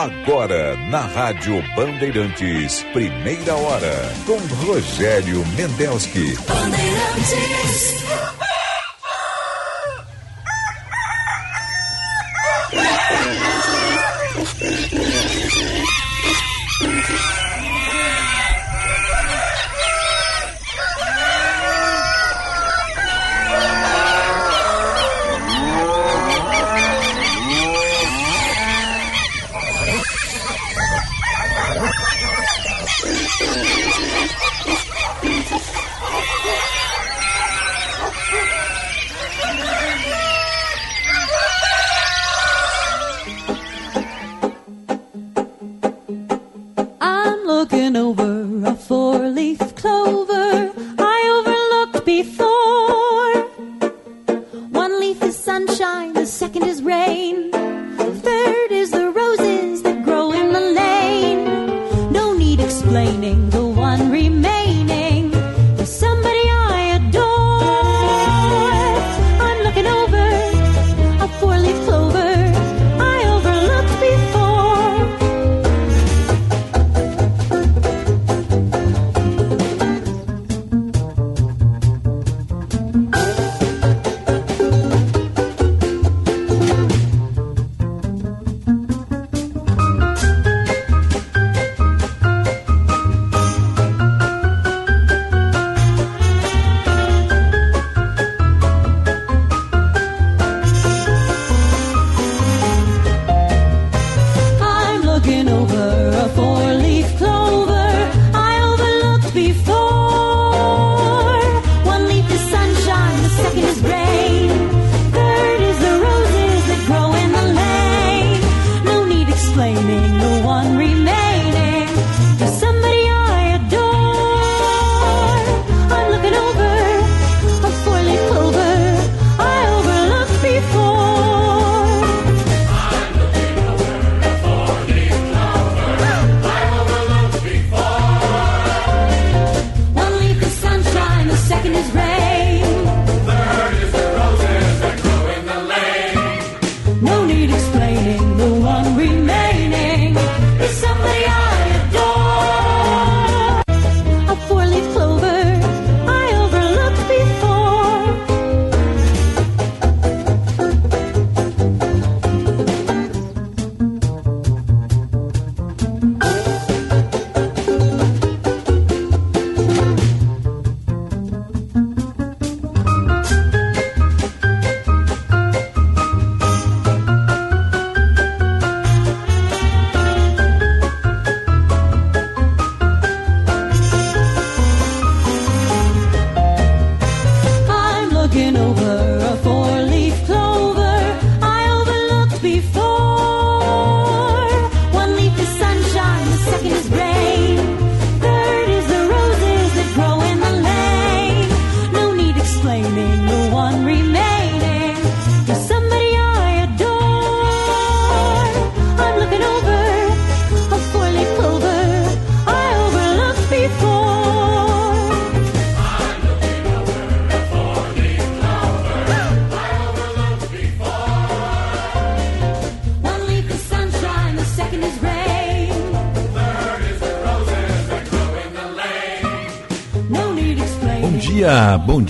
Agora, na Rádio Bandeirantes, primeira hora, com Rogério Mendelski. Bandeirantes.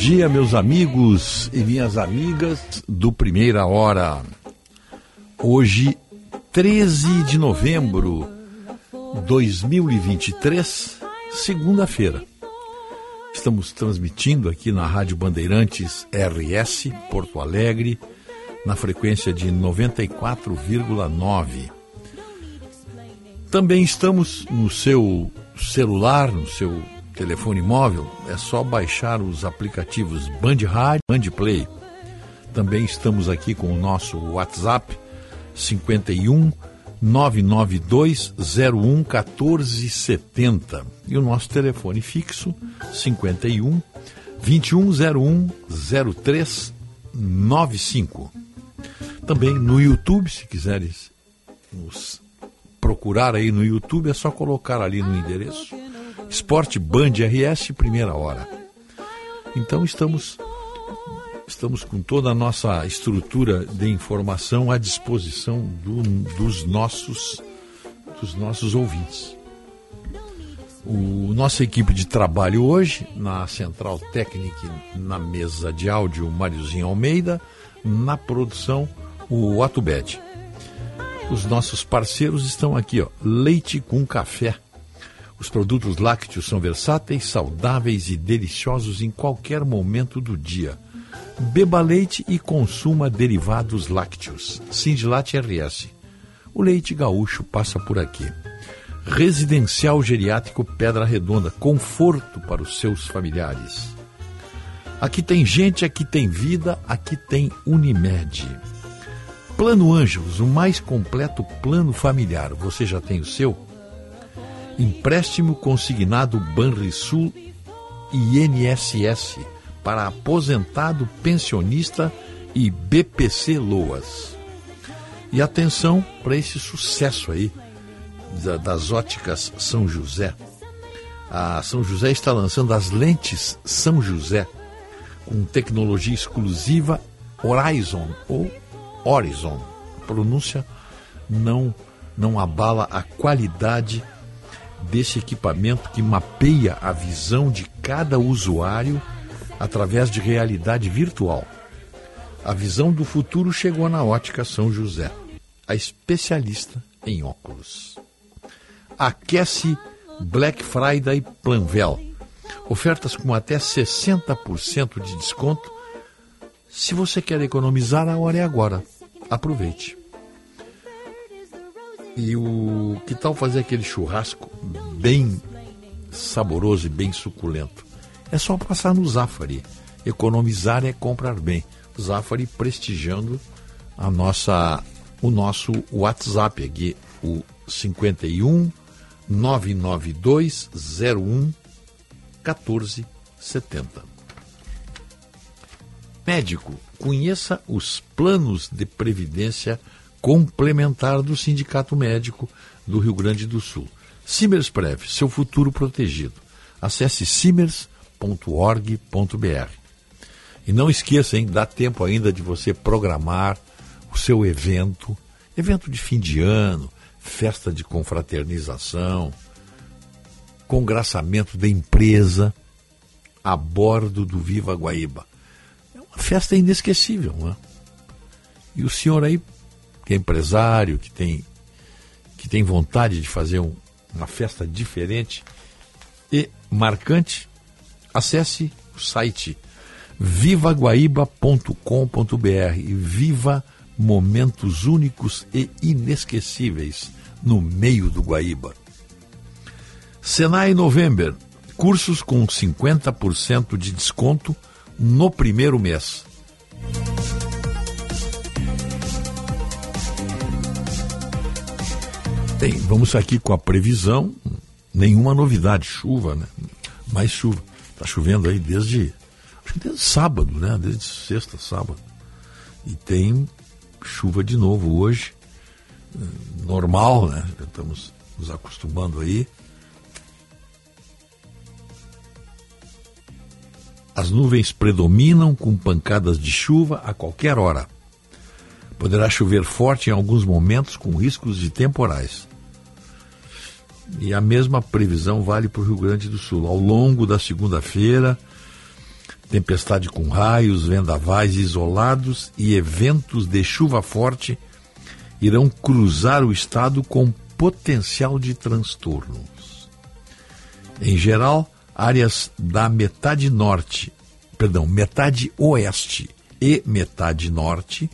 Dia, meus amigos e minhas amigas do Primeira Hora. Hoje, 13 de novembro de 2023, segunda-feira. Estamos transmitindo aqui na Rádio Bandeirantes RS, Porto Alegre, na frequência de 94,9. Também estamos no seu celular, no seu telefone móvel, é só baixar os aplicativos Band Rádio, Band Play. Também estamos aqui com o nosso WhatsApp 51 992 01 1470 e o nosso telefone fixo 51 2101 0395. Também no YouTube, se quiseres nos procurar aí no YouTube, é só colocar ali no endereço Esporte Band RS, primeira hora. Então estamos estamos com toda a nossa estrutura de informação à disposição do, dos nossos dos nossos ouvintes. O nossa equipe de trabalho hoje, na Central Técnica, na mesa de áudio, Mariozinho Almeida, na produção, o Atubed. Os nossos parceiros estão aqui, ó, Leite com Café. Os produtos lácteos são versáteis, saudáveis e deliciosos em qualquer momento do dia. Beba leite e consuma derivados lácteos. Sindilat RS. O leite gaúcho passa por aqui. Residencial Geriátrico Pedra Redonda. Conforto para os seus familiares. Aqui tem gente, aqui tem vida, aqui tem Unimed. Plano Ângelos, o mais completo plano familiar. Você já tem o seu? Empréstimo consignado Banrisul e INSS para aposentado, pensionista e BPC Loas. E atenção para esse sucesso aí das óticas São José. A São José está lançando as lentes São José com tecnologia exclusiva Horizon ou Horizon. A pronúncia não não abala a qualidade desse equipamento que mapeia a visão de cada usuário através de realidade virtual. A visão do futuro chegou na ótica São José, a especialista em óculos. Aquece Black Friday Planvel Ofertas com até 60% de desconto. Se você quer economizar, a hora é agora. Aproveite. E o que tal fazer aquele churrasco bem saboroso e bem suculento? É só passar no Zafari. Economizar é comprar bem. Zafari prestigiando a nossa o nosso WhatsApp aqui, o 51 992 01 1470. Médico, conheça os planos de previdência complementar do Sindicato Médico do Rio Grande do Sul. Simers Prev, seu futuro protegido. Acesse simers.org.br. E não esqueça, hein, dá tempo ainda de você programar o seu evento, evento de fim de ano, festa de confraternização, congraçamento da empresa a bordo do Viva Guaíba. É uma festa inesquecível, não é? E o senhor aí, que é empresário, que tem, que tem vontade de fazer um, uma festa diferente e marcante, acesse o site vivaguaíba.com.br e viva momentos únicos e inesquecíveis no meio do Guaíba. Senai November, cursos com 50% de desconto no primeiro mês. Bem, vamos aqui com a previsão. Nenhuma novidade, chuva, né? Mais chuva. Está chovendo aí desde, desde sábado, né? Desde sexta, sábado. E tem chuva de novo hoje. Normal, né? Estamos nos acostumando aí. As nuvens predominam com pancadas de chuva a qualquer hora. Poderá chover forte em alguns momentos com riscos de temporais. E a mesma previsão vale para o Rio Grande do Sul. Ao longo da segunda-feira, tempestade com raios, vendavais isolados e eventos de chuva forte irão cruzar o estado com potencial de transtornos. Em geral, áreas da metade norte, perdão, metade oeste e metade norte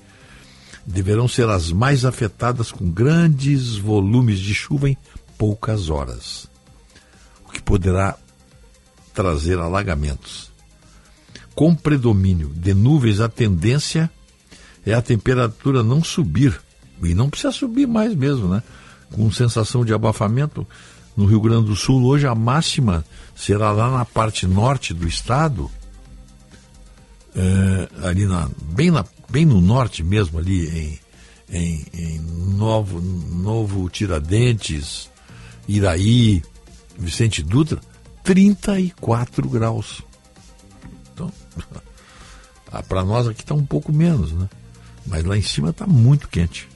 deverão ser as mais afetadas com grandes volumes de chuva em poucas horas, o que poderá trazer alagamentos. Com predomínio de nuvens, a tendência é a temperatura não subir, e não precisa subir mais mesmo, né? Com sensação de abafamento, no Rio Grande do Sul, hoje a máxima será lá na parte norte do estado, é, ali na, bem, na, bem no norte mesmo, ali em, em, em Novo, Novo Tiradentes, Iraí, Vicente Dutra, 34 graus. Então, para nós aqui está um pouco menos, né? Mas lá em cima está muito quente,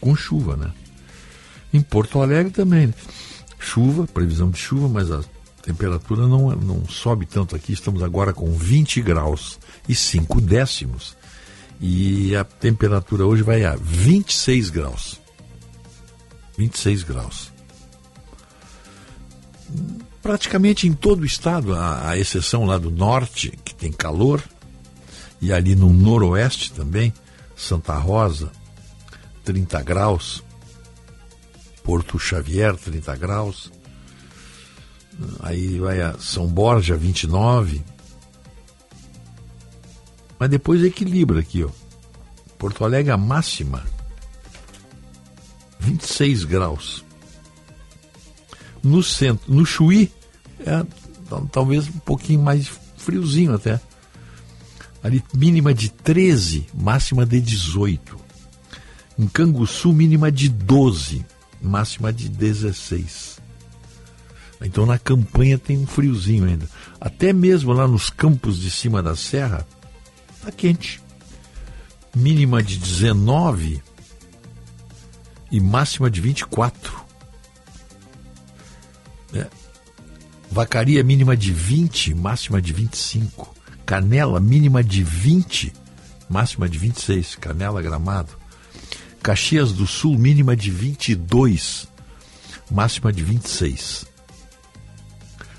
com chuva, né? Em Porto Alegre também. Né? Chuva, previsão de chuva, mas a temperatura não, não sobe tanto aqui. Estamos agora com 20 graus e 5 décimos. E a temperatura hoje vai a 26 graus. 26 graus. Praticamente em todo o estado, a, a exceção lá do norte, que tem calor, e ali no noroeste também, Santa Rosa, 30 graus, Porto Xavier, 30 graus, aí vai a São Borja, 29, mas depois equilibra aqui, ó. Porto Alegre a máxima 26 graus. No centro, no Chuí, é, talvez um pouquinho mais friozinho até. Ali mínima de 13, máxima de 18. Em Canguçu, mínima de 12, máxima de 16. Então na campanha tem um friozinho ainda. Até mesmo lá nos campos de cima da serra, tá quente. Mínima de 19 e máxima de 24. Vacaria mínima de 20, máxima de 25. Canela mínima de 20, máxima de 26. Canela Gramado. Caxias do Sul mínima de 22, máxima de 26.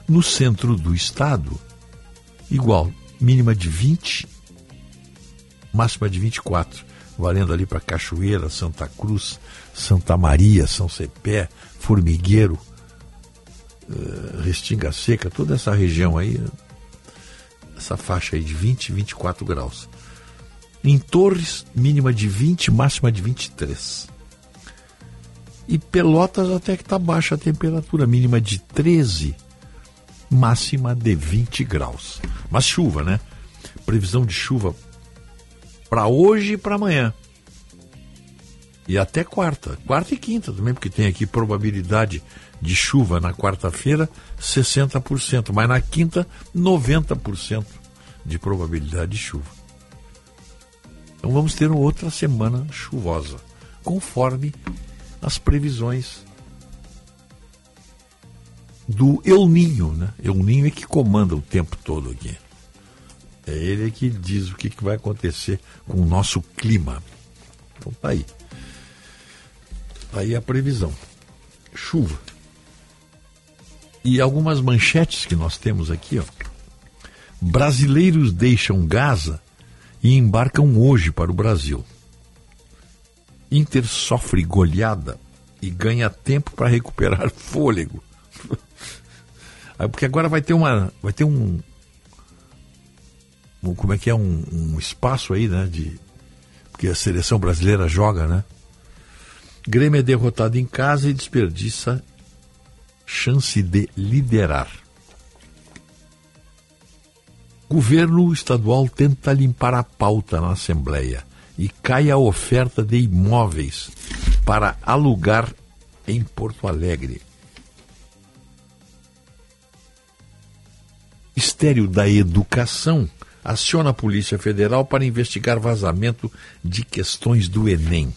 No centro do estado, igual, mínima de 20, máxima de 24 valendo ali para Cachoeira, Santa Cruz, Santa Maria, São Cepé, Formigueiro, Restinga Seca, toda essa região aí, essa faixa aí de 20, 24 graus. Em Torres, mínima de 20, máxima de 23. E Pelotas até que está baixa a temperatura, mínima de 13, máxima de 20 graus. Mas chuva, né? Previsão de chuva para hoje e para amanhã. E até quarta, quarta e quinta também, porque tem aqui probabilidade de chuva na quarta-feira, 60%, mas na quinta, 90% de probabilidade de chuva. Então vamos ter outra semana chuvosa, conforme as previsões do El Ninho, né? El Ninho é que comanda o tempo todo aqui. É ele que diz o que, vai acontecer com o nosso clima. Então tá aí. Tá aí a previsão. Chuva. E algumas manchetes que nós temos aqui, ó. Brasileiros deixam Gaza e embarcam hoje para o Brasil. Inter sofre goleada e ganha tempo para recuperar fôlego. Porque agora vai ter uma, vai ter um, como é que é um, um espaço aí, né? De, porque a seleção brasileira joga, né? Grêmio é derrotado em casa e desperdiça chance de liderar. Governo estadual tenta limpar a pauta na Assembleia e cai a oferta de imóveis para alugar em Porto Alegre. Ministério da Educação aciona a Polícia Federal para investigar vazamento de questões do Enem.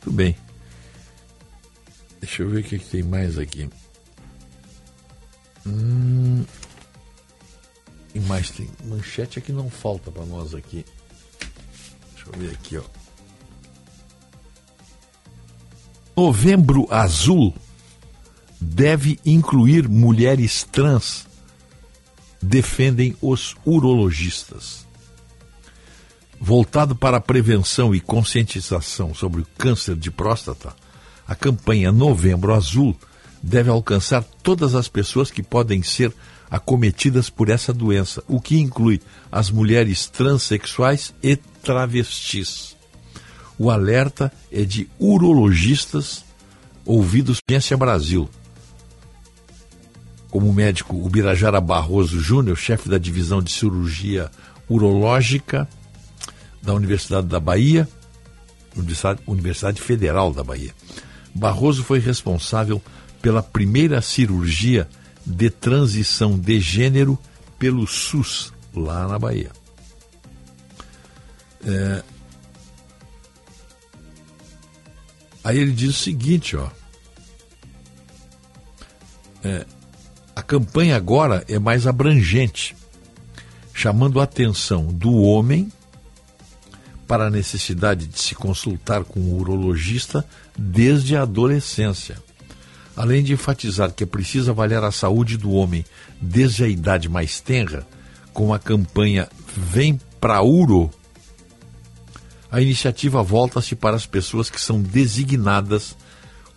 Tudo bem. Deixa eu ver o que, que tem mais aqui. Hum, e mais tem manchete aqui não falta para nós aqui. Deixa eu ver aqui, ó. Novembro Azul deve incluir mulheres trans defendem os urologistas. Voltado para a prevenção e conscientização sobre o câncer de próstata, a campanha Novembro Azul deve alcançar todas as pessoas que podem ser acometidas por essa doença, o que inclui as mulheres transexuais e travestis. O alerta é de urologistas ouvidos Ciência Brasil como médico Ubirajara Barroso Júnior, chefe da divisão de cirurgia urológica da Universidade da Bahia, Universidade, Federal da Bahia. Barroso foi responsável pela primeira cirurgia de transição de gênero pelo SUS, lá na Bahia. É... Aí ele diz o seguinte, ó. É, a campanha agora é mais abrangente, chamando a atenção do homem para a necessidade de se consultar com o urologista desde a adolescência. Além de enfatizar que é preciso avaliar a saúde do homem desde a idade mais tenra, com a campanha Vem pra Uro, a iniciativa volta-se para as pessoas que são designadas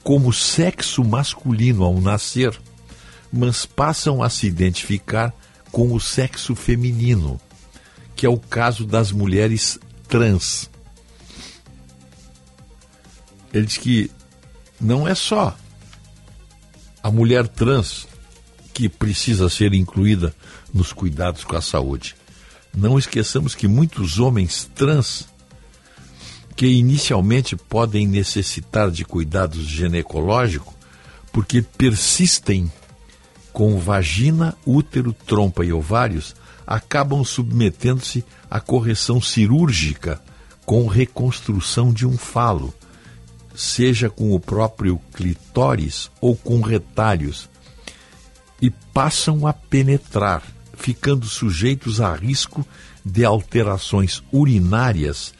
como sexo masculino ao nascer, mas passam a se identificar com o sexo feminino, que é o caso das mulheres trans. Ele diz que não é só a mulher trans que precisa ser incluída nos cuidados com a saúde. Não esqueçamos que muitos homens trans que inicialmente podem necessitar de cuidados ginecológicos porque persistem com vagina, útero, trompa e ovários, acabam submetendo-se à correção cirúrgica com reconstrução de um falo, seja com o próprio clitóris ou com retalhos, e passam a penetrar, ficando sujeitos a risco de alterações urinárias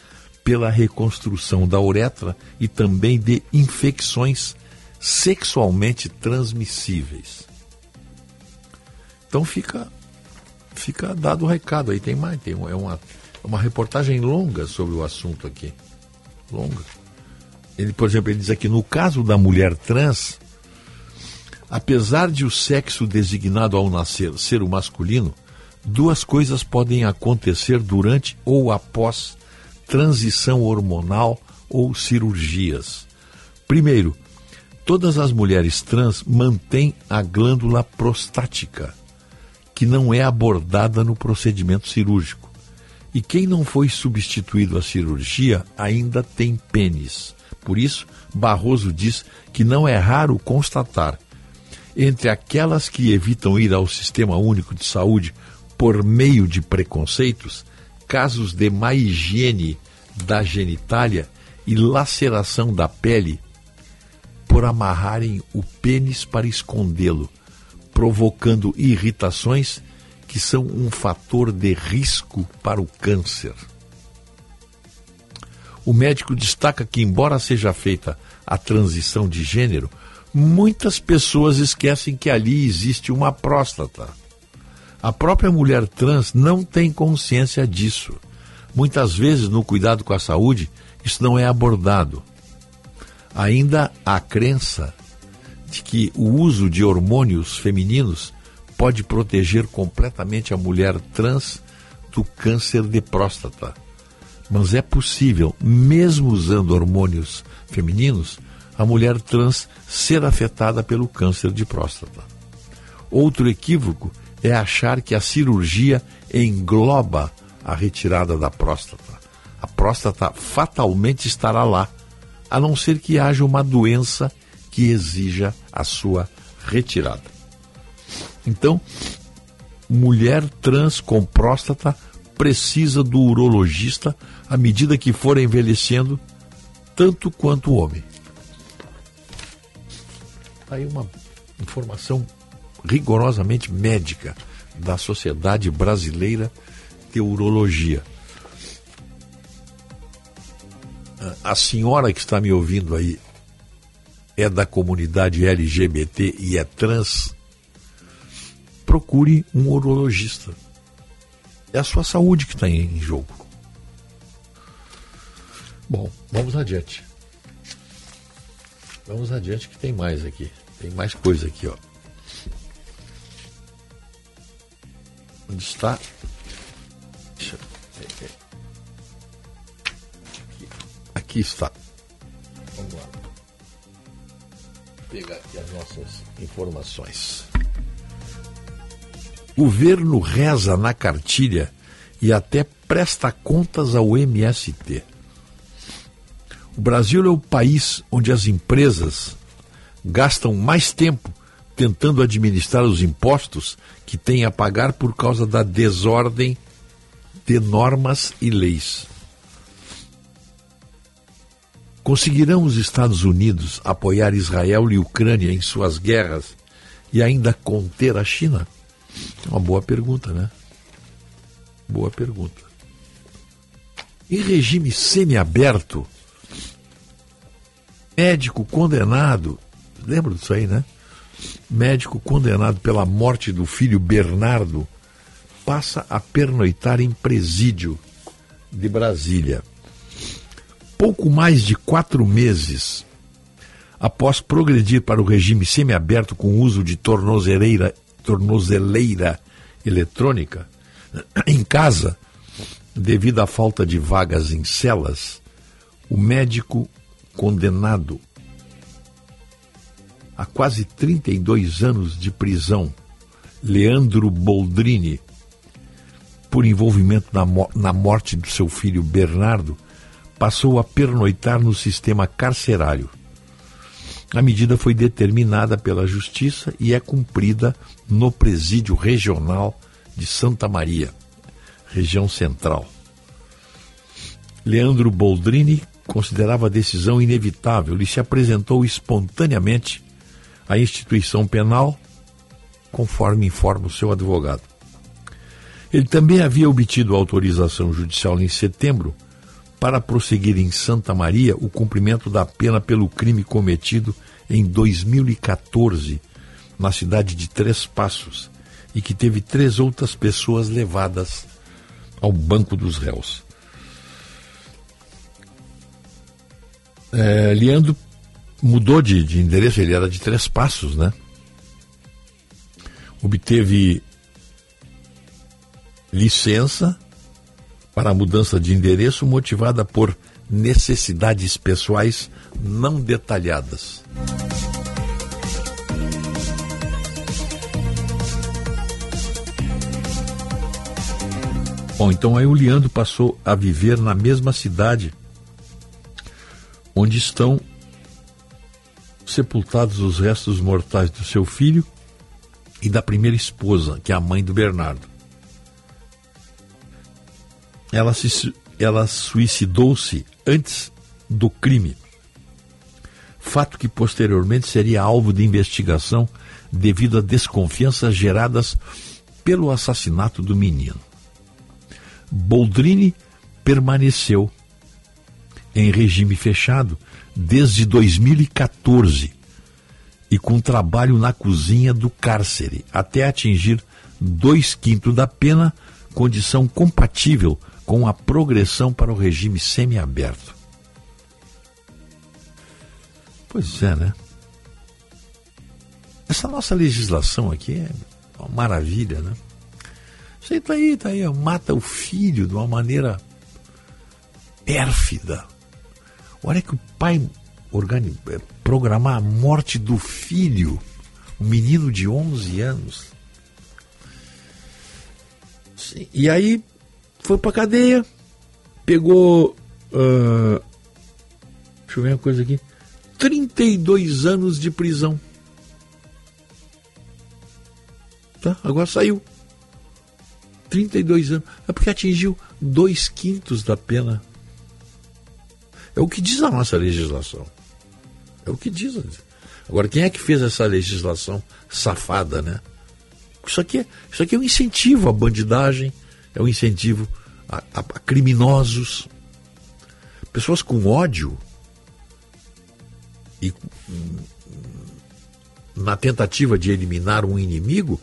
pela reconstrução da uretra e também de infecções sexualmente transmissíveis. Então fica fica dado o recado aí. Tem mais tem é uma uma reportagem longa sobre o assunto aqui. Longa. Ele por exemplo ele diz aqui no caso da mulher trans apesar de o sexo designado ao nascer ser o masculino duas coisas podem acontecer durante ou após transição hormonal ou cirurgias. Primeiro, todas as mulheres trans mantêm a glândula prostática, que não é abordada no procedimento cirúrgico. E quem não foi substituído à cirurgia ainda tem pênis. Por isso, Barroso diz que não é raro constatar entre aquelas que evitam ir ao Sistema Único de Saúde por meio de preconceitos casos de má higiene da genitália e laceração da pele por amarrarem o pênis para escondê-lo, provocando irritações que são um fator de risco para o câncer. O médico destaca que, embora seja feita a transição de gênero, muitas pessoas esquecem que ali existe uma próstata a própria mulher trans não tem consciência disso. Muitas vezes, no cuidado com a saúde, isso não é abordado. Ainda há crença de que o uso de hormônios femininos pode proteger completamente a mulher trans do câncer de próstata. Mas é possível, mesmo usando hormônios femininos, a mulher trans ser afetada pelo câncer de próstata. Outro equívoco é achar que a cirurgia engloba a retirada da próstata. A próstata fatalmente estará lá, a não ser que haja uma doença que exija a sua retirada. Então, mulher trans com próstata precisa do urologista à medida que for envelhecendo, tanto quanto o homem. Aí uma informação rigorosamente médica da Sociedade Brasileira de Urologia. A senhora que está me ouvindo aí é da comunidade LGBT e é trans, procure um urologista. É a sua saúde que está em jogo. Bom, vamos adiante. Vamos adiante que tem mais aqui. Tem mais coisa aqui, ó. Onde está? Deixa eu... aqui. aqui está. Vamos lá. Pegar aqui as nossas informações. Governo reza na cartilha e até presta contas ao MST. O Brasil é o país onde as empresas gastam mais tempo tentando administrar os impostos que têm a pagar por causa da desordem de normas e leis. Conseguirão os Estados Unidos apoiar Israel e Ucrânia em suas guerras e ainda conter a China? É uma boa pergunta, né? Boa pergunta. Em regime semiaberto, médico condenado, lembra disso aí, né? Médico condenado pela morte do filho Bernardo passa a pernoitar em presídio de Brasília. Pouco mais de quatro meses após progredir para o regime semiaberto com uso de tornozeleira, tornozeleira eletrônica, em casa, devido à falta de vagas em celas, o médico condenado a quase 32 anos de prisão, Leandro Boldrini, por envolvimento na, na morte do seu filho Bernardo, passou a pernoitar no sistema carcerário. A medida foi determinada pela Justiça e é cumprida no Presídio Regional de Santa Maria, região central. Leandro Boldrini considerava a decisão inevitável e se apresentou espontaneamente à instituição penal, conforme informa o seu advogado. Ele também havia obtido autorização judicial em setembro para prosseguir em Santa Maria o cumprimento da pena pelo crime cometido em 2014 na cidade de Três Passos e que teve três outras pessoas levadas ao banco dos réus. É, Leandro mudou de, de endereço, ele era de Três Passos, né? Obteve licença para a mudança de endereço motivada por necessidades pessoais não detalhadas. Bom, então aí o Leandro passou a viver na mesma cidade onde estão sepultados os restos mortais do seu filho e da primeira esposa, que é a mãe do Bernardo. Ela, se, ela suicidou-se antes do crime, fato que posteriormente seria alvo de investigação devido a desconfianças geradas pelo assassinato do menino. Boldrini permaneceu em regime fechado desde 2014 e com trabalho na cozinha do cárcere, até atingir dois quintos da pena, condição compatível com a progressão para o regime semiaberto. Pois é, né? Essa nossa legislação aqui é uma maravilha, né? Você tá aí, tá aí, mata o filho de uma maneira pérfida. Olha que o pai organi é, programar a morte do filho, um menino de 11 anos. E aí foi pra cadeia, pegou. Uh, deixa eu ver uma coisa aqui. 32 anos de prisão. Tá? Agora saiu. 32 anos. É porque atingiu dois quintos da pena. É o que diz a nossa legislação. É o que diz. Agora, quem é que fez essa legislação safada, né? Isso aqui é, isso aqui é um incentivo à bandidagem, é um incentivo a, a, a criminosos. Pessoas com ódio e na tentativa de eliminar um inimigo,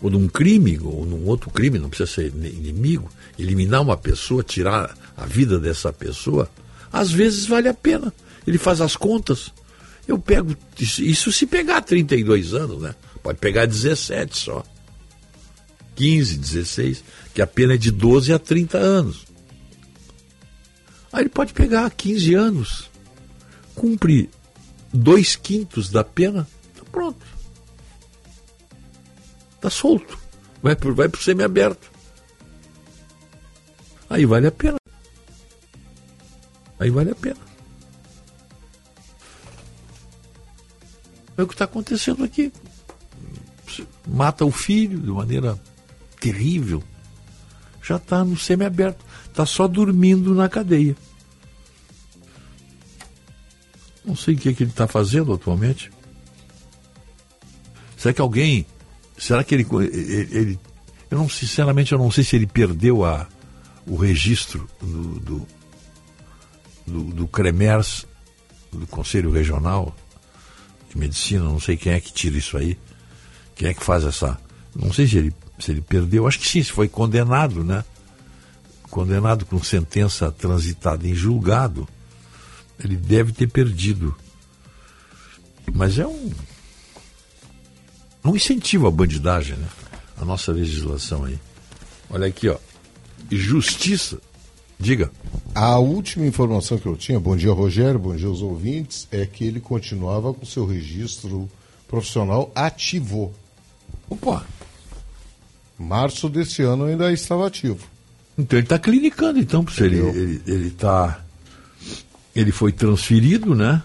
ou num crime, ou num outro crime, não precisa ser inimigo, eliminar uma pessoa, tirar a vida dessa pessoa, às vezes vale a pena. Ele faz as contas. Eu pego, isso se pegar 32 anos, né? Pode pegar 17 só. 15, 16, que a pena é de 12 a 30 anos. Aí ele pode pegar 15 anos, cumpre dois quintos da pena, tá pronto. Tá solto. Vai para vai o semiaberto. Aí vale a pena. Aí vale a pena. É o que está acontecendo aqui. Mata o filho de maneira terrível. Já está no semiaberto. Está só dormindo na cadeia. Não sei o que, que ele está fazendo atualmente. Será que alguém. Será que ele, ele, ele, Eu não, sinceramente, eu não sei se ele perdeu a, o registro do, do, do, do CREMERS, do Conselho Regional de Medicina, não sei quem é que tira isso aí. Quem é que faz essa. Não sei se ele, se ele perdeu, acho que sim, se foi condenado, né? Condenado com sentença transitada em julgado, ele deve ter perdido. Mas é um. Não incentiva a bandidagem, né? A nossa legislação aí. Olha aqui, ó. Justiça. Diga. A última informação que eu tinha, bom dia Rogério, bom dia aos ouvintes, é que ele continuava com seu registro profissional ativo. Opa! Março desse ano ainda estava ativo. Então ele está clinicando, então, para ele, ele, ele tá. Ele foi transferido, né?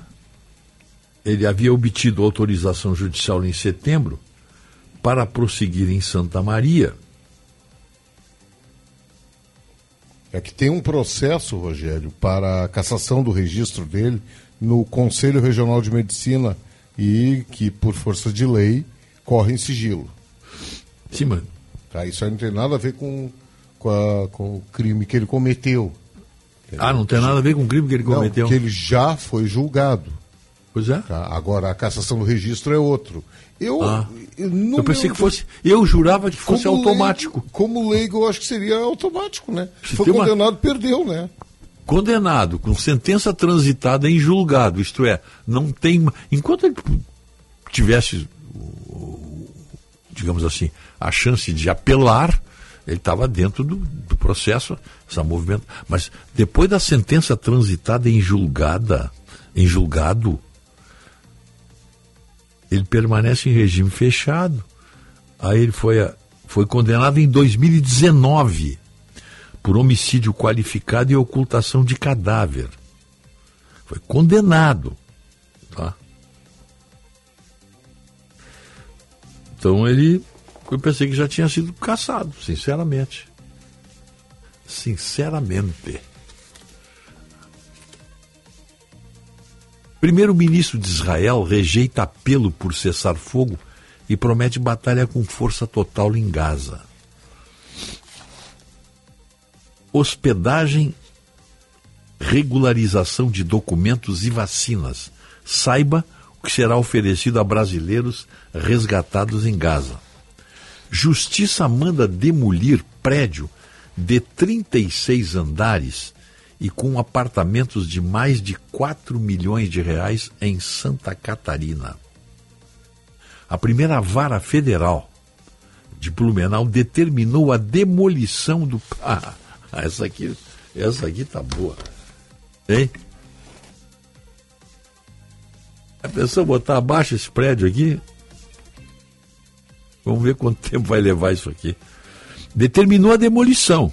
Ele havia obtido autorização judicial em setembro para prosseguir em Santa Maria. É que tem um processo, Rogério, para a cassação do registro dele no Conselho Regional de Medicina e que, por força de lei, corre em sigilo. Sim, mano. Tá, isso aí não tem nada a ver com, com, a, com o crime que ele cometeu. Ah, não tem nada a ver com o crime que ele cometeu? Não, que ele já foi julgado. Pois é. Tá? Agora, a cassação do registro é outro. Eu, ah. eu, eu pensei meu... que fosse. Eu jurava que fosse como automático. Leigo, como leigo, eu acho que seria automático, né? Se foi condenado, uma... perdeu, né? Condenado, com sentença transitada em julgado, isto é, não tem. Enquanto ele tivesse digamos assim, a chance de apelar, ele estava dentro do, do, processo, essa movimento. Mas depois da sentença transitada em julgada, em julgado, ele permanece em regime fechado. Aí ele foi, foi condenado em 2019 por homicídio qualificado e ocultação de cadáver. Foi condenado. Então ele. Eu pensei que já tinha sido caçado, sinceramente. Sinceramente. Primeiro-ministro de Israel rejeita apelo por cessar fogo e promete batalha com força total em Gaza. Hospedagem, regularização de documentos e vacinas. Saiba que será oferecido a brasileiros resgatados em Gaza. Justiça manda demolir prédio de 36 andares e com apartamentos de mais de 4 milhões de reais em Santa Catarina. A primeira vara federal de Blumenau determinou a demolição do. Ah, essa aqui, essa aqui tá boa. Hein? A pessoa botar abaixo esse prédio aqui? Vamos ver quanto tempo vai levar isso aqui. Determinou a demolição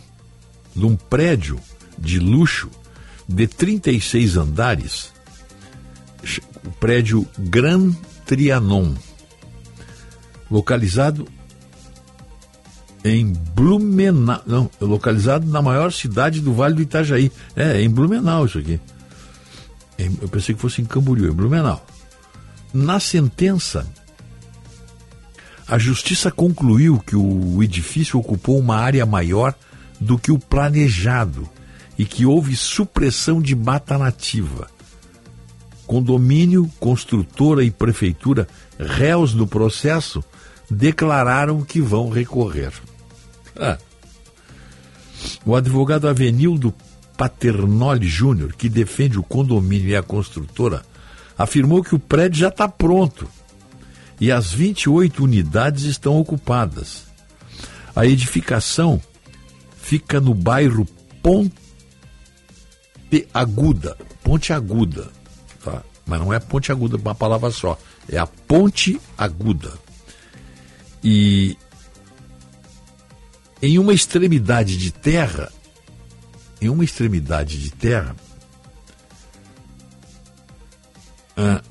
de um prédio de luxo de 36 andares, o prédio Gran Trianon, localizado em Blumenau, não, localizado na maior cidade do Vale do Itajaí. É, é em Blumenau isso aqui. Eu pensei que fosse em Camboriú, em Blumenau. Na sentença, a justiça concluiu que o edifício ocupou uma área maior do que o planejado e que houve supressão de mata nativa. Condomínio, construtora e prefeitura, réus no processo, declararam que vão recorrer. Ah. O advogado Avenildo Paternoli Júnior, que defende o condomínio e a construtora, afirmou que o prédio já está pronto e as 28 unidades estão ocupadas. A edificação fica no bairro Ponte Aguda, Ponte Aguda, tá? mas não é Ponte Aguda uma palavra só, é a Ponte Aguda. E em uma extremidade de terra, em uma extremidade de terra, ah,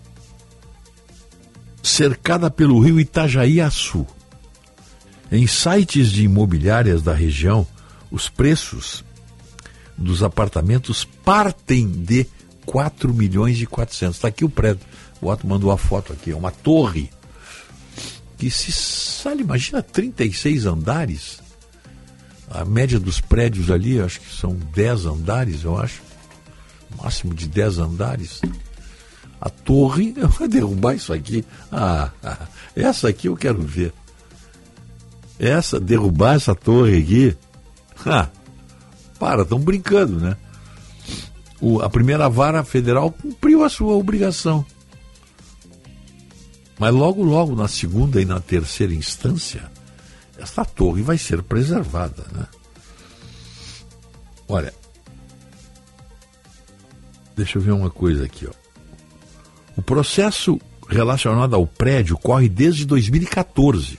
cercada pelo rio Itajaí-Açu. Em sites de imobiliárias da região, os preços dos apartamentos partem de 4 milhões e 400. Está aqui o prédio. O Otto mandou a foto aqui. É uma torre que se sabe, imagina 36 andares. A média dos prédios ali, acho que são 10 andares, eu acho. Máximo de 10 andares. A torre, vai derrubar isso aqui. Ah, ah, essa aqui eu quero ver. Essa, derrubar essa torre aqui. Ah, para, estão brincando, né? O, a primeira vara federal cumpriu a sua obrigação. Mas logo, logo, na segunda e na terceira instância, esta torre vai ser preservada. Né? Olha, deixa eu ver uma coisa aqui. Ó. O processo relacionado ao prédio corre desde 2014.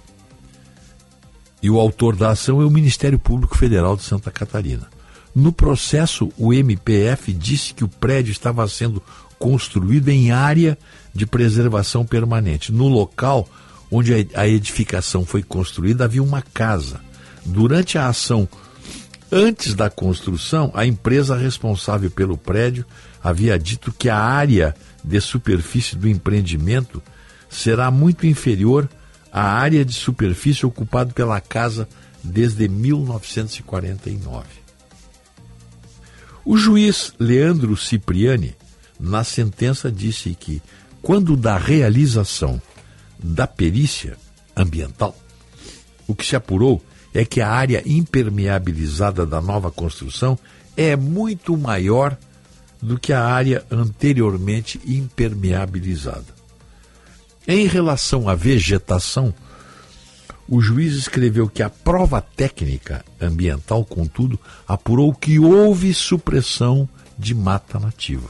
E o autor da ação é o Ministério Público Federal de Santa Catarina. No processo, o MPF disse que o prédio estava sendo construído em área de preservação permanente. No local onde a edificação foi construída havia uma casa. Durante a ação, antes da construção, a empresa responsável pelo prédio havia dito que a área de superfície do empreendimento será muito inferior à área de superfície ocupada pela casa desde 1949. O juiz Leandro Cipriani, na sentença, disse que quando da realização da perícia ambiental, o que se apurou é que a área impermeabilizada da nova construção é muito maior do que a área anteriormente impermeabilizada. Em relação à vegetação, o juiz escreveu que a prova técnica ambiental, contudo, apurou que houve supressão de mata nativa.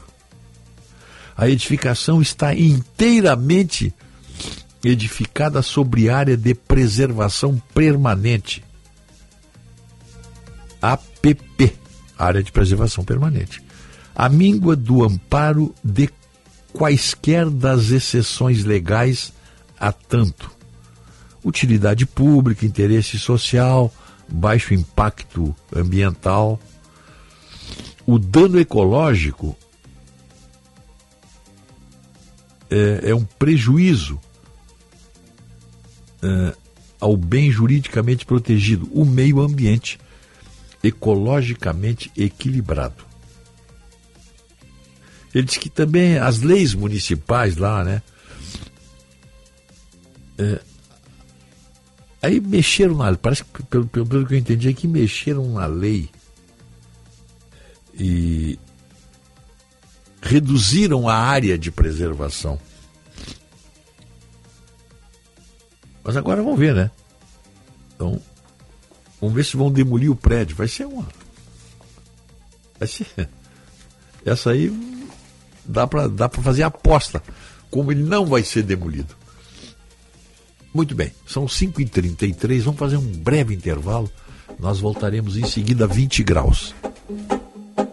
A edificação está inteiramente edificada sobre área de preservação permanente. APP, área de preservação permanente. A míngua do amparo de quaisquer das exceções legais a tanto. Utilidade pública, interesse social, baixo impacto ambiental. O dano ecológico é, é um prejuízo é, ao bem juridicamente protegido, o meio ambiente ecologicamente equilibrado. Ele diz que também as leis municipais lá, né? É, aí mexeram na parece que pelo, pelo, pelo que eu entendi é que mexeram na lei e reduziram a área de preservação. Mas agora vamos ver, né? Então, vamos ver se vão demolir o prédio. Vai ser uma. Vai ser. Essa aí dá para dá fazer aposta. Como ele não vai ser demolido. Muito bem, são 5h33, vamos fazer um breve intervalo. Nós voltaremos em seguida a 20 graus.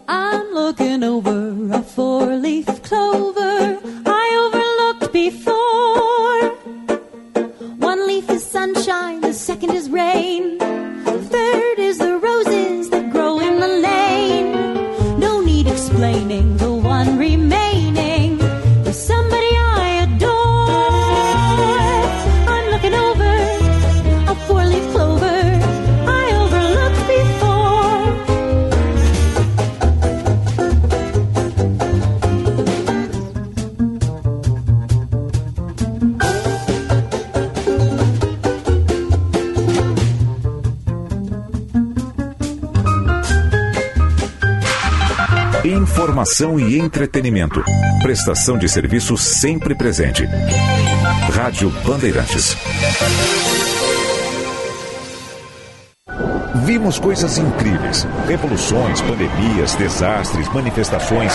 I'm looking over a four-leaf clover Informação e entretenimento. Prestação de serviço sempre presente. Rádio Bandeirantes. Vimos coisas incríveis: revoluções, pandemias, desastres, manifestações,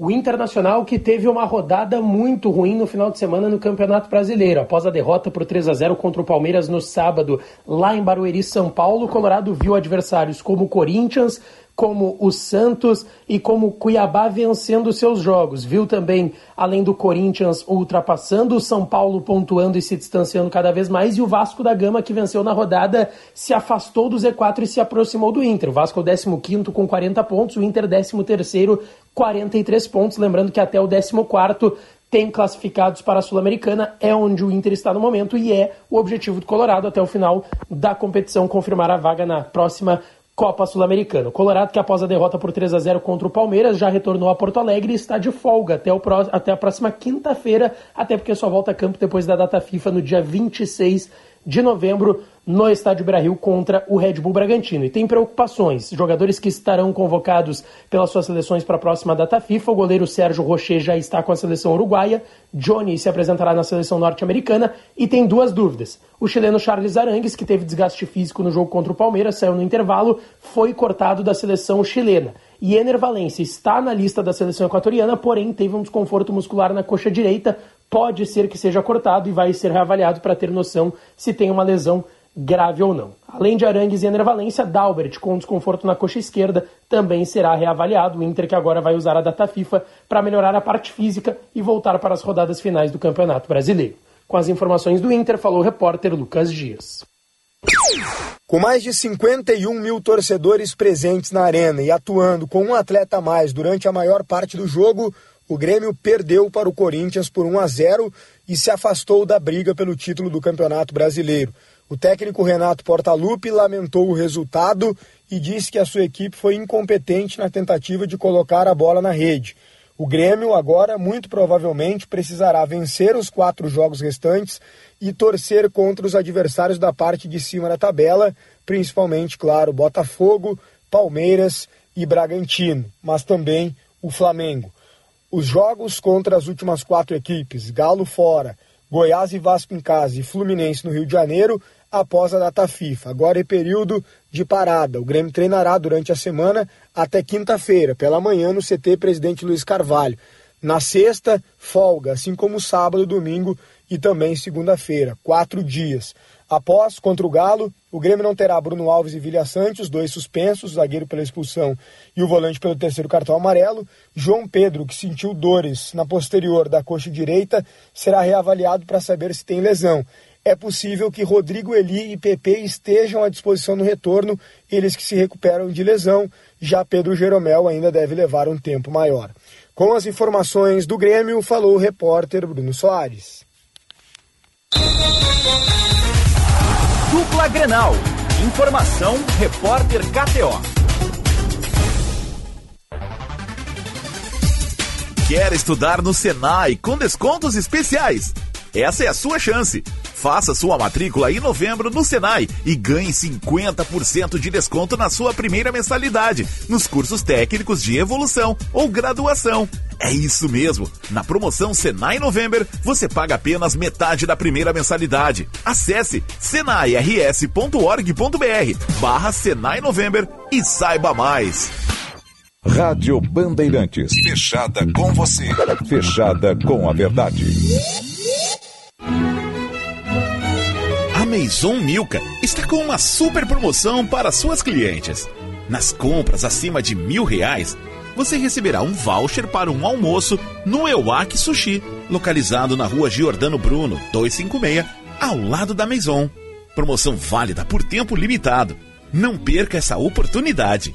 O Internacional que teve uma rodada muito ruim no final de semana no Campeonato Brasileiro. Após a derrota por 3 a 0 contra o Palmeiras no sábado, lá em Barueri, São Paulo, o Colorado viu adversários como o Corinthians, como o Santos e como o Cuiabá vencendo seus jogos. Viu também, além do Corinthians, ultrapassando o São Paulo, pontuando e se distanciando cada vez mais, e o Vasco da Gama, que venceu na rodada, se afastou do Z4 e se aproximou do Inter. O Vasco é o 15 com 40 pontos, o Inter 13 43 pontos. Lembrando que até o 14 tem classificados para a Sul-Americana, é onde o Inter está no momento e é o objetivo do Colorado até o final da competição confirmar a vaga na próxima Copa Sul-Americana. Colorado, que após a derrota por 3 a 0 contra o Palmeiras, já retornou a Porto Alegre e está de folga até, o pró até a próxima quinta-feira, até porque só volta a campo depois da data FIFA no dia 26 de novembro no estádio Brasil contra o Red Bull Bragantino. E tem preocupações. Jogadores que estarão convocados pelas suas seleções para a próxima data FIFA. O goleiro Sérgio Rocher já está com a seleção uruguaia. Johnny se apresentará na seleção norte-americana. E tem duas dúvidas. O chileno Charles Arangues, que teve desgaste físico no jogo contra o Palmeiras, saiu no intervalo, foi cortado da seleção chilena. E Ener Valencia está na lista da seleção equatoriana, porém teve um desconforto muscular na coxa direita. Pode ser que seja cortado e vai ser reavaliado para ter noção se tem uma lesão grave ou não. Além de Arangues e Enervalência, Dalbert, com desconforto na coxa esquerda, também será reavaliado. O Inter que agora vai usar a data FIFA para melhorar a parte física e voltar para as rodadas finais do Campeonato Brasileiro. Com as informações do Inter, falou o repórter Lucas Dias. Com mais de 51 mil torcedores presentes na arena e atuando com um atleta a mais durante a maior parte do jogo, o Grêmio perdeu para o Corinthians por 1 a 0 e se afastou da briga pelo título do Campeonato Brasileiro. O técnico Renato Portaluppi lamentou o resultado e disse que a sua equipe foi incompetente na tentativa de colocar a bola na rede. O Grêmio agora, muito provavelmente, precisará vencer os quatro jogos restantes e torcer contra os adversários da parte de cima da tabela, principalmente, claro, Botafogo, Palmeiras e Bragantino, mas também o Flamengo. Os jogos contra as últimas quatro equipes, Galo fora, Goiás e Vasco em casa e Fluminense no Rio de Janeiro, após a data FIFA. Agora é período de parada. O Grêmio treinará durante a semana até quinta-feira, pela manhã, no CT Presidente Luiz Carvalho. Na sexta, folga, assim como sábado, domingo e também segunda-feira, quatro dias. Após, contra o Galo, o Grêmio não terá Bruno Alves e Vilha Santos, dois suspensos, o zagueiro pela expulsão e o volante pelo terceiro cartão amarelo. João Pedro, que sentiu dores na posterior da coxa direita, será reavaliado para saber se tem lesão é possível que Rodrigo Eli e PP estejam à disposição no retorno, eles que se recuperam de lesão, já Pedro Jeromel ainda deve levar um tempo maior. Com as informações do Grêmio, falou o repórter Bruno Soares. Dupla Grenal. Informação, repórter KTO. Quer estudar no Senai com descontos especiais? Essa é a sua chance. Faça sua matrícula em novembro no Senai e ganhe 50% de desconto na sua primeira mensalidade nos cursos técnicos de evolução ou graduação. É isso mesmo! Na promoção Senai November, você paga apenas metade da primeira mensalidade. Acesse senairs.org.br barra Senai November e saiba mais. Rádio Bandeirantes. Fechada com você. Fechada com a verdade. Maison Milka está com uma super promoção para suas clientes. Nas compras acima de mil reais, você receberá um voucher para um almoço no Ewak Sushi, localizado na rua Giordano Bruno, 256, ao lado da Maison. Promoção válida por tempo limitado. Não perca essa oportunidade.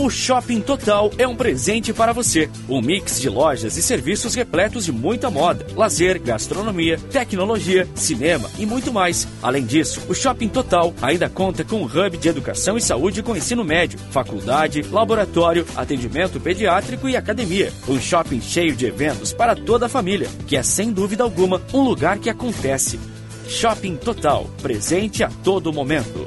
O Shopping Total é um presente para você. Um mix de lojas e serviços repletos de muita moda, lazer, gastronomia, tecnologia, cinema e muito mais. Além disso, o Shopping Total ainda conta com um hub de educação e saúde com ensino médio, faculdade, laboratório, atendimento pediátrico e academia. Um shopping cheio de eventos para toda a família, que é sem dúvida alguma um lugar que acontece. Shopping Total, presente a todo momento.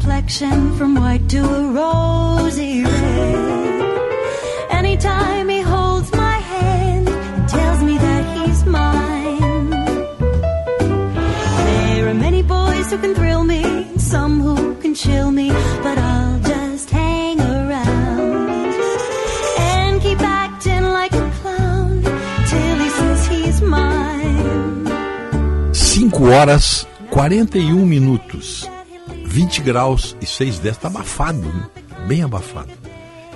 Complexion from white to a rosy red. Anytime he holds my hand and tells me that he's mine. There are many boys who can thrill me, some who can chill me, but I'll just hang around and keep acting like a clown till he says he's mine. 5 horas 41 minutos, 20 graus e 6 décimos. Está abafado, né? bem abafado.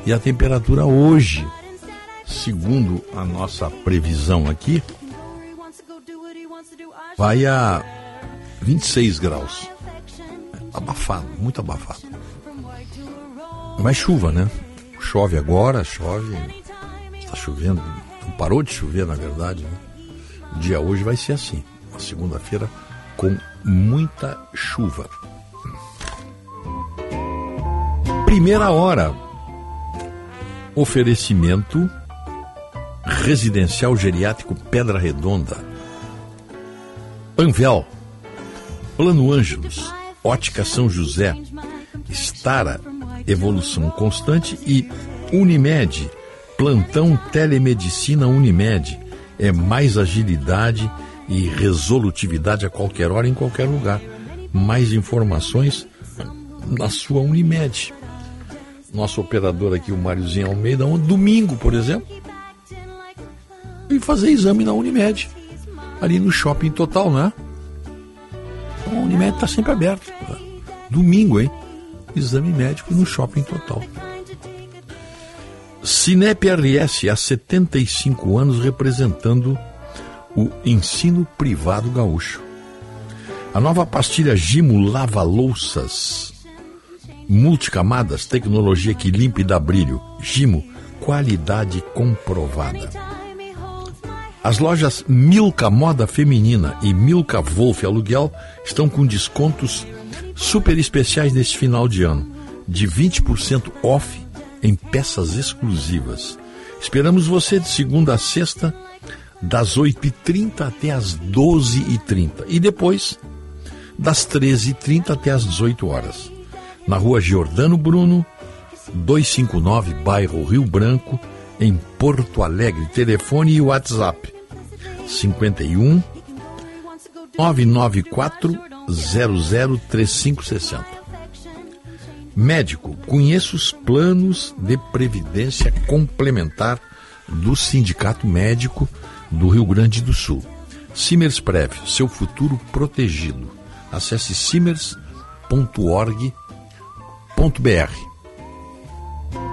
E a temperatura hoje, segundo a nossa previsão aqui, vai a 26 graus. Abafado, muito abafado. Mas chuva, né? Chove agora, chove. Está chovendo. Não parou de chover, na verdade. Né? O dia hoje vai ser assim. Uma segunda-feira com muita chuva. Primeira hora. Oferecimento Residencial Geriátrico Pedra Redonda. Panvel. Plano Ângelos. Ótica São José. Stara. Evolução Constante e Unimed. Plantão Telemedicina Unimed. É mais agilidade e resolutividade a qualquer hora, em qualquer lugar. Mais informações na sua Unimed. Nosso operador aqui, o Máriozinho Almeida, um domingo, por exemplo, e fazer exame na Unimed, ali no shopping total, né? A Unimed está sempre aberto. Domingo, hein? Exame médico no shopping total. Cinep RS há 75 anos representando o ensino privado gaúcho. A nova pastilha Gimo Lava Louças. Multicamadas, tecnologia que limpa e dá brilho. Gimo, qualidade comprovada. As lojas Milka Moda Feminina e Milka Wolf Aluguel estão com descontos super especiais neste final de ano, de 20% off em peças exclusivas. Esperamos você de segunda a sexta, das 8h30 até as 12h30 e depois das 13h30 até as 18 horas. Na rua Giordano Bruno, 259, bairro Rio Branco, em Porto Alegre. Telefone e WhatsApp 51 994 003560. Médico, conheça os planos de previdência complementar do Sindicato Médico do Rio Grande do Sul. Simers Prev, seu futuro protegido. Acesse simers.org.br.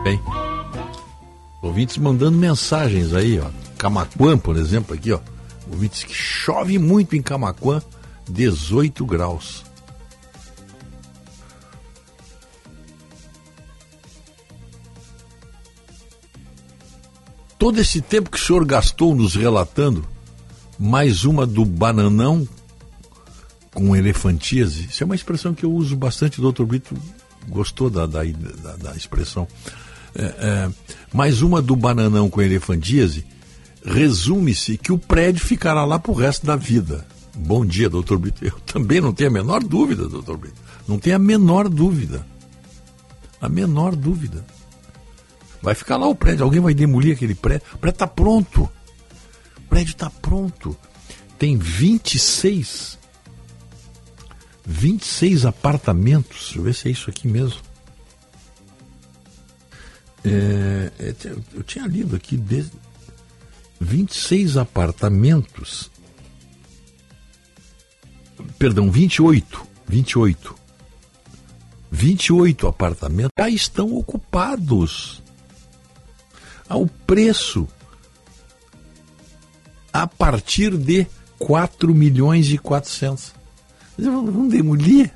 Bem, ouvintes mandando mensagens aí, ó. Camaquã, por exemplo, aqui, ó. Ouvintes que chove muito em Camaquã, 18 graus. Todo esse tempo que o senhor gastou nos relatando, mais uma do bananão com elefantíase. Isso é uma expressão que eu uso bastante, doutor Brito gostou da, da, da, da expressão. É, é, mais uma do bananão com elefantíase, resume-se que o prédio ficará lá para o resto da vida. Bom dia, doutor Brito. Eu também não tenho a menor dúvida, doutor Brito. Não tenho a menor dúvida. A menor dúvida. Vai ficar lá o prédio, alguém vai demolir aquele prédio. O prédio está pronto. O prédio está pronto. Tem 26 26 apartamentos. Deixa eu ver se é isso aqui mesmo. É, é, eu tinha lido aqui de 26 apartamentos. Perdão, 28. 28. 28 apartamentos já estão ocupados. Ao preço a partir de 4 milhões e 400. Vamos demolir?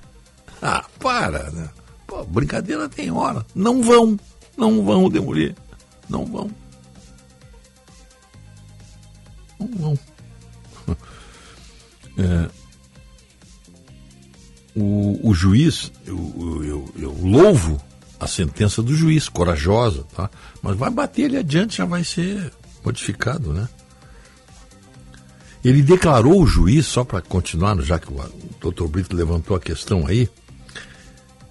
Ah, para, né? Pô, brincadeira tem hora. Não vão, não vão demolir. Não vão. Não vão. É, o, o juiz, eu, eu, eu, louvo a sentença do juiz, corajosa, tá? Mas vai bater ele adiante, já vai ser modificado, né? Ele declarou o juiz, só para continuar, já que o, doutor Brito levantou a questão aí,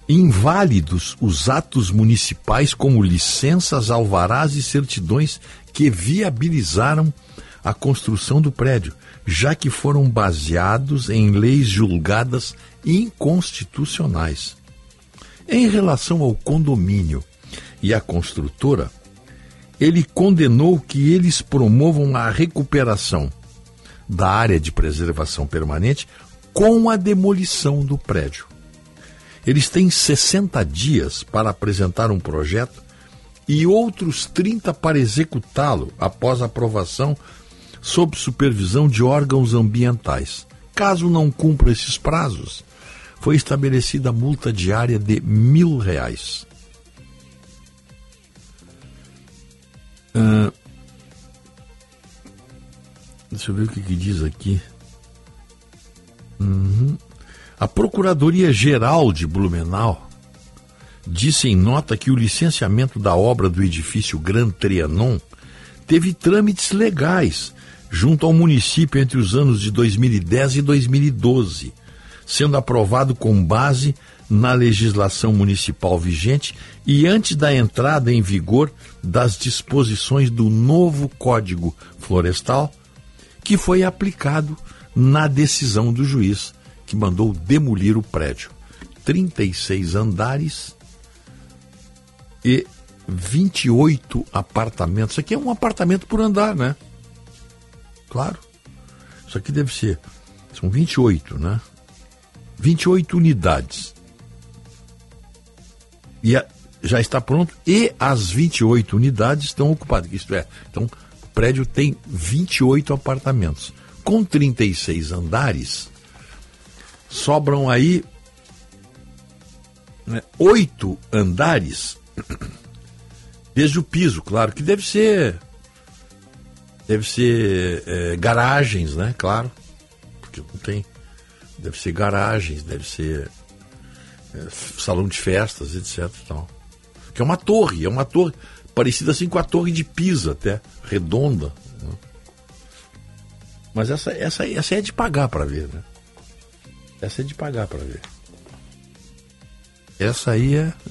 inválidos os atos municipais como licenças, alvarás e certidões que viabilizaram a construção do prédio, já que foram baseados em leis julgadas inconstitucionais. Em relação ao condomínio e à construtora, ele condenou que eles promovam a recuperação da área de preservação permanente com a demolição do prédio. Eles têm 60 dias para apresentar um projeto e outros 30 para executá-lo após aprovação sob supervisão de órgãos ambientais. Caso não cumpra esses prazos, foi estabelecida multa diária de mil reais. Uh, deixa eu ver o que, que diz aqui. Uhum. A Procuradoria-Geral de Blumenau disse em nota que o licenciamento da obra do edifício Gran Trianon teve trâmites legais junto ao município entre os anos de 2010 e 2012, sendo aprovado com base na legislação municipal vigente e antes da entrada em vigor das disposições do novo Código Florestal, que foi aplicado na decisão do juiz que mandou demolir o prédio. 36 andares e 28 apartamentos. Isso aqui é um apartamento por andar, né? Claro. Isso aqui deve ser. São 28, né? 28 unidades. E a, já está pronto e as 28 unidades estão ocupadas. Isto é, então o prédio tem 28 apartamentos. Com 36 andares, sobram aí né, oito andares desde o piso, claro, que deve ser deve ser é, garagens, né? Claro, porque não tem, deve ser garagens, deve ser é, salão de festas, etc. Tal. Que é uma torre, é uma torre parecida assim com a torre de Pisa, até redonda. Né? Mas essa, essa, essa é de pagar para ver, né? Essa é de pagar para ver. Essa aí é.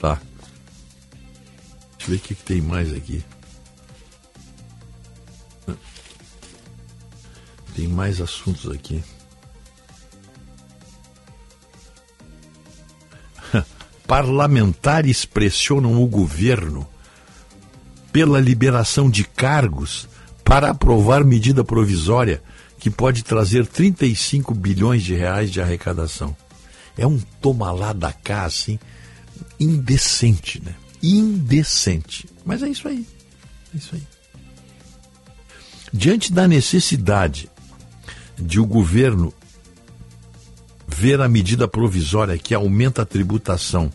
Tá. Deixa eu ver o que, que tem mais aqui. Tem mais assuntos aqui. Parlamentares pressionam o governo pela liberação de cargos para aprovar medida provisória que pode trazer 35 bilhões de reais de arrecadação. É um toma lá da cá, assim, indecente, né? Indecente. Mas é isso aí. É isso aí. Diante da necessidade de o governo ver a medida provisória que aumenta a tributação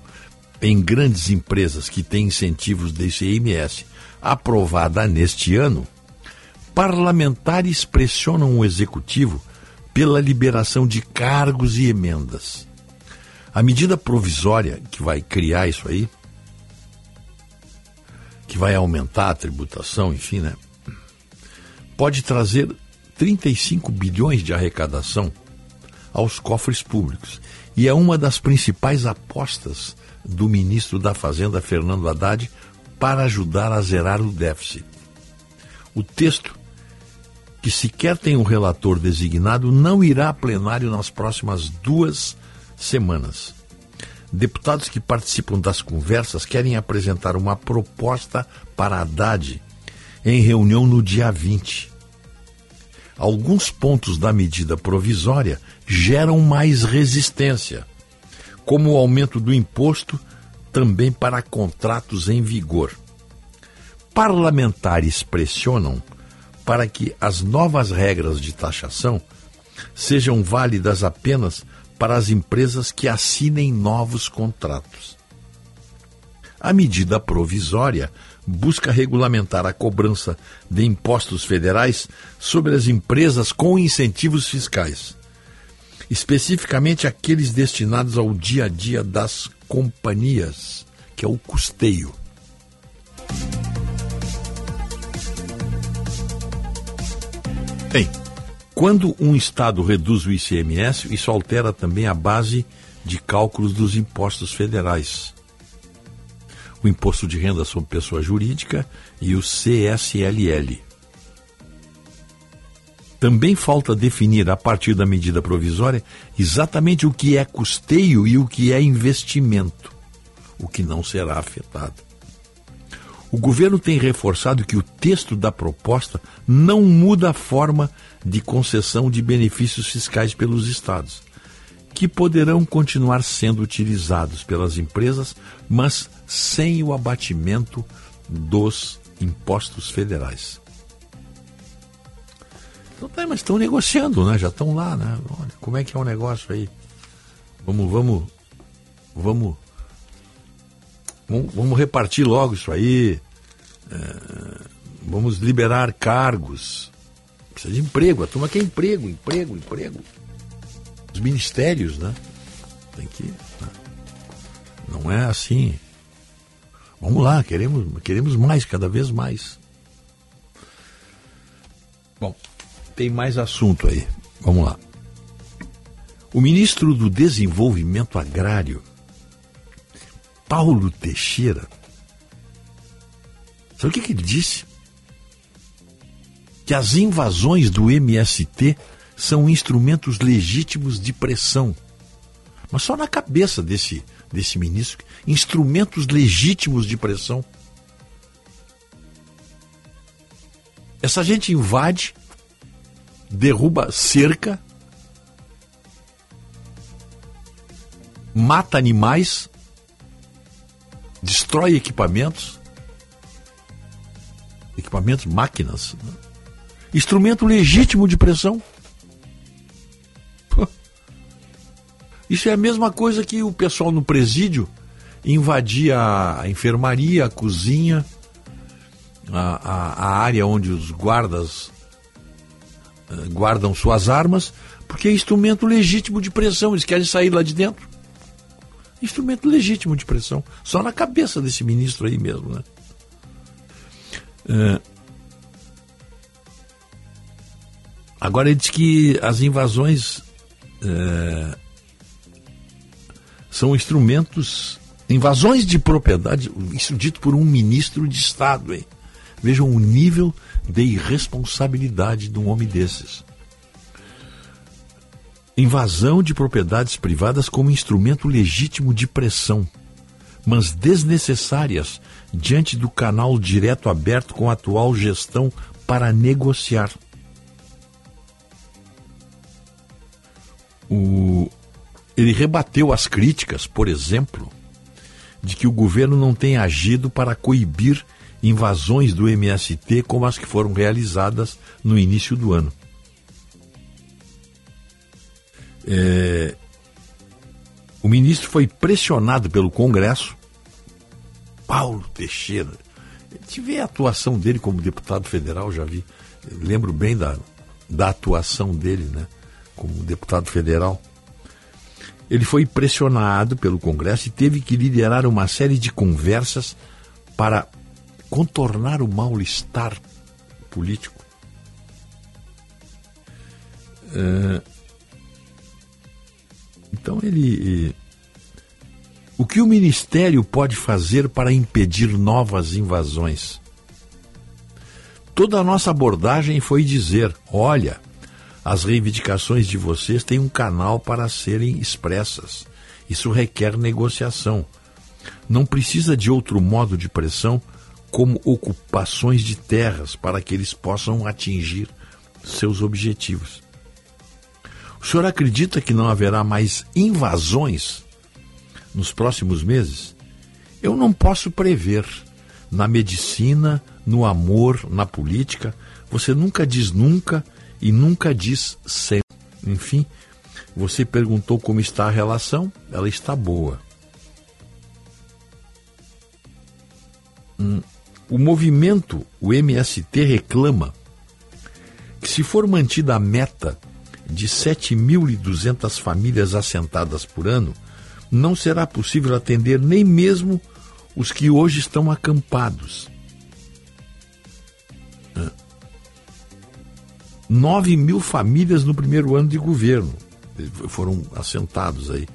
em grandes empresas que têm incentivos de ICMS aprovada neste ano, parlamentares pressionam o executivo pela liberação de cargos e emendas. A medida provisória que vai criar isso aí, que vai aumentar a tributação, enfim, né? Pode trazer 35 bilhões de arrecadação aos cofres públicos. E é uma das principais apostas do ministro da Fazenda, Fernando Haddad, para ajudar a zerar o déficit. O texto que sequer tem um relator designado, não irá a plenário nas próximas duas semanas. deputados que participam das conversas querem apresentar uma proposta para Haddad em reunião no dia 20. Alguns pontos da medida provisória geram mais resistência, como o aumento do imposto também para contratos em vigor. Parlamentares pressionam para que as novas regras de taxação sejam válidas apenas para as empresas que assinem novos contratos. A medida provisória busca regulamentar a cobrança de impostos federais sobre as empresas com incentivos fiscais, especificamente aqueles destinados ao dia a dia das companhias, que é o custeio. Bem, quando um Estado reduz o ICMS, isso altera também a base de cálculos dos impostos federais. O imposto de renda sobre pessoa jurídica e o CSLL. Também falta definir, a partir da medida provisória, exatamente o que é custeio e o que é investimento, o que não será afetado. O governo tem reforçado que o texto da proposta não muda a forma de concessão de benefícios fiscais pelos estados, que poderão continuar sendo utilizados pelas empresas, mas sem o abatimento dos impostos federais. Então, tá, mas estão negociando, né? Já estão lá, né? Olha, como é que é o negócio aí? Vamos, vamos, vamos, vamos, vamos repartir logo isso aí. É, vamos liberar cargos Precisa de emprego, a turma quer emprego, emprego, emprego. Os ministérios, né? Tem que. Né? Não é assim. Vamos lá, queremos, queremos mais, cada vez mais. Bom, tem mais assunto aí. Vamos lá. O ministro do Desenvolvimento Agrário, Paulo Teixeira, sabe o que, que ele disse? que as invasões do MST são instrumentos legítimos de pressão. Mas só na cabeça desse, desse ministro, instrumentos legítimos de pressão. Essa gente invade, derruba cerca, mata animais, destrói equipamentos, equipamentos, máquinas. Né? Instrumento legítimo de pressão. Isso é a mesma coisa que o pessoal no presídio invadia a enfermaria, a cozinha, a, a, a área onde os guardas guardam suas armas, porque é instrumento legítimo de pressão. Eles querem sair lá de dentro. Instrumento legítimo de pressão. Só na cabeça desse ministro aí mesmo, né? Uh, Agora ele diz que as invasões é, são instrumentos, invasões de propriedade, isso dito por um ministro de Estado, hein? Vejam o nível de irresponsabilidade de um homem desses. Invasão de propriedades privadas como instrumento legítimo de pressão, mas desnecessárias diante do canal direto aberto com a atual gestão para negociar. O, ele rebateu as críticas, por exemplo, de que o governo não tem agido para coibir invasões do MST como as que foram realizadas no início do ano. É, o ministro foi pressionado pelo Congresso, Paulo Teixeira. Tive a atuação dele como deputado federal, já vi. lembro bem da, da atuação dele, né? como deputado federal, ele foi pressionado pelo Congresso e teve que liderar uma série de conversas para contornar o mal-estar político. Uh, então ele. O que o Ministério pode fazer para impedir novas invasões? Toda a nossa abordagem foi dizer: olha, as reivindicações de vocês têm um canal para serem expressas. Isso requer negociação. Não precisa de outro modo de pressão como ocupações de terras para que eles possam atingir seus objetivos. O senhor acredita que não haverá mais invasões nos próximos meses? Eu não posso prever. Na medicina, no amor, na política, você nunca diz nunca e nunca diz sempre. Enfim, você perguntou como está a relação, ela está boa. Hum, o movimento, o MST, reclama que, se for mantida a meta de 7.200 famílias assentadas por ano, não será possível atender nem mesmo os que hoje estão acampados. 9 mil famílias no primeiro ano de governo foram assentados aí.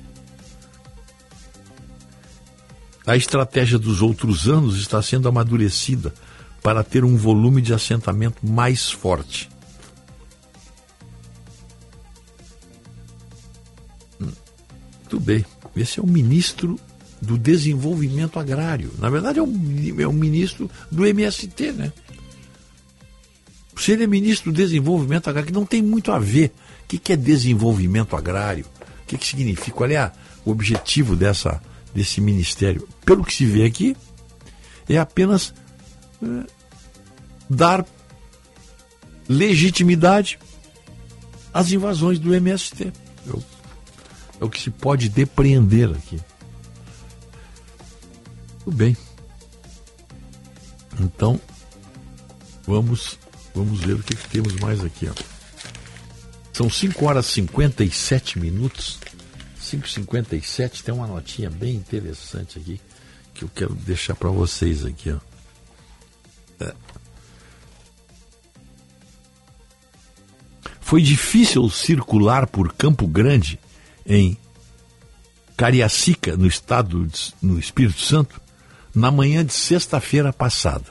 A estratégia dos outros anos está sendo amadurecida para ter um volume de assentamento mais forte. Hum, tudo bem. Esse é o ministro do Desenvolvimento Agrário. Na verdade, é o, é o ministro do MST, né? Se ele é ministro do Desenvolvimento Agrário, que não tem muito a ver. O que, que é desenvolvimento agrário? O que, que significa? Qual é a, o objetivo dessa, desse ministério? Pelo que se vê aqui, é apenas é, dar legitimidade às invasões do MST. É, é o que se pode depreender aqui. Tudo bem. Então, vamos Vamos ver o que, que temos mais aqui. Ó. São 5 horas e 57 minutos. 5h57 tem uma notinha bem interessante aqui que eu quero deixar para vocês aqui. Ó. É. Foi difícil circular por Campo Grande, em Cariacica, no estado de, no Espírito Santo, na manhã de sexta-feira passada.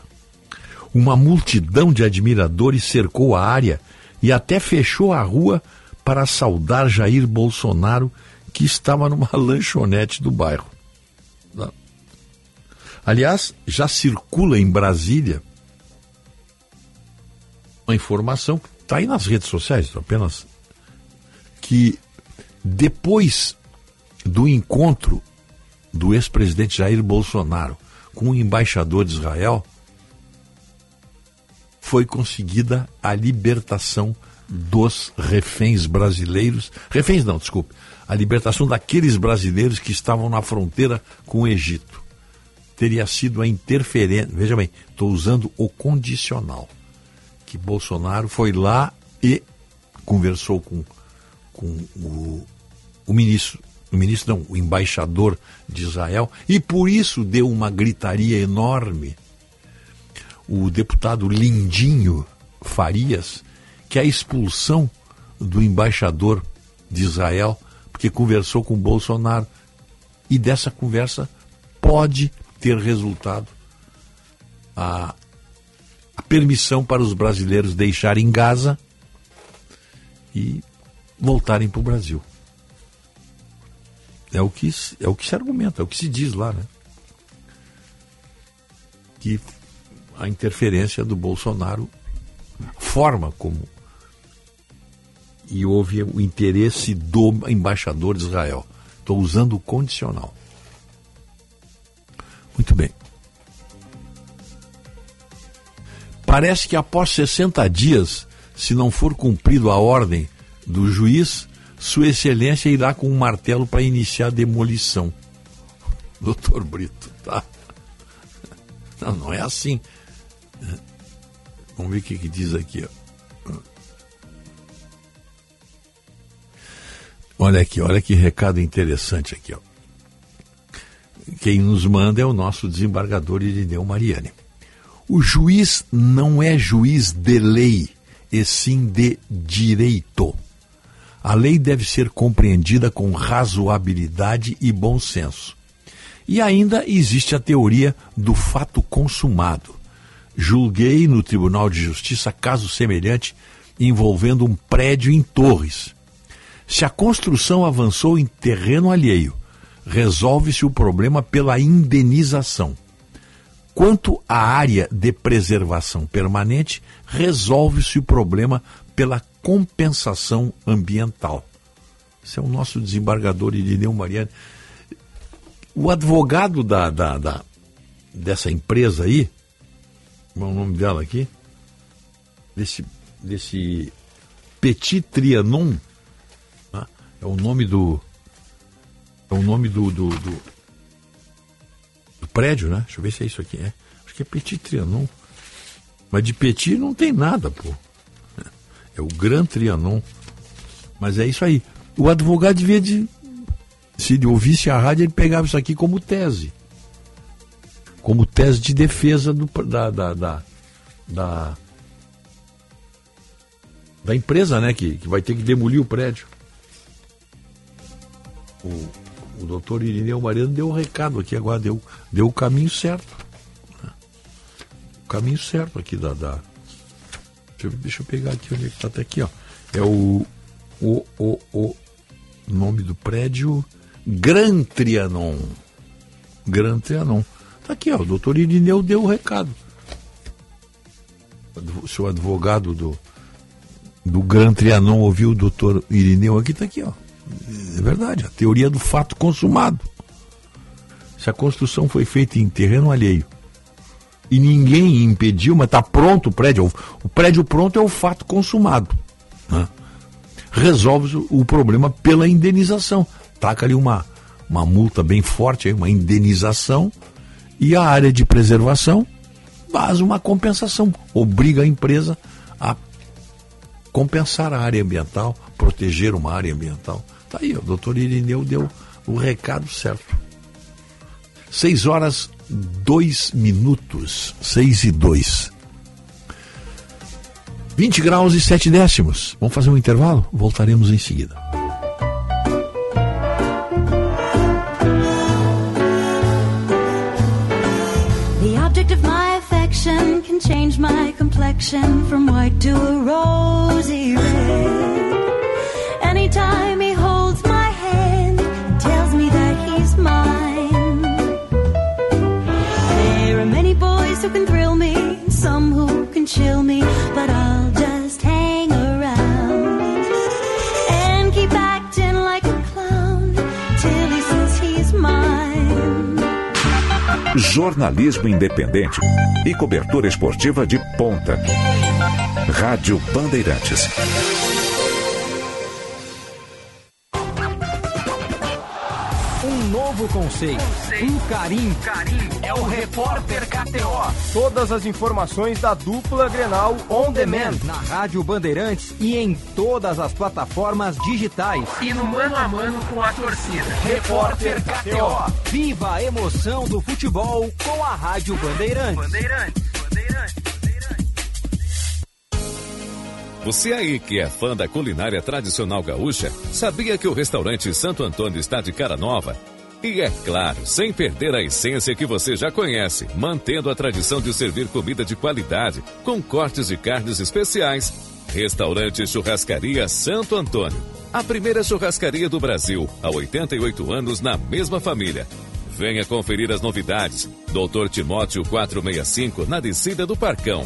Uma multidão de admiradores cercou a área e até fechou a rua para saudar Jair Bolsonaro, que estava numa lanchonete do bairro. Aliás, já circula em Brasília uma informação, está aí nas redes sociais, apenas, que depois do encontro do ex-presidente Jair Bolsonaro com o embaixador de Israel, foi conseguida a libertação dos reféns brasileiros. Reféns não, desculpe. A libertação daqueles brasileiros que estavam na fronteira com o Egito. Teria sido a interferência. Veja bem, estou usando o condicional. Que Bolsonaro foi lá e conversou com, com o, o ministro. O ministro não, o embaixador de Israel, e por isso deu uma gritaria enorme o deputado Lindinho Farias, que é a expulsão do embaixador de Israel, porque conversou com Bolsonaro. E dessa conversa pode ter resultado a, a permissão para os brasileiros deixarem Gaza e voltarem para o Brasil. É o, que, é o que se argumenta, é o que se diz lá, né? Que a interferência do Bolsonaro, forma como. E houve o interesse do embaixador de Israel. Estou usando o condicional. Muito bem. Parece que após 60 dias, se não for cumprido a ordem do juiz, Sua Excelência irá com um martelo para iniciar a demolição. Doutor Brito, tá? Não, não é assim. Vamos ver o que, que diz aqui. Ó. Olha aqui, olha que recado interessante aqui. Ó. Quem nos manda é o nosso desembargador Irineu Mariani. O juiz não é juiz de lei, e sim de direito. A lei deve ser compreendida com razoabilidade e bom senso. E ainda existe a teoria do fato consumado julguei no Tribunal de Justiça caso semelhante envolvendo um prédio em Torres. Se a construção avançou em terreno alheio, resolve-se o problema pela indenização. Quanto à área de preservação permanente, resolve-se o problema pela compensação ambiental. Esse é o nosso desembargador Irineu Mariani. O advogado da, da, da, dessa empresa aí, qual é o nome dela aqui? Desse, desse Petit Trianon? É o nome do. É o nome do, do, do, do prédio, né? Deixa eu ver se é isso aqui. É. Acho que é Petit Trianon. Mas de Petit não tem nada, pô. É o Gran Trianon. Mas é isso aí. O advogado devia de. Se ele ouvisse a rádio, ele pegava isso aqui como tese. Como tese de defesa do, da, da, da, da, da empresa, né? Que, que vai ter que demolir o prédio. O, o doutor Irineu Mariano deu o um recado aqui agora, deu, deu o caminho certo. Né? O caminho certo aqui da. da deixa, eu, deixa eu pegar aqui onde é que está até aqui, ó. É o, o, o, o nome do prédio Gran Trianon. Gran Trianon. Está aqui, ó. O doutor Irineu deu o recado. O seu advogado do, do Gran Trianon ouviu o doutor Irineu aqui, está aqui, ó. É verdade, a teoria do fato consumado. Se a construção foi feita em terreno alheio e ninguém impediu, mas está pronto o prédio, o prédio pronto é o fato consumado. Né? Resolve o problema pela indenização. Taca ali uma, uma multa bem forte, uma indenização, e a área de preservação faz uma compensação, obriga a empresa a compensar a área ambiental, proteger uma área ambiental. Tá aí, o doutor Irineu deu o recado certo. Seis horas, dois minutos. Seis e dois. 20 graus e 7 décimos. Vamos fazer um intervalo? Voltaremos em seguida. The object of my affection can change my complexion from white to a rosy red. Anytime boys who can thrill me, some who can chill me, but I'll just hang around and keep acting like a clown till he says he's mine. Jornalismo independente e cobertura esportiva de ponta. Rádio Bandeirantes. Conceito, um carinho. É o Repórter KTO. Todas as informações da dupla Grenal on demand na Rádio Bandeirantes e em todas as plataformas digitais. E no mano a mano com a torcida. Repórter KTO. Viva a emoção do futebol com a Rádio Bandeirantes, Bandeirantes. Você aí que é fã da culinária tradicional gaúcha, sabia que o restaurante Santo Antônio está de cara nova? E é claro, sem perder a essência que você já conhece, mantendo a tradição de servir comida de qualidade, com cortes de carnes especiais. Restaurante Churrascaria Santo Antônio. A primeira churrascaria do Brasil, há 88 anos na mesma família. Venha conferir as novidades. Doutor Timóteo 465, na descida do Parcão.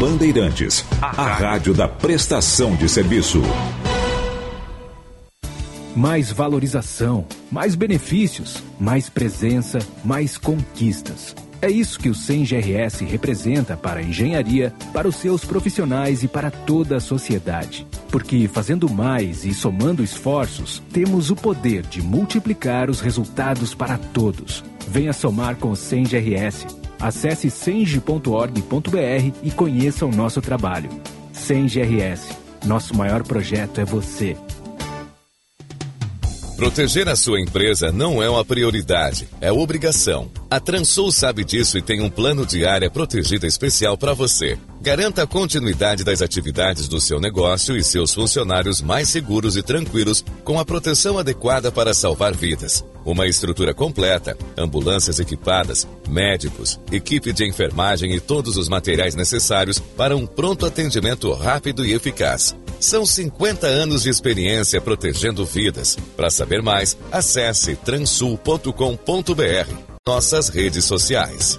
Bandeirantes, a rádio da prestação de serviço. Mais valorização, mais benefícios, mais presença, mais conquistas. É isso que o SEM-GRS representa para a engenharia, para os seus profissionais e para toda a sociedade. Porque fazendo mais e somando esforços, temos o poder de multiplicar os resultados para todos. Venha somar com o SEM-GRS. Acesse senge.org.br e conheça o nosso trabalho. SEM-GRS. Nosso maior projeto é você. Proteger a sua empresa não é uma prioridade, é obrigação. A Transul sabe disso e tem um plano de área protegida especial para você. Garanta a continuidade das atividades do seu negócio e seus funcionários mais seguros e tranquilos com a proteção adequada para salvar vidas. Uma estrutura completa, ambulâncias equipadas, médicos, equipe de enfermagem e todos os materiais necessários para um pronto atendimento rápido e eficaz. São 50 anos de experiência protegendo vidas. Para saber mais, acesse transul.com.br. Nossas redes sociais.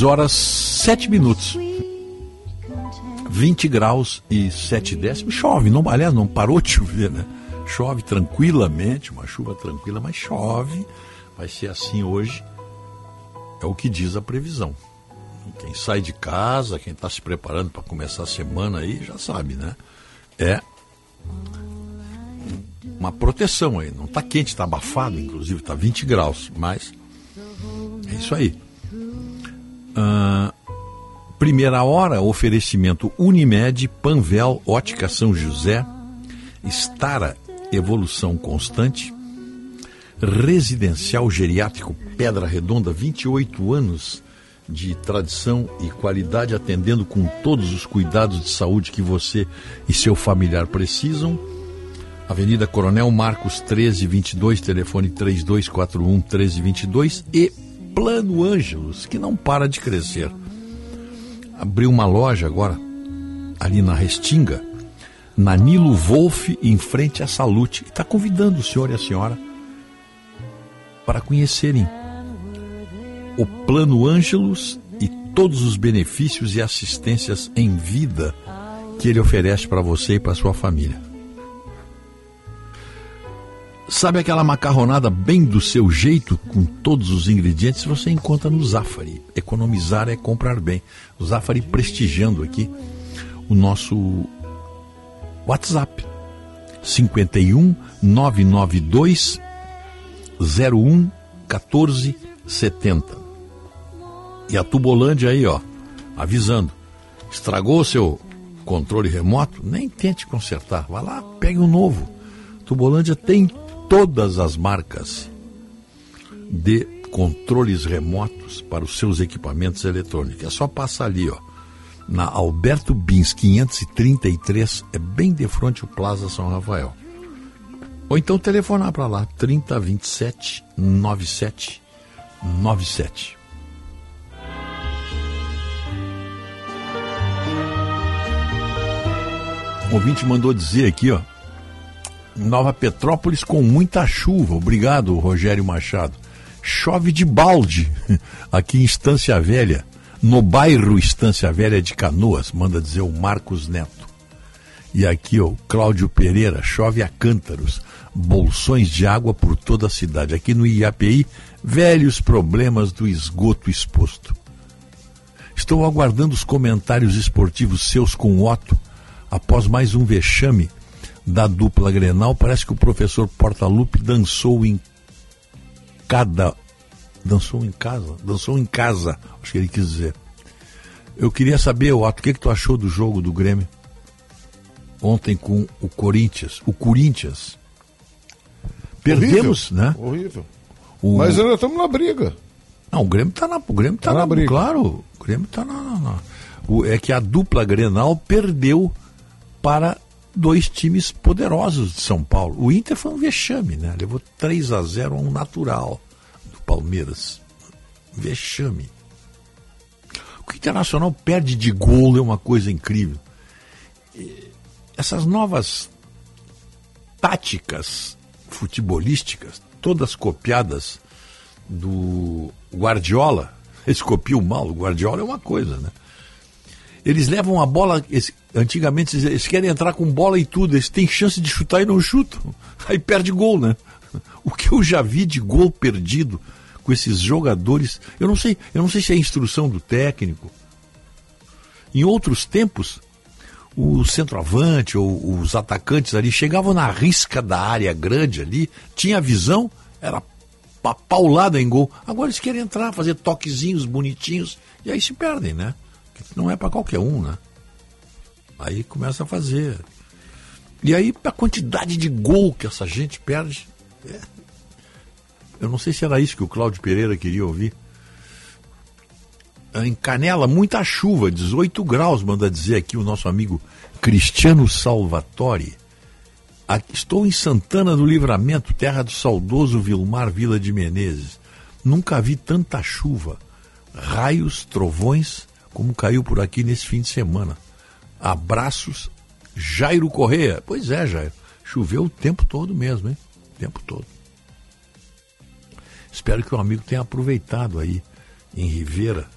6 horas 7 minutos. 20 graus e 7 décimos. Chove, não, aliás, não parou de chover, né? Chove tranquilamente, uma chuva tranquila, mas chove. Vai ser assim hoje. É o que diz a previsão. Quem sai de casa, quem está se preparando para começar a semana aí, já sabe, né? É uma proteção aí. Não está quente, está abafado, inclusive, está 20 graus, mas é isso aí. Ah, primeira hora, oferecimento Unimed, Panvel, Ótica São José, Estara, Evolução Constante, Residencial Geriátrico Pedra Redonda, 28 anos de tradição e qualidade, atendendo com todos os cuidados de saúde que você e seu familiar precisam. Avenida Coronel Marcos 1322, telefone 3241 1322 e Plano Ângelos, que não para de crescer. Abriu uma loja agora, ali na Restinga, na Nilo Wolf, em frente à Salute, está convidando o senhor e a senhora para conhecerem o Plano Ângelos e todos os benefícios e assistências em vida que ele oferece para você e para sua família. Sabe aquela macarronada bem do seu jeito, com todos os ingredientes, você encontra no Zafari. Economizar é comprar bem. O Zafari prestigiando aqui o nosso WhatsApp. 51 992 01 14 70. E a Tubolândia aí, ó, avisando. Estragou o seu controle remoto? Nem tente consertar. Vá lá, pegue um novo. Tubolândia tem todas as marcas de controles remotos para os seus equipamentos eletrônicos. É só passar ali, ó, na Alberto Bins 533, é bem de frente ao Plaza São Rafael. Ou então telefonar para lá, 3027 9797. O ouvinte mandou dizer aqui, ó, Nova Petrópolis com muita chuva. Obrigado, Rogério Machado. Chove de balde aqui em Estância Velha, no bairro Estância Velha de Canoas, manda dizer o Marcos Neto. E aqui, ó, Cláudio Pereira, chove a cântaros, bolsões de água por toda a cidade. Aqui no IAPI, velhos problemas do esgoto exposto. Estou aguardando os comentários esportivos seus com o Otto após mais um vexame da dupla Grenal. Parece que o professor Portalupe dançou em cada. Dançou em casa? Dançou em casa, acho que ele quis dizer. Eu queria saber, Otto, o que, que tu achou do jogo do Grêmio? Ontem com o Corinthians. O Corinthians. Perdemos, Horrível, né? Horrível. O- Mas ainda estamos na briga. Não, o Grêmio tá na, o Grêmio tá Tá na na, briga. claro, o Grêmio tá na, na- na- o- é que a dupla Grenal perdeu para dois times poderosos de São Paulo. O Inter foi um vexame, né? Levou 3 a 0 a um natural do Palmeiras. Vexame. O Internacional perde de gol é uma coisa incrível. Essas novas táticas futebolísticas, todas copiadas do Guardiola. Eles copiam mal, o Guardiola é uma coisa, né? Eles levam a bola. esse- antigamente eles, querem entrar com bola e tudo, eles têm chance de chutar e não chutam. Aí perde gol, né? O que eu já vi de gol perdido com esses jogadores, eu não sei, eu não sei se é instrução do técnico. Em outros tempos, o centroavante ou os atacantes ali chegavam na risca da área grande ali, tinha visão, era pa- paulada em gol. Agora eles querem entrar, fazer toquezinhos bonitinhos e aí se perdem, né? Não é para qualquer um, né? Aí começa a fazer. E aí a quantidade de gol que essa gente perde. é- Eu não sei se era isso que o Cláudio Pereira queria ouvir. Em Canela, muita chuva, 18 graus, manda dizer aqui o nosso amigo Cristiano Salvatore. Aqui- estou em Santana do Livramento, terra do saudoso Vilmar Vila de Menezes. Nunca vi tanta chuva, raios, trovões, como caiu por aqui nesse fim de semana. Abraços, Jairo Correia. Pois é, Jairo. Choveu o tempo todo mesmo, hein? O tempo todo. Espero que o amigo tenha aproveitado aí em Ribeira.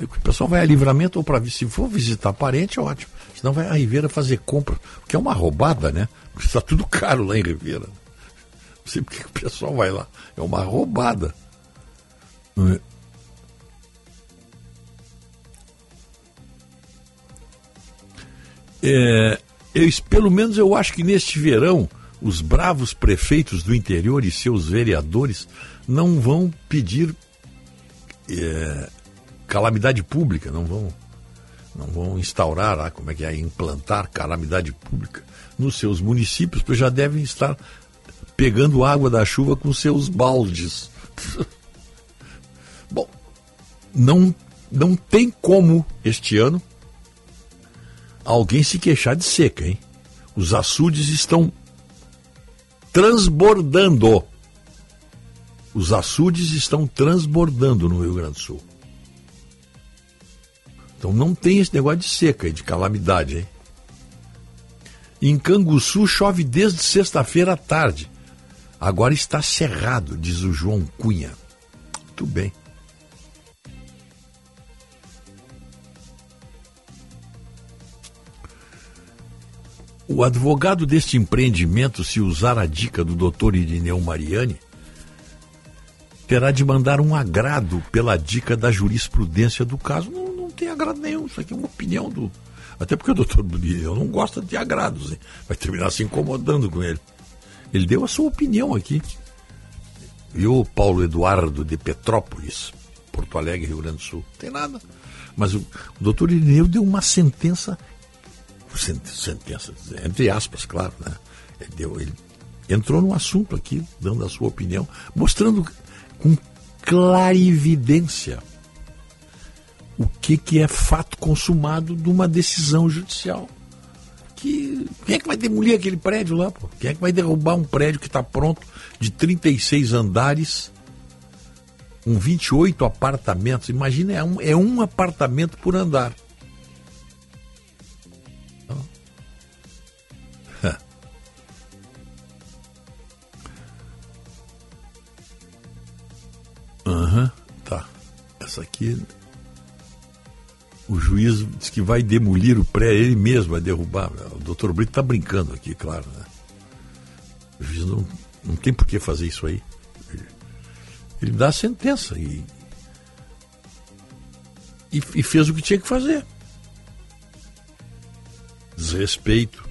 O pessoal vai a livramento ou para se for visitar parente, ótimo. Senão vai a Ribeira fazer compra, que é uma roubada, né? Porque está tudo caro lá em Ribeira. Não sei porque que o pessoal vai lá. É uma roubada. É? Eu, pelo menos eu acho que neste verão os bravos prefeitos do interior e seus vereadores não vão pedir é, calamidade pública, não vão, não vão instaurar, ah, como é que é, implantar calamidade pública nos seus municípios, porque já devem estar pegando água da chuva com seus baldes. Bom, não, não tem como este ano alguém se queixar de seca, hein? Os açudes estão transbordando. Os açudes estão transbordando no Rio Grande do Sul. Então não tem esse negócio de seca e de calamidade, hein? Em Canguçu chove desde sexta-feira à tarde. Agora está cerrado, diz o João Cunha. Muito bem. O advogado deste empreendimento, se usar a dica do doutor Irineu Mariani, terá de mandar um agrado pela dica da jurisprudência do caso. Não, não tem agrado nenhum, isso aqui é uma opinião do. Até porque o doutor Irineu não gosta de agrados, hein? vai terminar se incomodando com ele. Ele deu a sua opinião aqui. Viu, Paulo Eduardo de Petrópolis, Porto Alegre, Rio Grande do Sul? Não tem nada. Mas o, o doutor Irineu deu uma sentença sen- sentença, entre aspas, claro, né? Ele, deu, ele entrou no assunto aqui, dando a sua opinião, mostrando com clarividência o que, que é fato consumado de uma decisão judicial. Que, quem é que vai demolir aquele prédio lá? Pô? Quem é que vai derrubar um prédio que está pronto de 36 andares, com 28 apartamentos? Imagina, é um, é um apartamento por andar. Essa aqui. O juiz diz que vai demolir o prédio, ele mesmo vai derrubar. O doutor Brito está brincando aqui, claro. Né? O juiz não, não tem por que fazer isso aí. Ele, ele dá a sentença e. e, e fez o que tinha que fazer. Desrespeito.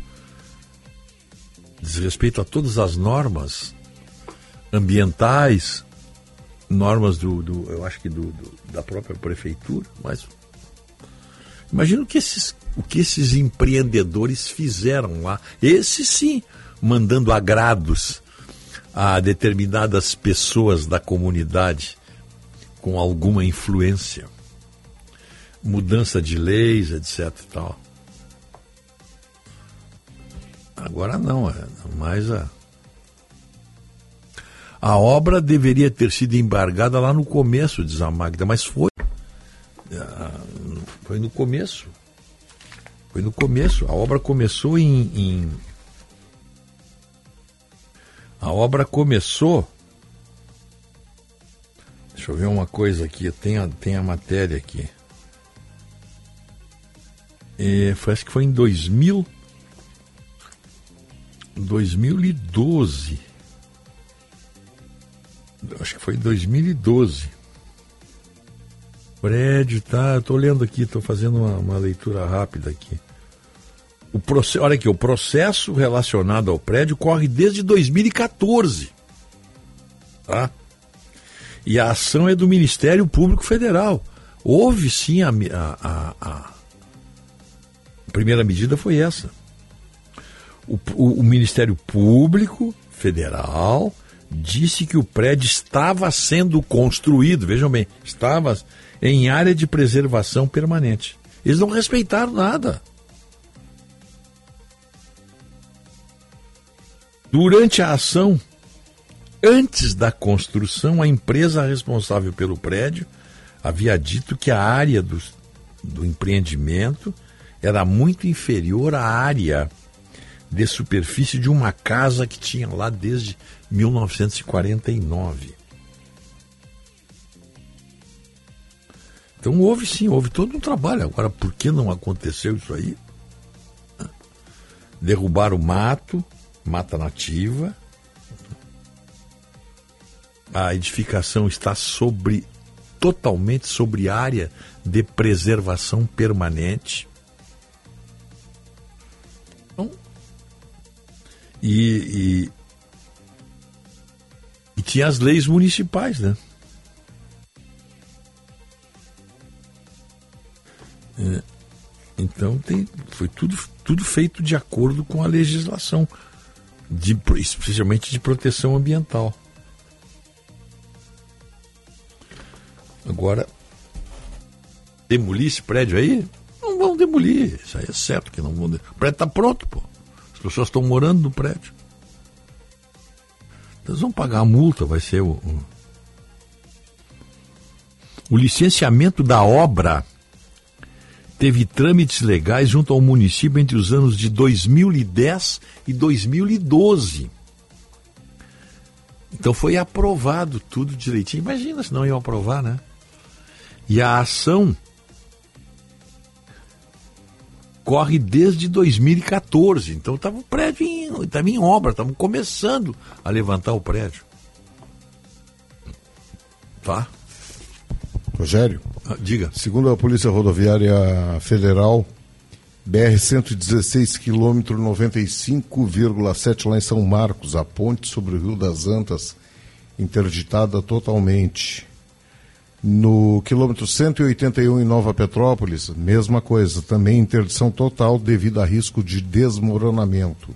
Desrespeito a todas as normas ambientais, normas do, do eu acho que do, do, da própria prefeitura, mas imagina o que esses, o que esses empreendedores fizeram lá. Esses sim, mandando agrados a determinadas pessoas da comunidade com alguma influência. Mudança de leis, etc. Tal. Agora não, é mais a. A obra deveria ter sido embargada lá no começo, diz a Magda, mas foi. Ah, foi no começo. Foi no começo. A obra começou em, em a obra começou. Deixa eu ver uma coisa aqui. Tem a, tem a matéria aqui. É, foi, acho que foi em 2000. 2012. Acho que foi em 2012. Prédio, tá? Eu tô lendo aqui, tô fazendo uma, uma leitura rápida aqui. O processo, olha aqui, o processo relacionado ao prédio corre desde 2014. Tá? E a ação é do Ministério Público Federal. Houve sim a, a, a, a primeira medida foi essa. O, o, o Ministério Público Federal disse que o prédio estava sendo construído, vejam bem, estava em área de preservação permanente. Eles não respeitaram nada. Durante a ação, antes da construção, a empresa responsável pelo prédio havia dito que a área do, do empreendimento era muito inferior à área de superfície de uma casa que tinha lá desde 1949. Então houve sim, houve todo um trabalho. Agora, por que não aconteceu isso aí? Derrubar o mato, mata nativa. A edificação está sobre totalmente sobre área de preservação permanente. Então, e, e, e tinha as leis municipais, né? É, então tem, foi tudo, tudo feito de acordo com a legislação de, especialmente de proteção ambiental. Agora, demolir esse prédio aí? Não vão demolir. Isso aí é certo que não vão. O prédio está pronto, pô. As pessoas estão morando no prédio. Eles vão pagar a multa, vai ser o, o, o licenciamento da obra teve trâmites legais junto ao município entre os anos de 2010 e 2012. Então foi aprovado tudo direitinho. Imagina se não iam aprovar, né? E a ação corre desde 2014. Então estava o prédio em, tava em obra, estavam começando a levantar o prédio. Tá? Rogério? Ah, diga. Segundo a Polícia Rodoviária Federal, BR-116, quilômetro 95,7 lá em São Marcos, a ponte sobre o Rio das Antas, interditada totalmente. No quilômetro 181 em Nova Petrópolis, mesma coisa, também interdição total devido a risco de desmoronamento.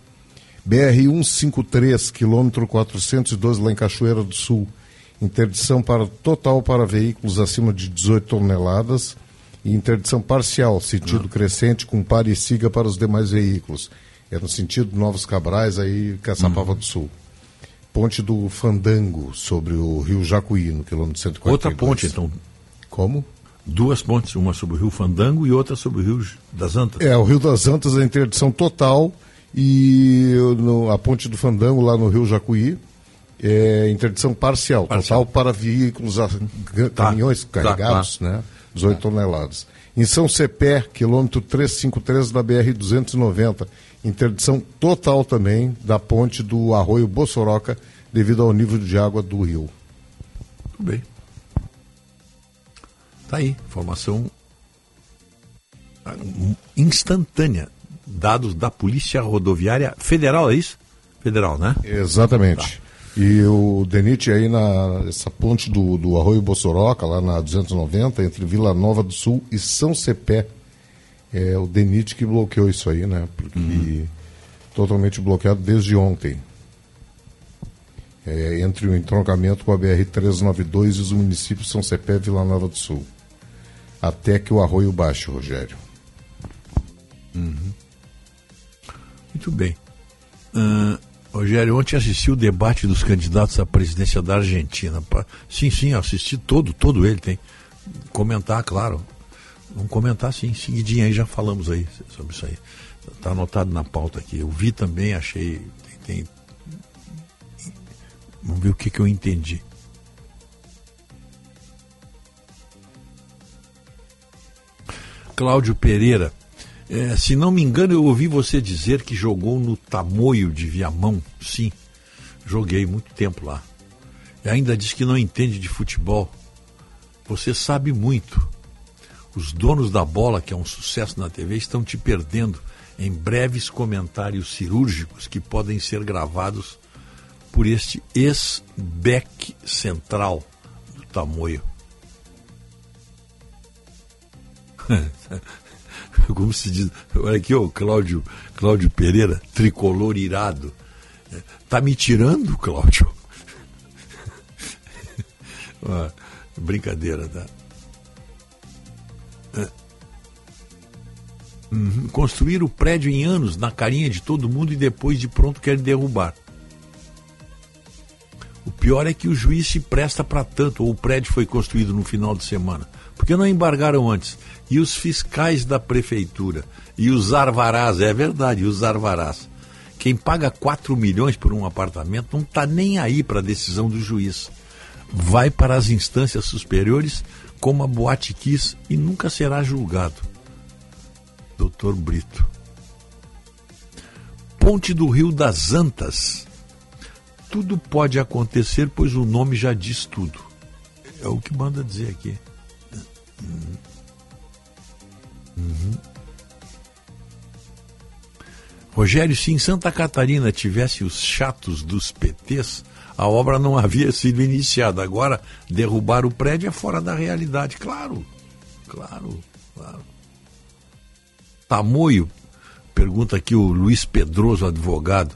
BR-153, quilômetro 412 lá em Cachoeira do Sul, interdição para, total para veículos acima de 18 toneladas e interdição parcial, sentido crescente, com pare e siga para os demais veículos. É no sentido Novos Cabrais, aí Caçapava Uhum. do Sul. Ponte do Fandango, sobre o rio Jacuí, no quilômetro 142. Outra ponte, então. Como? Duas pontes, uma sobre o Rio Fandango e outra sobre o Rio das Antas. É, o Rio das Antas é interdição total e no- a ponte do Fandango, lá no Rio Jacuí, é interdição parcial, total para veículos, a- ga- caminhões tá, carregados, né? 18 toneladas. Em São Cepé, quilômetro 353 da BR-290, interdição total também da ponte do Arroio Bossoroca devido ao nível de água do rio. Tudo bem. Tá aí, informação instantânea. Dados da Polícia Rodoviária Federal, é isso? Federal, né? Exatamente. E o Denit aí na essa ponte do, do Arroio Bossoroca, lá na 290, entre Vila Nova do Sul e São Cepé. É o Denit que bloqueou isso aí, né? Porque totalmente bloqueado desde ontem. É, entre o entroncamento com a BR-392 e os municípios São Cepé e Vila Nova do Sul. Até que o arroio baixe, Rogério. Muito bem. Ah, Rogério, ontem assisti o debate dos candidatos à presidência da Argentina. Sim, sim, assisti todo, todo ele tem. Comentar, claro. Vamos comentar sim, seguidinho aí, já falamos aí sobre isso aí. Está anotado na pauta aqui. Eu vi também, achei. Tem, tem- Vamos ver o que, que eu entendi. Cláudio Pereira. É, se não me engano, eu ouvi você dizer que jogou no Tamoio de Viamão. Sim, joguei muito tempo lá. E ainda diz que não entende de futebol. Você sabe muito. Os donos da bola, que é um sucesso na TV, estão te perdendo em breves comentários cirúrgicos que podem ser gravados por este ex-back central do Tamoio. Como se diz, olha aqui, o Cláudio, Cláudio Pereira, tricolor irado. É, Tá me tirando, Cláudio? Brincadeira, tá? Uhum. Construir o prédio em anos, na carinha de todo mundo e depois de pronto quer derrubar. O pior é que o juiz se presta para tanto, ou o prédio foi construído no final de semana. Por que não embargaram antes? E os fiscais da prefeitura? E os arvarás? É verdade, os arvarás. Quem paga 4 milhões por um apartamento não está nem aí para a decisão do juiz. Vai para as instâncias superiores como a Boate quis e nunca será julgado. Doutor Brito. Ponte do Rio das Antas. Tudo pode acontecer, pois o nome já diz tudo. É o que manda dizer aqui. Uhum. Uhum. Rogério, se em Santa Catarina tivesse os chatos dos PTs, a obra não havia sido iniciada. Agora, derrubar o prédio é fora da realidade. Claro, claro, claro. Tamoio, pergunta aqui o Luiz Pedroso, advogado.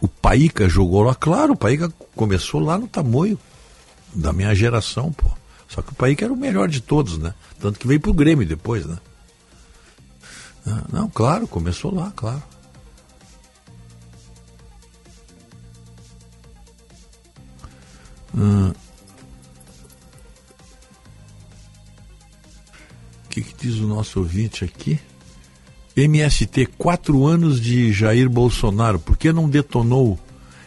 O Paíca jogou lá? Claro, o Paíca começou lá no Tamoio, da minha geração, pô. Só que o Paíca era o melhor de todos, né? Tanto que veio pro Grêmio depois, né? Ah, Não, claro, começou lá, claro. Hum. Que, que diz o nosso ouvinte aqui? MST, quatro anos de Jair Bolsonaro, por que não detonou?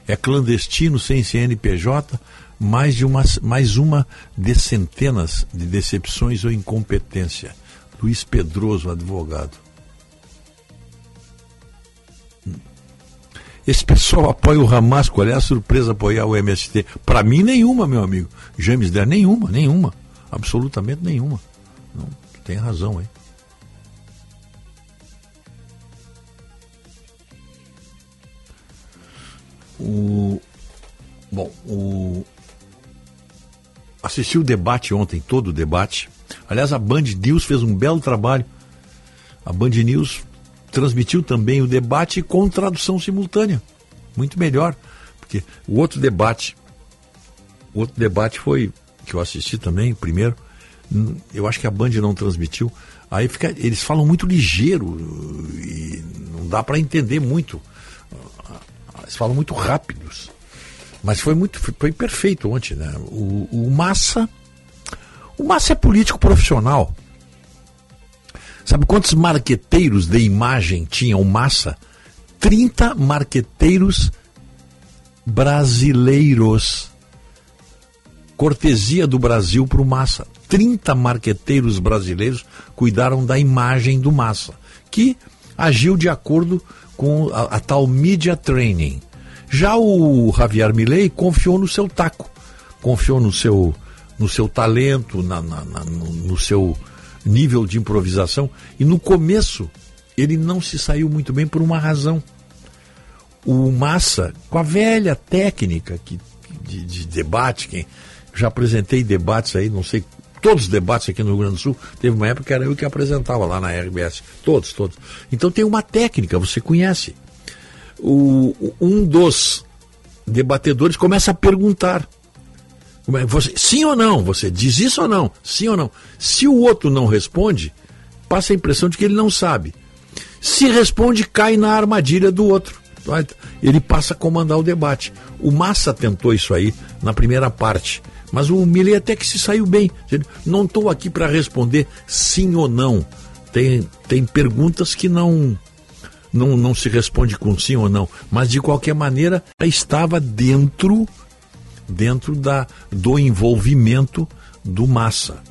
É clandestino, sem CNPJ, mais, de uma, mais uma de centenas de decepções ou incompetência. Luiz Pedroso, advogado. Esse pessoal apoia o Hamas, qual é a surpresa apoiar o MST? Para mim, nenhuma, meu amigo. James Der, nenhuma, nenhuma. Absolutamente nenhuma. Não, tem razão aí. O, bom, o, assisti o debate ontem, todo o debate. Aliás, a Band News fez um belo trabalho. A Band News transmitiu também o debate com tradução simultânea. Muito melhor. Porque o outro debate, o outro debate foi, que eu assisti também, o primeiro, eu acho que a Band não transmitiu. Aí fica, eles falam muito ligeiro e não dá para entender muito. Eles falam muito rápidos. Mas foi muito, foi perfeito ontem, né? O, o Massa, o Massa é político profissional. Sabe quantos marqueteiros de imagem tinha o Massa? 30 marqueteiros brasileiros. Cortesia do Brasil para o Massa. 30 marqueteiros brasileiros cuidaram da imagem do Massa, que agiu de acordo com a, a tal media training. Já o Javier Milei confiou no seu taco, confiou no seu, no seu talento, na, na, na, no, no seu nível de improvisação. E no começo, ele não se saiu muito bem por uma razão. O Massa, com a velha técnica que, de, de debate, quem já apresentei debates aí, não sei, todos os debates aqui no Rio Grande do Sul, teve uma época que era eu que apresentava lá na RBS. Todos, todos. Então tem uma técnica, você conhece. O, um dos debatedores começa a perguntar. É, Você, sim ou não? Você diz isso ou não? Sim ou não? Se o outro não responde, passa a impressão de que ele não sabe. Se responde, cai na armadilha do outro. Ele passa a comandar o debate. O Massa tentou isso aí na primeira parte, mas o Milley até que se saiu bem. Não estou aqui para responder sim ou não. Tem, tem perguntas que não, não não se responde com sim ou não, mas de qualquer maneira estava dentro dentro da, do envolvimento do Massa.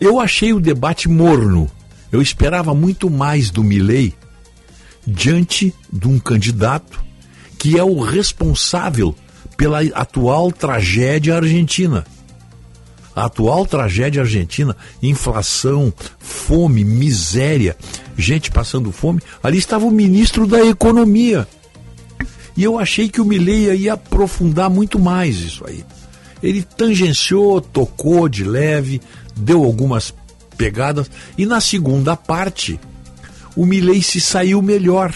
Eu achei o debate morno. Eu esperava muito mais do Milley diante de um candidato que é o responsável pela atual tragédia argentina. A atual tragédia argentina, inflação, fome, miséria, gente passando fome. Ali estava o ministro da Economia. E eu achei que o Milley ia aprofundar muito mais isso aí. Ele tangenciou, tocou de leve, deu algumas pegadas, e na segunda parte, o Milley se saiu melhor.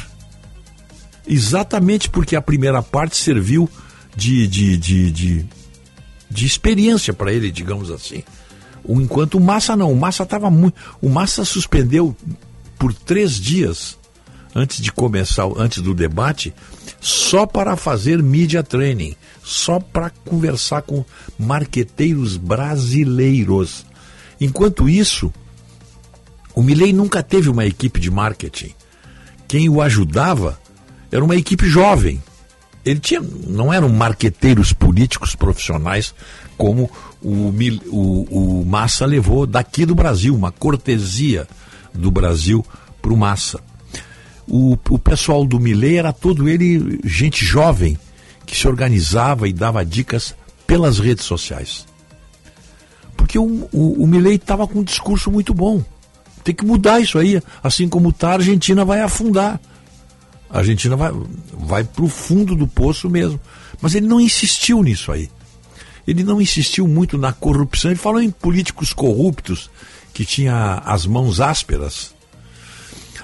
Exatamente porque a primeira parte serviu de, de, de, de, de experiência para ele, digamos assim. Enquanto o Massa não, o Massa estava muito. O Massa suspendeu por três dias antes de começar, antes do debate, só para fazer media training, só para conversar com marqueteiros brasileiros. Enquanto isso, o Milley nunca teve uma equipe de marketing. Quem o ajudava era uma equipe jovem. Ele tinha, não eram marqueteiros políticos profissionais como o, o, o Massa levou daqui do Brasil, uma cortesia do Brasil para o Massa o, pessoal do Milley era todo ele gente jovem que se organizava e dava dicas pelas redes sociais. Porque o, o, o Milley estava com um discurso muito bom. Tem que mudar isso aí. Assim como está, a Argentina vai afundar. A Argentina vai, vai para o fundo do poço mesmo. Mas ele não insistiu nisso aí. Ele não insistiu muito na corrupção. Ele falou em políticos corruptos que tinha as mãos ásperas.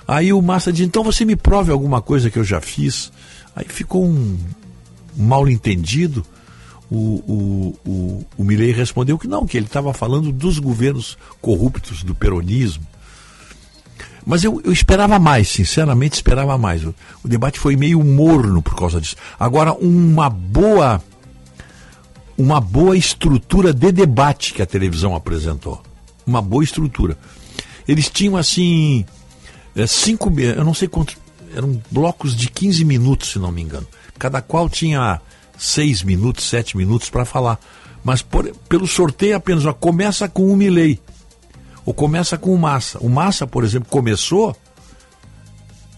Aí o Massa diz: então você me prove alguma coisa que eu já fiz. Aí ficou um mal entendido. O, o, o, o Milley respondeu que não, que ele estava falando dos governos corruptos do peronismo. Mas eu, eu esperava mais, sinceramente esperava mais. O, o, debate foi meio morno por causa disso. Agora, uma boa, uma boa estrutura de debate que a televisão apresentou. Uma boa estrutura. Eles tinham assim é, cinco, eu não sei quantos, eram blocos de 15 minutos, se não me engano. Cada qual tinha seis minutos, sete minutos para falar. Mas por, pelo sorteio apenas, ó, começa com o Milley. Ou começa com o Massa. O Massa, por exemplo, começou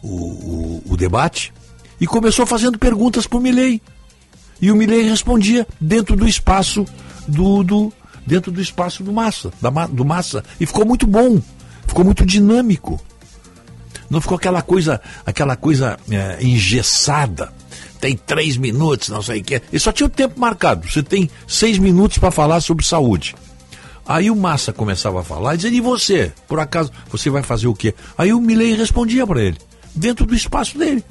o, o, o debate e começou fazendo perguntas para o Milley. E o Milley respondia dentro do espaço do, do dentro do espaço do Massa, da, do Massa. E ficou muito bom, ficou muito dinâmico. Não ficou aquela coisa, aquela coisa é, engessada. Tem três minutos, não sei o que. E só tinha o tempo marcado. Você tem seis minutos para falar sobre saúde. Aí o Massa começava a falar e dizia, e você? Por acaso, você vai fazer o quê? Aí o Milley respondia para ele, dentro do espaço dele.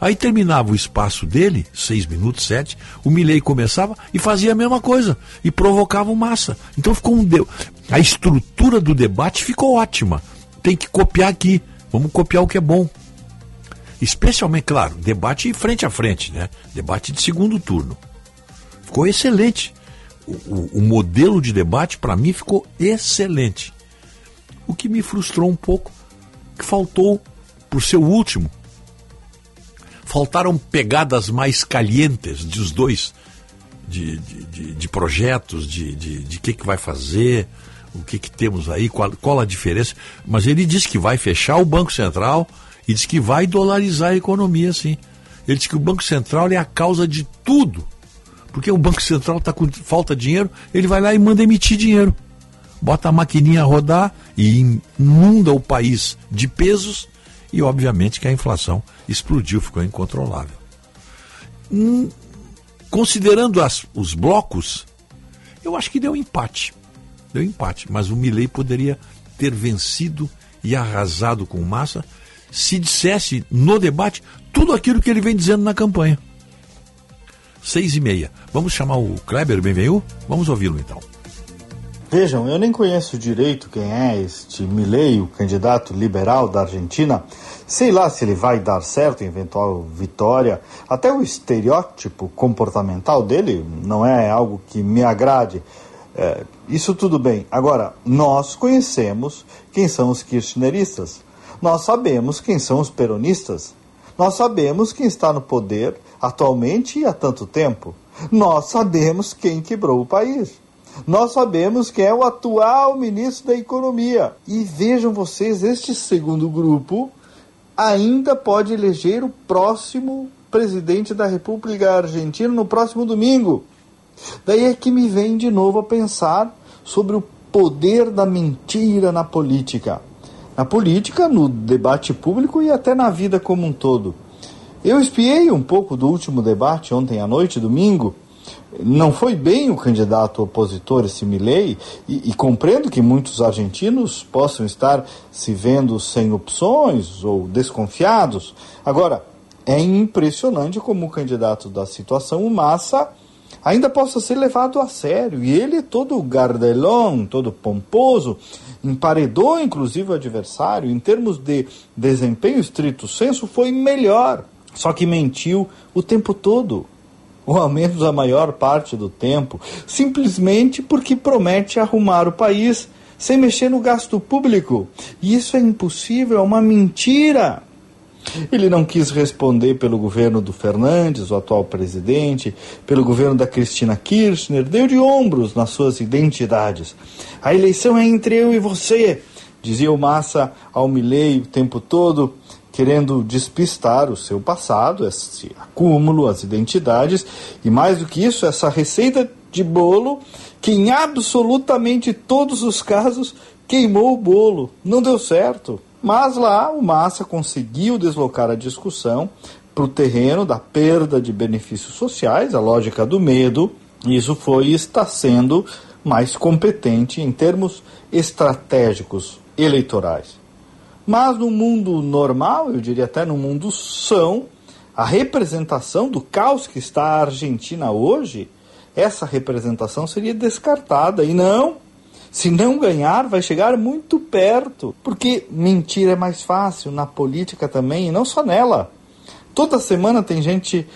Aí terminava o espaço dele, seis minutos, sete, o Milley começava e fazia a mesma coisa. E provocava o Massa. Então ficou um... A estrutura do debate ficou ótima. Tem que copiar aqui. Vamos copiar o que é bom. Especialmente, claro, debate frente a frente, né? Debate de segundo turno. Ficou excelente. O, o, o modelo de debate, para mim, ficou excelente. O que me frustrou um pouco, que faltou, por ser o último, faltaram pegadas mais calientes dos dois, de, de, de, de projetos, de, de, de que, que vai fazer, o que, que temos aí, qual, qual, a diferença. Mas ele diz que vai fechar o Banco Central e diz que vai dolarizar a economia, sim. Ele diz que o Banco Central é a causa de tudo. Porque o Banco Central está com falta de dinheiro, ele vai lá e manda emitir dinheiro. bota a maquininha a rodar e inunda o país de pesos e, obviamente, que a inflação explodiu, ficou incontrolável. Hum, considerando as, os blocos, eu acho que deu empate. Deu empate, mas o Milley poderia ter vencido e arrasado com massa se dissesse no debate tudo aquilo que ele vem dizendo na campanha. Seis e meia. Vamos chamar o Kleber Benvenu? Vamos ouvi-lo então. Vejam, eu nem conheço direito quem é este Milei, o candidato liberal da Argentina. Sei lá se ele vai dar certo em eventual vitória. Até o estereótipo comportamental dele não é algo que me agrade. É, isso tudo bem. Agora, nós conhecemos quem são os kirchneristas. Nós sabemos quem são os peronistas. Nós sabemos quem está no poder atualmente e há tanto tempo. Nós sabemos quem quebrou o país. Nós sabemos quem é o atual ministro da Economia. E vejam vocês, este segundo grupo ainda pode eleger o próximo presidente da República Argentina no próximo domingo. Daí é que me vem de novo a pensar sobre o poder da mentira na política. Na política, no debate público e até na vida como um todo. Eu espiei um pouco do último debate ontem à noite, domingo, não foi bem o candidato opositor esse Milley e, e, compreendo que muitos argentinos possam estar se vendo sem opções ou desconfiados. Agora, é impressionante como o candidato da situação, o Massa, ainda possa ser levado a sério. E ele, todo gardelão, todo pomposo, emparedou inclusive o adversário. Em termos de desempenho estrito senso, foi melhor. Só que mentiu o tempo todo ou ao menos a maior parte do tempo, simplesmente porque promete arrumar o país sem mexer no gasto público. E isso é impossível, é uma mentira. Ele não quis responder pelo governo do Fernandes, o atual presidente, pelo governo da Cristina Kirchner, deu de ombros nas suas identidades. A eleição é entre eu e você, dizia o Massa ao Milei o tempo todo querendo despistar o seu passado, esse acúmulo, as identidades, e mais do que isso, essa receita de bolo que em absolutamente todos os casos queimou o bolo, não deu certo. Mas lá o Massa conseguiu deslocar a discussão para o terreno da perda de benefícios sociais, a lógica do medo, e isso foi e está sendo mais competente em termos estratégicos eleitorais. Mas no mundo normal, eu diria até no mundo são, a representação do caos que está a Argentina hoje, essa representação seria descartada. E não, se não ganhar, vai chegar muito perto. Porque mentir é mais fácil na política também, e não só nela. Toda semana tem gente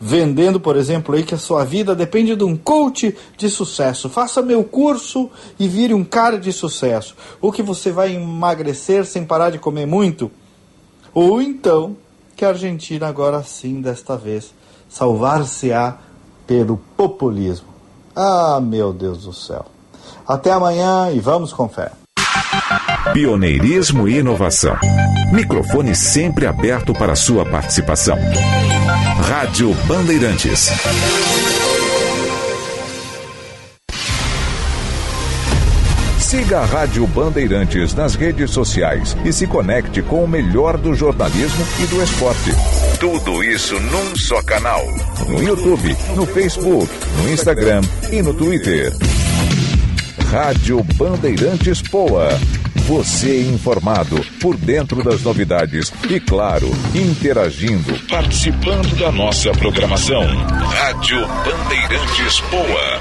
vendendo, por exemplo, aí que a sua vida depende de um coach de sucesso. Faça meu curso e vire um cara de sucesso. Ou que você vai emagrecer sem parar de comer muito. Ou então que a Argentina agora sim, desta vez, salvar-se-á pelo populismo. Ah, meu Deus do céu. Até amanhã e vamos com fé. Pioneirismo e inovação. Microfone sempre aberto para sua participação. Rádio Bandeirantes. Siga a Rádio Bandeirantes nas redes sociais e se conecte com o melhor do jornalismo e do esporte. Tudo isso num só canal. No YouTube, no Facebook, no Instagram e no Twitter. Rádio Bandeirantes Poa. Você informado por dentro das novidades e, claro, interagindo, participando da nossa programação. Rádio Bandeirantes Poa.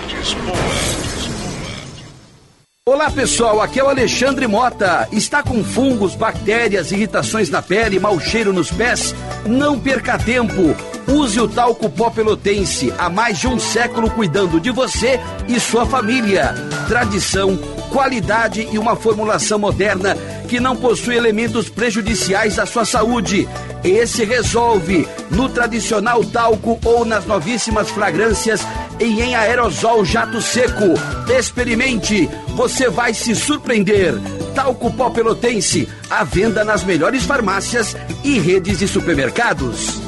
Olá pessoal, aqui é o Alexandre Mota. Está com fungos, bactérias, irritações na pele, mau cheiro nos pés? Não perca tempo. Use o talco pó pelotense, há mais de um século cuidando de você e sua família. Tradição, qualidade e uma formulação moderna que não possui elementos prejudiciais à sua saúde. Esse resolve no tradicional talco ou nas novíssimas fragrâncias e em aerosol jato seco. Experimente, você vai se surpreender. Talco pó pelotense, à venda nas melhores farmácias e redes de supermercados.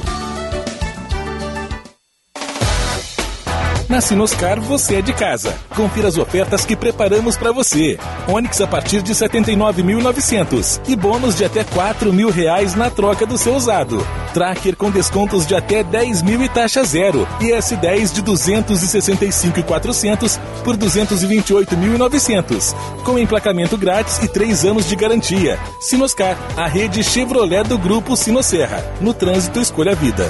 Na Sinoscar você é de casa. Confira as ofertas que preparamos para você. Onix a partir de 79.900 e bônus de até 4 mil reais na troca do seu usado. Tracker com descontos de até 10 mil e taxa zero. E S10 de 265.400 por 228.900. Com emplacamento grátis e 3 anos de garantia. Sinoscar, a rede Chevrolet do Grupo Sinosserra. No trânsito, escolha a vida.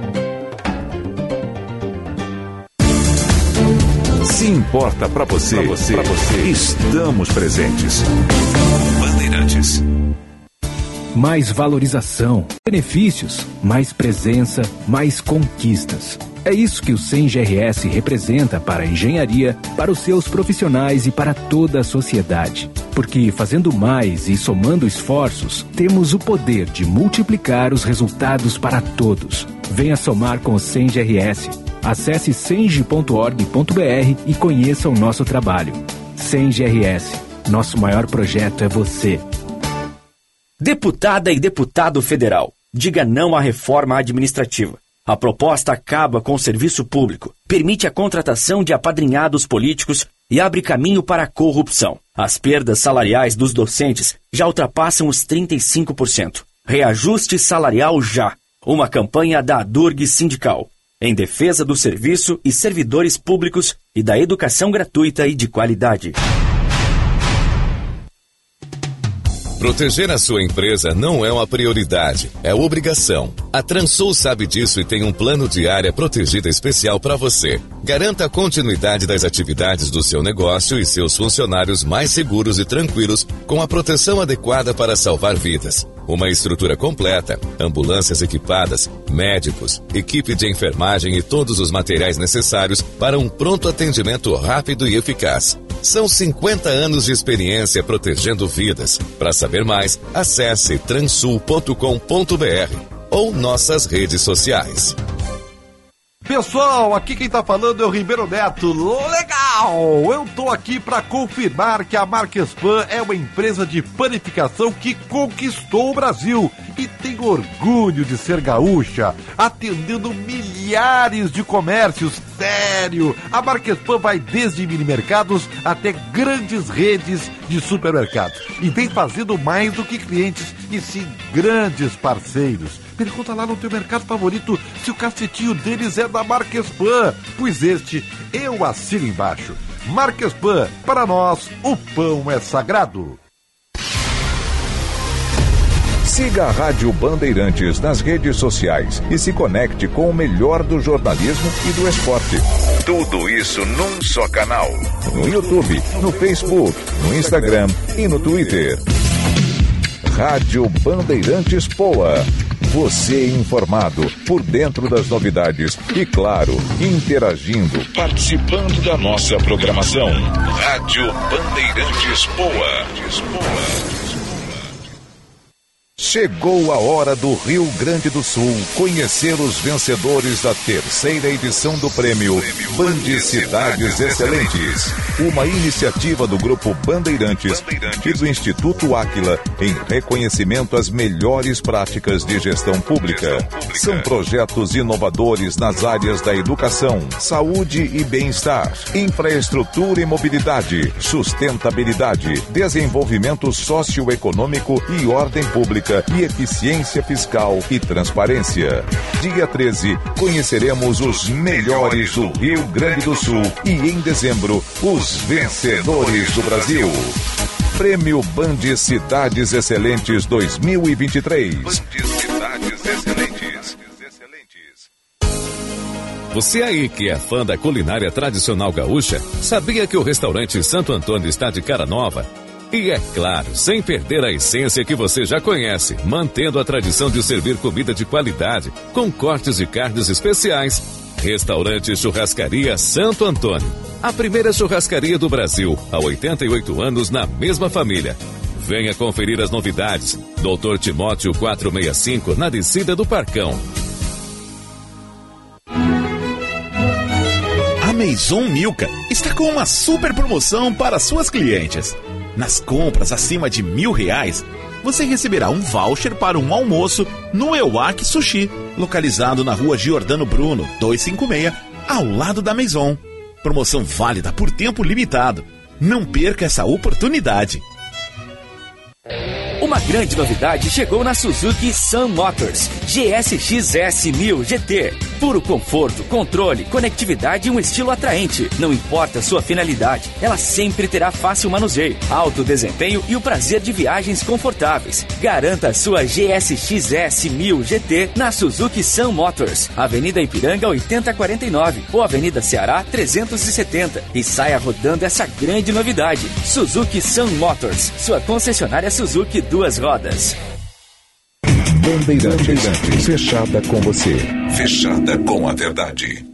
Se importa para você, pra você, pra você, estamos presentes. Bandeirantes. Mais valorização, benefícios, mais presença, mais conquistas. É isso que o SEM GRS representa para a engenharia, para os seus profissionais e para toda a sociedade. Porque fazendo mais e somando esforços, temos o poder de multiplicar os resultados para todos. Venha somar com o SEM GRS Acesse senge.org.br e conheça o nosso trabalho. Senge RS. Nosso maior projeto é você. Deputada e deputado federal, diga não à reforma administrativa. A proposta acaba com o serviço público, permite a contratação de apadrinhados políticos e abre caminho para a corrupção. As perdas salariais dos docentes já ultrapassam os 35%. Reajuste salarial já. Uma campanha da Durg Sindical em defesa do serviço e servidores públicos e da educação gratuita e de qualidade. Proteger a sua empresa não é uma prioridade, é obrigação. A Transul sabe disso e tem um plano de área protegida especial para você. Garanta a continuidade das atividades do seu negócio e seus funcionários mais seguros e tranquilos com a proteção adequada para salvar vidas. Uma estrutura completa, ambulâncias equipadas, médicos, equipe de enfermagem e todos os materiais necessários para um pronto atendimento rápido e eficaz. São 50 anos de experiência protegendo vidas. Para saber mais, acesse transul.com.br ou nossas redes sociais. Pessoal, aqui quem tá falando é o Ribeiro Neto. Legal! Eu tô aqui para confirmar que a Marquespan é uma empresa de panificação que conquistou o Brasil e tem orgulho de ser gaúcha, atendendo milhares de comércios. Sério! A Marquespan vai desde mini mercados até grandes redes de supermercados e vem fazendo mais do que clientes e sim grandes parceiros. Pergunta lá no teu mercado favorito se o cacetinho deles é da Marquespan, pois este eu assino embaixo. Marquespan, para nós, o pão é sagrado. Siga a Rádio Bandeirantes nas redes sociais e se conecte com o melhor do jornalismo e do esporte. Tudo isso num só canal. No YouTube, no Facebook, no Instagram e no Twitter. Rádio Bandeirantes Poa. Você informado por dentro das novidades e, claro, interagindo, participando da nossa programação. Rádio Bandeirantes Poa. Chegou a hora do Rio Grande do Sul conhecer os vencedores da terceira edição do prêmio Band Cidades Excelentes, uma iniciativa do Grupo Bandeirantes e do Instituto Áquila em reconhecimento às melhores práticas de gestão pública. São projetos inovadores nas áreas da educação, saúde e bem-estar, infraestrutura e mobilidade, sustentabilidade, desenvolvimento socioeconômico e ordem pública e eficiência fiscal e transparência. Dia 13, conheceremos os melhores do Rio Grande do Sul e em dezembro, os vencedores do Brasil. Prêmio Band Cidades Excelentes 2023. Band Cidades Excelentes. Você aí que é fã da culinária tradicional gaúcha, sabia que o restaurante Santo Antônio está de cara nova? E é claro, sem perder a essência que você já conhece, mantendo a tradição de servir comida de qualidade, com cortes de carnes especiais Restaurante Churrascaria Santo Antônio. A primeira churrascaria do Brasil, há 88 anos na mesma família. Venha conferir as novidades. Doutor Timóteo 465, na descida do Parcão. A Maison Milka está com uma super promoção para suas clientes. Nas compras acima de mil reais, você receberá um voucher para um almoço no Ewak Sushi, localizado na rua Giordano Bruno, 256, ao lado da Maison. Promoção válida por tempo limitado. Não perca essa oportunidade. Uma grande novidade chegou na Suzuki Sun Motors GSX-S 1000 GT. Puro conforto, controle, conectividade e um estilo atraente. Não importa sua finalidade, ela sempre terá fácil manuseio, alto desempenho e o prazer de viagens confortáveis. Garanta sua GSX-S 1000 GT na Suzuki Sun Motors, Avenida Ipiranga 8049 ou Avenida Ceará 370 e saia rodando essa grande novidade. Suzuki Sun Motors, sua concessionária Suzuki duas rodas. Bandeirantes, fechada com você. Fechada com a verdade.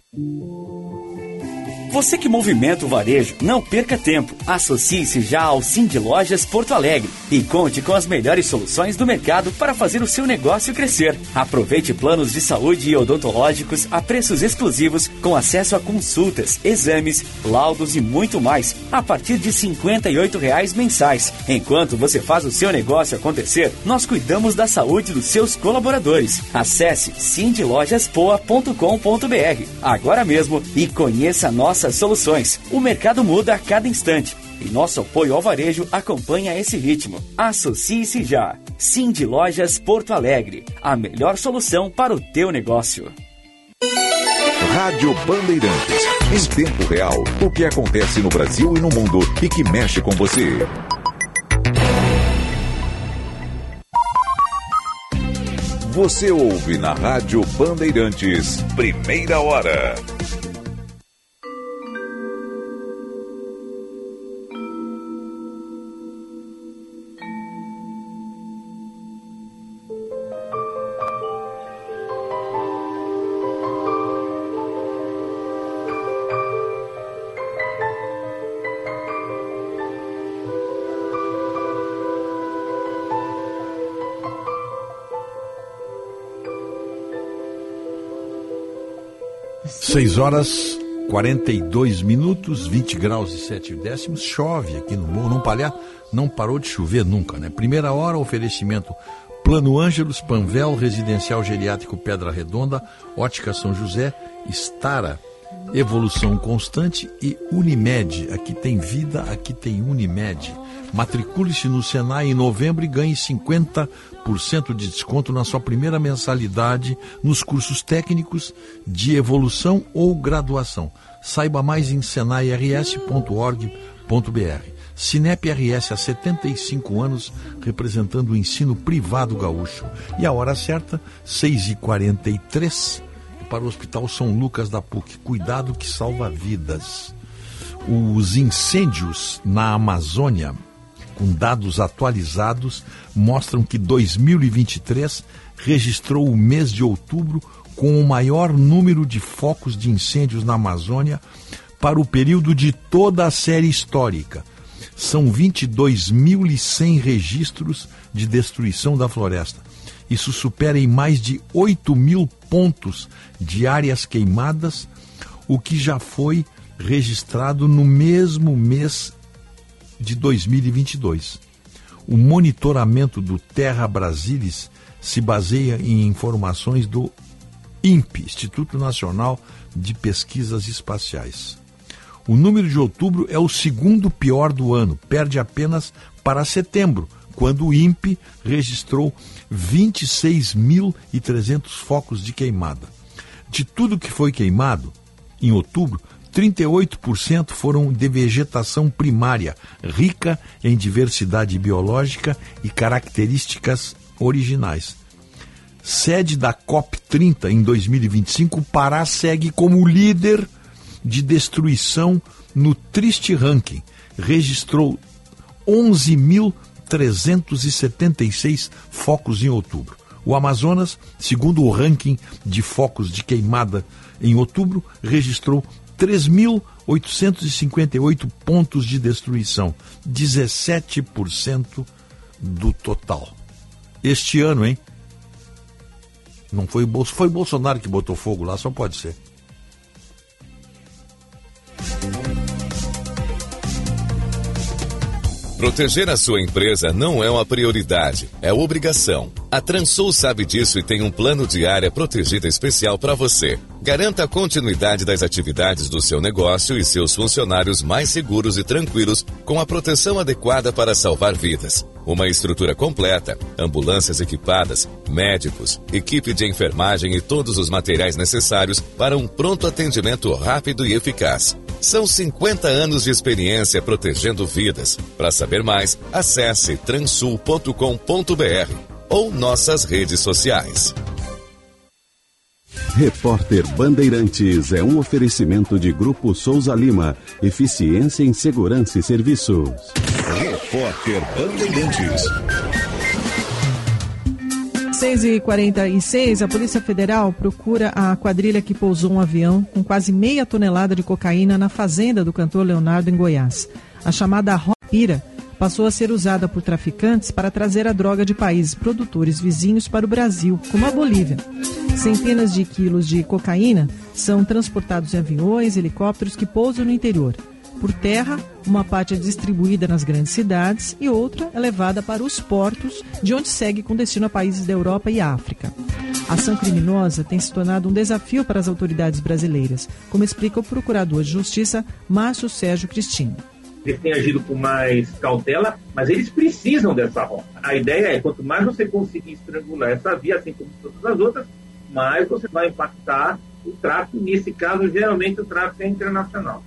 Você que movimenta o varejo, não perca tempo. Associe-se já ao Cindy Lojas Porto Alegre e conte com as melhores soluções do mercado para fazer o seu negócio crescer. Aproveite planos de saúde e odontológicos a preços exclusivos com acesso a consultas, exames, laudos e muito mais a partir de 58 reais mensais. Enquanto você faz o seu negócio acontecer, nós cuidamos da saúde dos seus colaboradores. Acesse cindylojaspoa.com.br agora mesmo e conheça nossas soluções. O mercado muda a cada instante e nosso apoio ao varejo acompanha esse ritmo. Associe-se já. Cindy Lojas Porto Alegre, a melhor solução para o teu negócio. Rádio Bandeirantes. Em tempo real, o que acontece no Brasil e no mundo e que mexe com você. Você ouve na Rádio Bandeirantes, primeira hora. Seis horas 42 minutos, 20 graus e 7 décimos. Chove aqui no morro, não, palha, não parou de chover nunca, né? Primeira hora, oferecimento Plano Ângelos, Panvel, Residencial Geriátrico Pedra Redonda, Ótica São José, Estara, Evolução Constante e Unimed. Aqui tem vida, aqui tem Unimed. Matricule-se no Senai em novembro e ganhe 50% de desconto na sua primeira mensalidade nos cursos técnicos de evolução ou graduação. Saiba mais em senairs.org.br. Cinep RS há 75 anos, representando o ensino privado gaúcho. E a hora certa, 6h43, para o Hospital São Lucas da PUC. Cuidado que salva vidas. Os incêndios na Amazônia, com dados atualizados, mostram que 2023 registrou o mês de outubro com o maior número de focos de incêndios na Amazônia para o período de toda a série histórica. São 22.100 registros de destruição da floresta. Isso supera em mais de 8 mil pontos de áreas queimadas, o que já foi registrado no mesmo mês de 2022. O monitoramento do Terra Brasilis se baseia em informações do INPE, Instituto Nacional de Pesquisas Espaciais. O número de outubro é o segundo pior do ano, perde apenas para setembro, quando o INPE registrou 26.300 focos de queimada. De tudo que foi queimado, em outubro, 38% foram de vegetação primária, rica em diversidade biológica e características originais. Sede da COP30 em 2025, o Pará segue como líder de destruição no triste ranking. Registrou 11.376 focos em outubro. O Amazonas, segundo o ranking de focos de queimada em outubro, registrou 3.858 pontos de destruição, 17% do total. Este ano, hein? Não foi o foi Bolsonaro que botou fogo lá, só pode ser. Proteger a sua empresa não é uma prioridade, é obrigação. A Transul sabe disso e tem um plano de área protegida especial para você. Garanta a continuidade das atividades do seu negócio e seus funcionários mais seguros e tranquilos com a proteção adequada para salvar vidas. Uma estrutura completa, ambulâncias equipadas, médicos, equipe de enfermagem e todos os materiais necessários para um pronto atendimento rápido e eficaz. São 50 anos de experiência protegendo vidas. Para saber mais, acesse transul.com.br ou nossas redes sociais. Repórter Bandeirantes é um oferecimento de Grupo Souza Lima. Eficiência em Segurança e Serviços. Repórter Bandeirantes. 6 e 46 a Polícia Federal procura a quadrilha que pousou um avião com quase meia tonelada de cocaína na fazenda do cantor Leonardo, em Goiás. A chamada Ropira passou a ser usada por traficantes para trazer a droga de países produtores vizinhos para o Brasil, como a Bolívia. Centenas de quilos de cocaína são transportados em aviões, helicópteros que pousam no interior. Por terra, uma parte é distribuída nas grandes cidades e outra é levada para os portos, de onde segue com destino a países da Europa e África. A ação criminosa tem se tornado um desafio para as autoridades brasileiras, como explica o procurador de Justiça Márcio Sérgio Cristino. Eles têm agido com mais cautela, mas eles precisam dessa rota. A ideia é, quanto mais você conseguir estrangular essa via, assim como todas as outras, mais você vai impactar o tráfico. Nesse caso, geralmente o tráfico é internacional.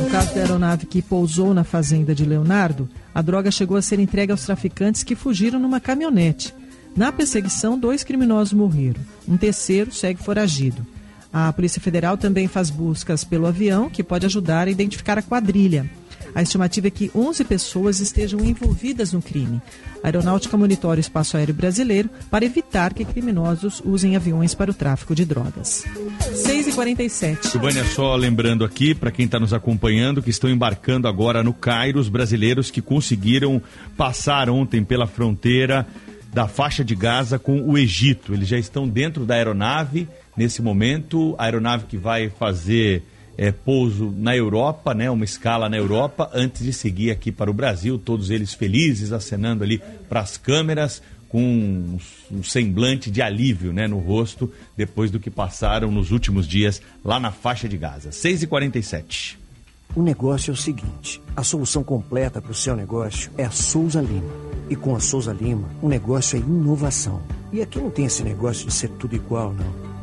No caso da aeronave que pousou na fazenda de Leonardo, a droga chegou a ser entregue aos traficantes que fugiram numa caminhonete. Na perseguição, dois criminosos morreram. Um terceiro segue foragido. A Polícia Federal também faz buscas pelo avião, que pode ajudar a identificar a quadrilha. A estimativa é que 11 pessoas estejam envolvidas no crime. A aeronáutica monitora o espaço aéreo brasileiro para evitar que criminosos usem aviões para o tráfico de drogas. 6h47. Silvânia, só lembrando aqui, para quem está nos acompanhando, que estão embarcando agora no Cairo os brasileiros que conseguiram passar ontem pela fronteira da faixa de Gaza com o Egito. Eles já estão dentro da aeronave nesse momento, a aeronave que vai fazer é, pouso na Europa, né, uma escala na Europa, antes de seguir aqui para o Brasil, todos eles felizes, acenando ali para as câmeras, com um, semblante de alívio né, no rosto, depois do que passaram nos últimos dias lá na faixa de Gaza. 6h47. O negócio é o seguinte: a solução completa para o seu negócio é a Souza Lima. E com a Souza Lima, o negócio é inovação. E aqui não tem esse negócio de ser tudo igual, não.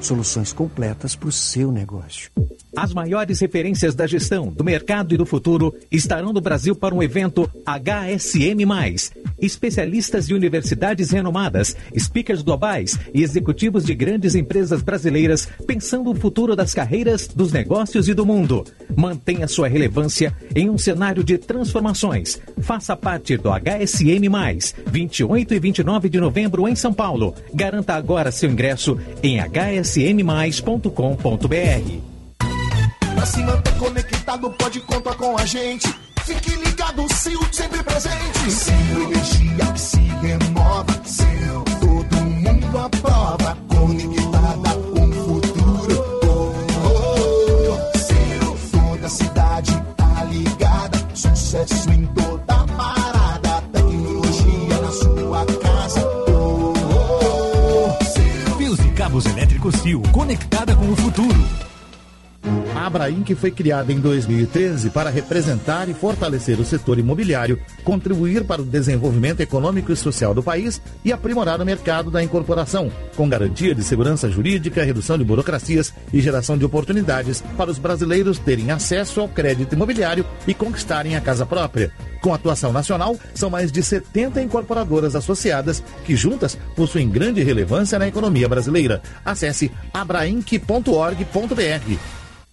Soluções completas para o seu negócio. As maiores referências da gestão, do mercado e do futuro estarão no Brasil para um evento HSM. Especialistas de universidades renomadas, speakers globais e executivos de grandes empresas brasileiras pensando o futuro das carreiras, dos negócios e do mundo. Mantenha sua relevância em um cenário de transformações. Faça parte do HSM, 28 e 29 de novembro em São Paulo. Garanta agora seu ingresso em hsmmais.com.br. Pra se manter conectado, pode contar com a gente. Fique ligado, Sil, sempre presente. Sil, energia que se renova. Sil, todo mundo aprova. Conectada com o futuro. Oh, oh, oh. Sil, toda cidade tá ligada. Sucesso em cabos elétricos Sil, conectada com o futuro. A Abrainc foi criada em 2013 para representar e fortalecer o setor imobiliário, contribuir para o desenvolvimento econômico e social do país e aprimorar o mercado da incorporação, com garantia de segurança jurídica, redução de burocracias e geração de oportunidades para os brasileiros terem acesso ao crédito imobiliário e conquistarem a casa própria. Com atuação nacional, são mais de 70 incorporadoras associadas que juntas possuem grande relevância na economia brasileira. Acesse abrainc.org.br.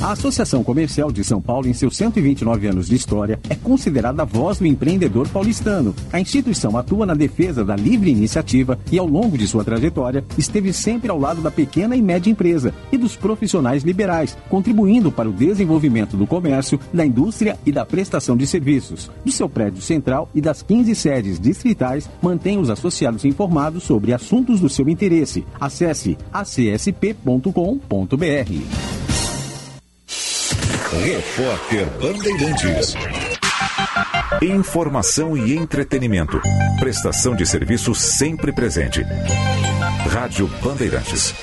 A Associação Comercial de São Paulo, em seus 129 anos de história, é considerada a voz do empreendedor paulistano. A instituição atua na defesa da livre iniciativa e, ao longo de sua trajetória, esteve sempre ao lado da pequena e média empresa e dos profissionais liberais, contribuindo para o desenvolvimento do comércio, da indústria e da prestação de serviços. Do seu prédio central e das 15 sedes distritais, mantém os associados informados sobre assuntos do seu interesse. Acesse acsp.com.br. Repórter Bandeirantes. Informação e entretenimento. Prestação de serviço sempre presente. Rádio Bandeirantes.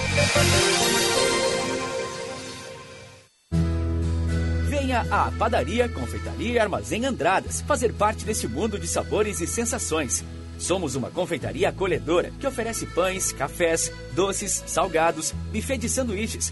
Venha à Padaria, Confeitaria e Armazém Andradas fazer parte desse mundo de sabores e sensações. Somos uma confeitaria acolhedora que oferece pães, cafés, doces, salgados, buffet de sanduíches,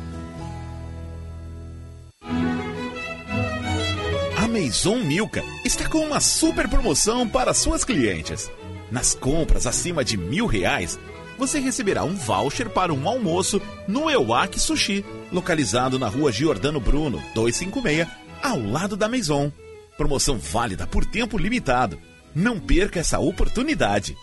Maison Milka está com uma super promoção para suas clientes. Nas compras acima de mil reais, você receberá um voucher para um almoço no Ewak Sushi, localizado na rua Giordano Bruno, 256, ao lado da Maison. Promoção válida por tempo limitado. Não perca essa oportunidade.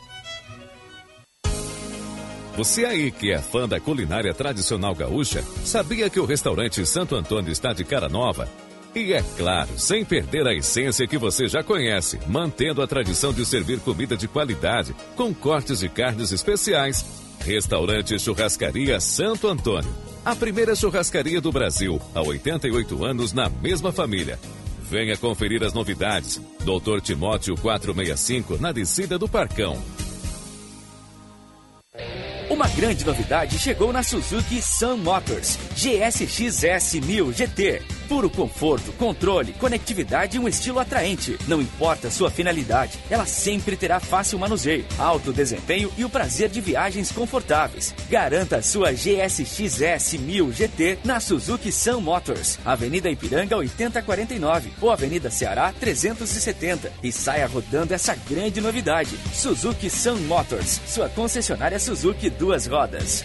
Você aí que é fã da culinária tradicional gaúcha, sabia que o restaurante Santo Antônio está de cara nova? E é claro, sem perder a essência que você já conhece, mantendo a tradição de servir comida de qualidade, com cortes de carnes especiais. Restaurante Churrascaria Santo Antônio. A primeira churrascaria do Brasil, há 88 anos na mesma família. Venha conferir as novidades. Doutor Timóteo 465, na descida do Parcão. Uma grande novidade chegou na Suzuki Sun Motors GSX-S 1000 GT. Puro conforto, controle, conectividade e um estilo atraente. Não importa sua finalidade, ela sempre terá fácil manuseio, alto desempenho e o prazer de viagens confortáveis. Garanta sua GSX-S 1000 GT na Suzuki Sun Motors, Avenida Ipiranga 8049 ou Avenida Ceará 370 e saia rodando essa grande novidade. Suzuki Sun Motors, sua concessionária Suzuki duas rodas.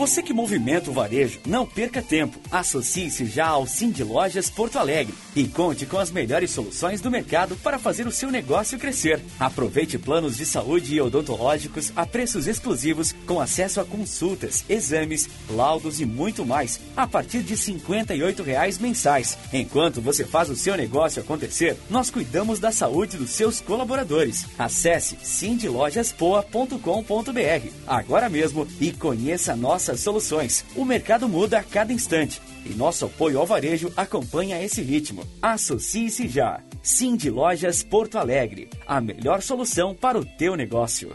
Você que movimenta o varejo, não perca tempo. Associe-se já ao Cindy Lojas Porto Alegre e conte com as melhores soluções do mercado para fazer o seu negócio crescer. Aproveite planos de saúde e odontológicos a preços exclusivos com acesso a consultas, exames, laudos e muito mais a partir de 58 reais mensais. Enquanto você faz o seu negócio acontecer, nós cuidamos da saúde dos seus colaboradores. Acesse cindylojaspoa.com.br agora mesmo e conheça nossas soluções. O mercado muda a cada instante e nosso apoio ao varejo acompanha esse ritmo. Associe-se já. Cindy Lojas Porto Alegre, a melhor solução para o teu negócio.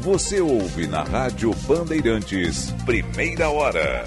Você ouve na Rádio Bandeirantes, primeira hora.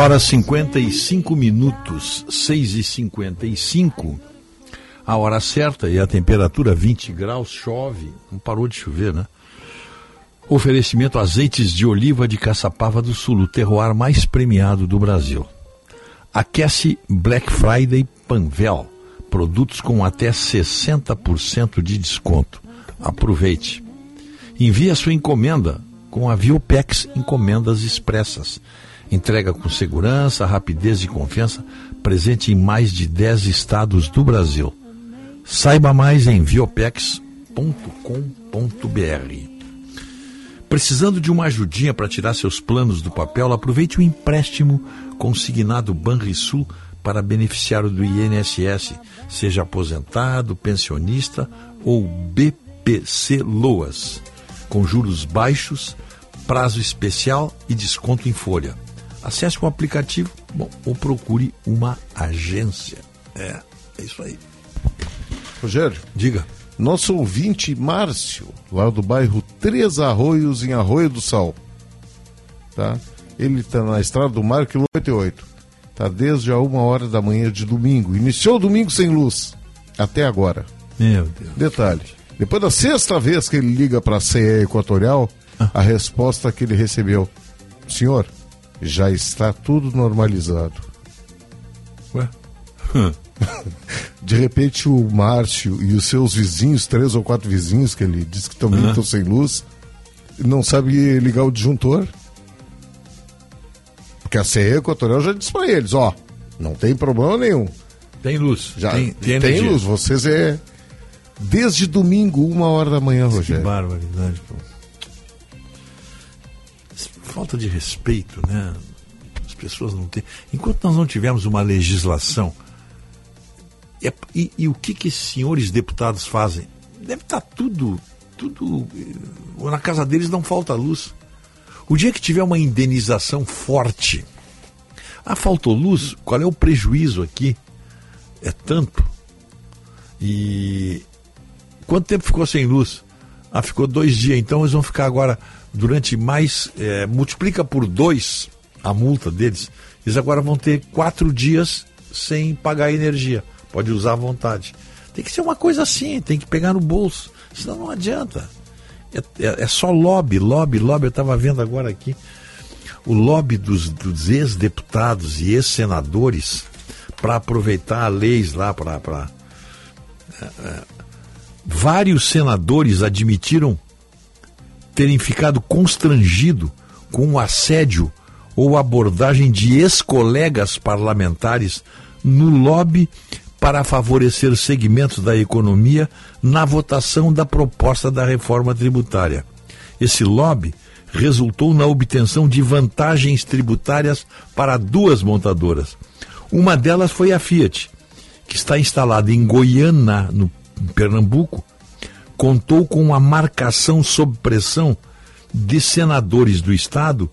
Horas 55 minutos, 6 e 55 a hora certa e a temperatura 20 graus, chove, não parou de chover, né? Oferecimento azeites de oliva de Caçapava do Sul, o terroir mais premiado do Brasil. Aquece Black Friday Panvel, produtos com até 60% de desconto. Aproveite. Envie a sua encomenda com a Viopex Encomendas Expressas. Entrega com segurança, rapidez e confiança, presente em mais de 10 estados do Brasil. Saiba mais em viopex.com.br. Precisando de uma ajudinha para tirar seus planos do papel, aproveite o empréstimo consignado Banrisul para beneficiário do INSS, seja aposentado, pensionista ou BPC Loas, com juros baixos, prazo especial e desconto em folha. Acesse o aplicativo bom, ou procure uma agência. É, é isso aí. Rogério. Diga. Nosso ouvinte Márcio, lá do bairro Três Arroios, em Arroio do Sal. Tá? Ele está na Estrada do Mar, quilômetro 88. Tá desde a uma hora da manhã de domingo. Iniciou o domingo sem luz. Até agora. Meu Deus. Detalhe. Depois da sexta vez que ele liga para a CE Equatorial, Ah. a resposta que ele recebeu: Senhor, já está tudo normalizado. Ué? De repente o Márcio e os seus vizinhos, três ou quatro vizinhos que ele disse que também estão sem luz, não sabe ligar o disjuntor. Porque a CE Equatorial já disse para eles, ó, não tem problema nenhum. Tem luz. Já tem, tem, tem luz, vocês é desde domingo, uma hora da manhã, Que Rogério. barbaridade, pô. Falta de respeito, né? As pessoas não têm. Enquanto nós não tivermos uma legislação. E, e- e o que, que esses senhores deputados fazem? Deve estar tudo. tudo. eh, Na casa deles não falta luz. O dia que tiver uma indenização forte. Ah, faltou luz? Qual é o prejuízo aqui? É tanto. E Quanto tempo ficou sem luz? Ah, ficou dois dias. Então eles vão ficar agora durante mais. eh, multiplica por dois a multa deles. Eles agora vão ter quatro dias sem pagar energia. Pode usar à vontade. Tem que ser uma coisa assim, tem que pegar no bolso. Senão não adianta. É, é- é só lobby, lobby, lobby. Eu estava vendo agora aqui o lobby dos, dos ex-deputados e ex-senadores para aproveitar leis lá para. pra- é, é, vários senadores admitiram terem ficado constrangido com o assédio ou abordagem de ex-colegas parlamentares no lobby para favorecer segmentos da economia na votação da proposta da reforma tributária. Esse lobby resultou na obtenção de vantagens tributárias para duas montadoras. Uma delas foi a Fiat, que está instalada em Goiânia, no Pernambuco, contou com a marcação sob pressão de senadores do Estado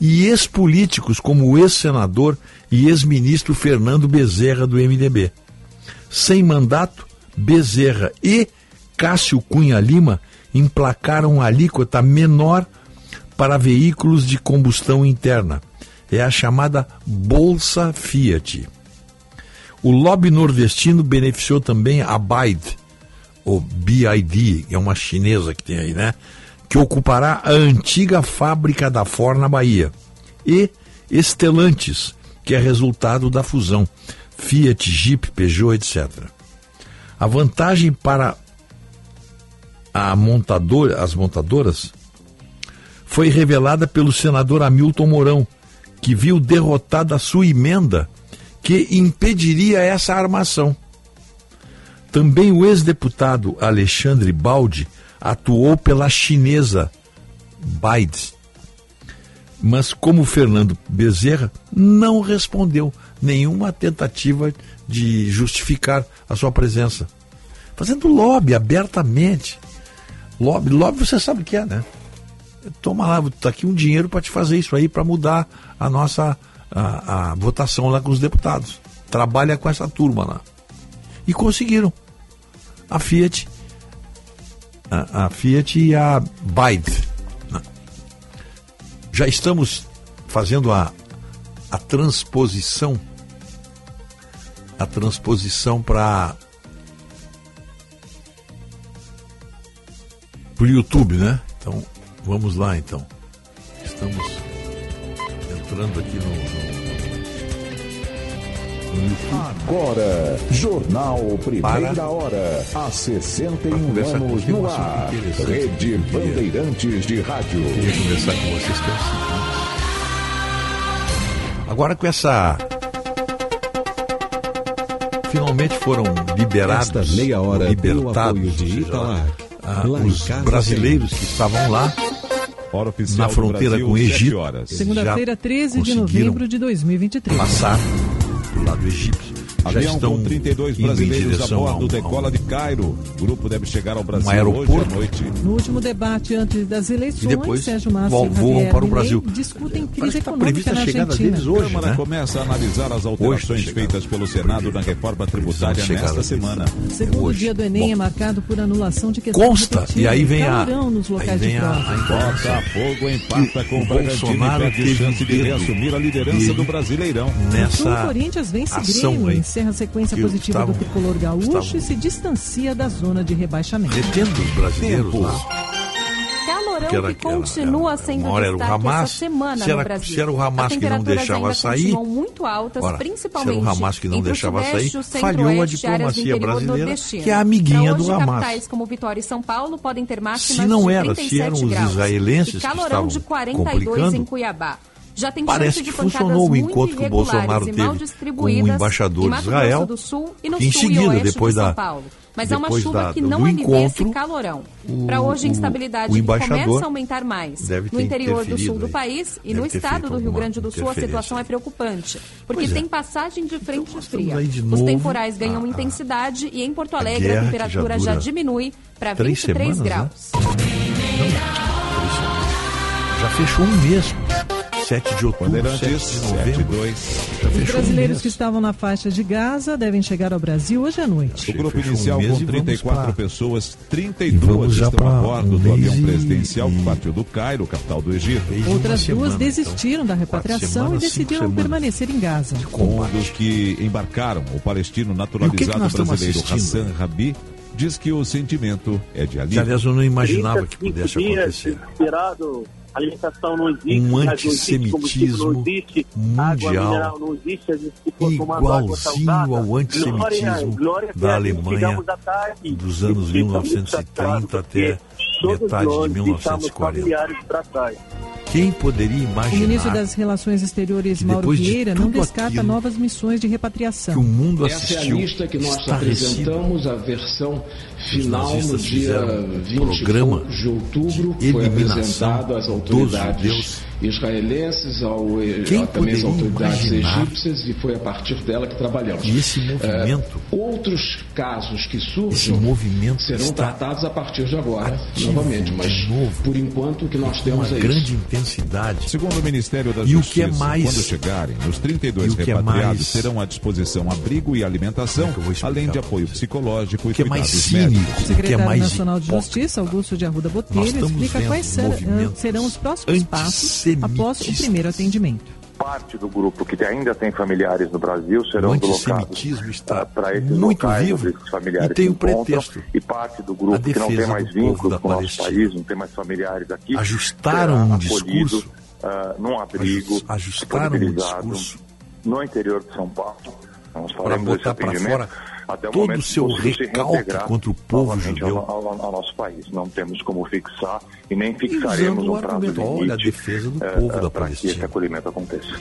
e ex-políticos como o ex-senador e ex-ministro Fernando Bezerra do MDB. Sem mandato, Bezerra e Cássio Cunha Lima emplacaram a alíquota menor para veículos de combustão interna. É a chamada Bolsa Fiat. O lobby nordestino beneficiou também a Bide, ou BID, é uma chinesa que tem aí, né? Que ocupará a antiga fábrica da Ford na Bahia. E Estelantes, que é resultado da fusão Fiat, Jeep, Peugeot, etc. A vantagem para a as montadoras foi revelada pelo senador Hamilton Mourão, que viu derrotada a sua emenda que impediria essa armação. Também o ex-deputado Alexandre Baldi atuou pela chinesa Baides. Mas como Fernando Bezerra não respondeu nenhuma tentativa de justificar a sua presença. Fazendo lobby abertamente. Lobby, lobby você sabe o que é, né? Toma lá, tá aqui um dinheiro para te fazer isso aí, para mudar a nossa a, a votação lá com os deputados. Trabalha com essa turma lá. E conseguiram. A Fiat, a, a Fiat e a BYD. Já estamos fazendo a, a transposição a transposição para o YouTube, né? Então, vamos lá então. Estamos entrando aqui no, no. Agora, Jornal Primeira Para. Hora, há 61 conversar com anos no um ar. interessante. Rede Eu Bandeirantes de Rádio. Queria conversar com vocês que é seguinte. Agora com essa. Finalmente foram liberados, Esta meia hora libertados, de Italac. ah, os brasileiros que estavam lá Hora na fronteira com o Egito. Segunda-feira, já 13 de conseguiram novembro de 2023. Passar do lado egípcio. Já Avião estão com 32 indo em brasileiros a bordo um- decola de Cairo. O grupo deve chegar ao Brasil aeroporto. hoje à noite. No último debate antes das eleições, E depois Sérgio e voam Javier para o Brasil. discutem crise está econômica na Argentina. deles hoje, a Câmara né? começa a analisar as alterações feitas pelo Senado na reforma tributária nesta semana. Segundo hoje. dia do Enem é marcado por anulação de questões Consta, e aí vem a- aí locais vem de a- prova. a. Botafogo empata com O Bragantino e Bolsonaro perde teve chance de reassumir a liderança do Brasileirão. Nessa ação aí. Encerra a sequência que positiva do estavam- tricolor gaúcho estavam- e se distancia da zona de rebaixamento. detendo os brasileiros Tempo. lá. Calorão Que era- que continua era- sendo uma hora era o destaque Hamas, essa semana se era- no Brasil. se era o Hamas As que não deixava sair, muito altas, ora, principalmente se era o Hamas que não deixava sair, falhou a do diplomacia brasileira, que é a amiguinha hoje, do Hamas. capitais como Vitória e São Paulo podem ter máximas Se não de era, se 37 eram os graus. israelenses e que estavam de 42 complicando, em Cuiabá. Já tem Parece chance de que funcionou o encontro que o Bolsonaro teve mal com o distribuídas embaixador em de Israel, do Sul e no que em sul seguida, e oeste depois de São da- Paulo. Mas é uma chuva da- que do não alivia esse calorão. Para hoje, a instabilidade o começa a aumentar mais. No ter interior do sul do aí. país e Deve no estado do Rio Grande do Sul, a situação é preocupante. Porque é. tem passagem de frente fria. aí de Os temporais ganham a- a- intensidade e em Porto Alegre a que temperatura já já, diminui para três 23 semanas, né? graus. Já fechou um mês. 7 de outubro, 7 Bandeirantes, de novembro. 7-2. Já Os um brasileiros que estavam na faixa de Gaza devem chegar ao Brasil hoje à noite. O grupo Fechou um inicial mês com e vamos 34 pra- pessoas, E 32 vamos já estão a bordo um do avião e- presidencial que partiu do Cairo, capital do Egito. Outras semana, duas então. desistiram da repatriação semanas, e decidiram permanecer em Gaza. Um dos que embarcaram, o palestino naturalizado nós estamos brasileiro? Hassan Rabi, diz que o sentimento é de Que, alívio. aliás, eu não imaginava que pudesse acontecer. Alimentação não existe, Um gás não existe, mundial. não existe, igualzinho ao antissemitismo Glória, glória da Alemanha dos anos e 1930 até todos metade de nós deixamos 1940. familiares para trás. Quem poderia O ministro imaginar das Relações Exteriores, que Mauro Vieira, não descarta novas missões de repatriação. que o mundo Essa é a assistiu lista que nós apresentamos, a versão final no dia fizeram um 20 programa de outubro, de foi eliminação apresentado às dos autoridades judeus. Israelenses, ao, Quem a- também às autoridades imaginar egípcias e foi a partir dela que trabalhamos. E esse movimento, É, outros casos que surgem movimento serão tratados a partir de agora, ativo novamente, mas de novo, por enquanto o que nós com uma temos é grande isso. intensidade. Segundo o Ministério da E o Justiça, que é mais- quando chegarem, os 32 e o que é repatriados mais- terão à disposição abrigo e alimentação, é além de apoio psicológico e O que é mais cuidados cínico, médicos. O o que é secretário mais nacional de. Justiça, Augusto de Arruda Botelho, explica quais serão os próximos passos após o primeiro atendimento. Parte do grupo que ainda tem familiares no Brasil serão O deslocados antissemitismo está para esses muito locais vivo esses familiares e tem encontram, pretexto. e parte do grupo que não tem mais vínculos com o nosso país, não tem mais familiares aqui, Ajustaram um discurso. ah, num abrigo, ajustaram um discurso. no interior de São Paulo. Nós Para faremos esse botar para atendimento fora até o todo momento o seu recalque contra o povo judeu. Ao, ao- ao nosso país. Não temos como fixar e nem fixaremos o um prazo argumento, limite olha, a defesa do eh, povo eh, da para que esse Palestina. acolhimento aconteça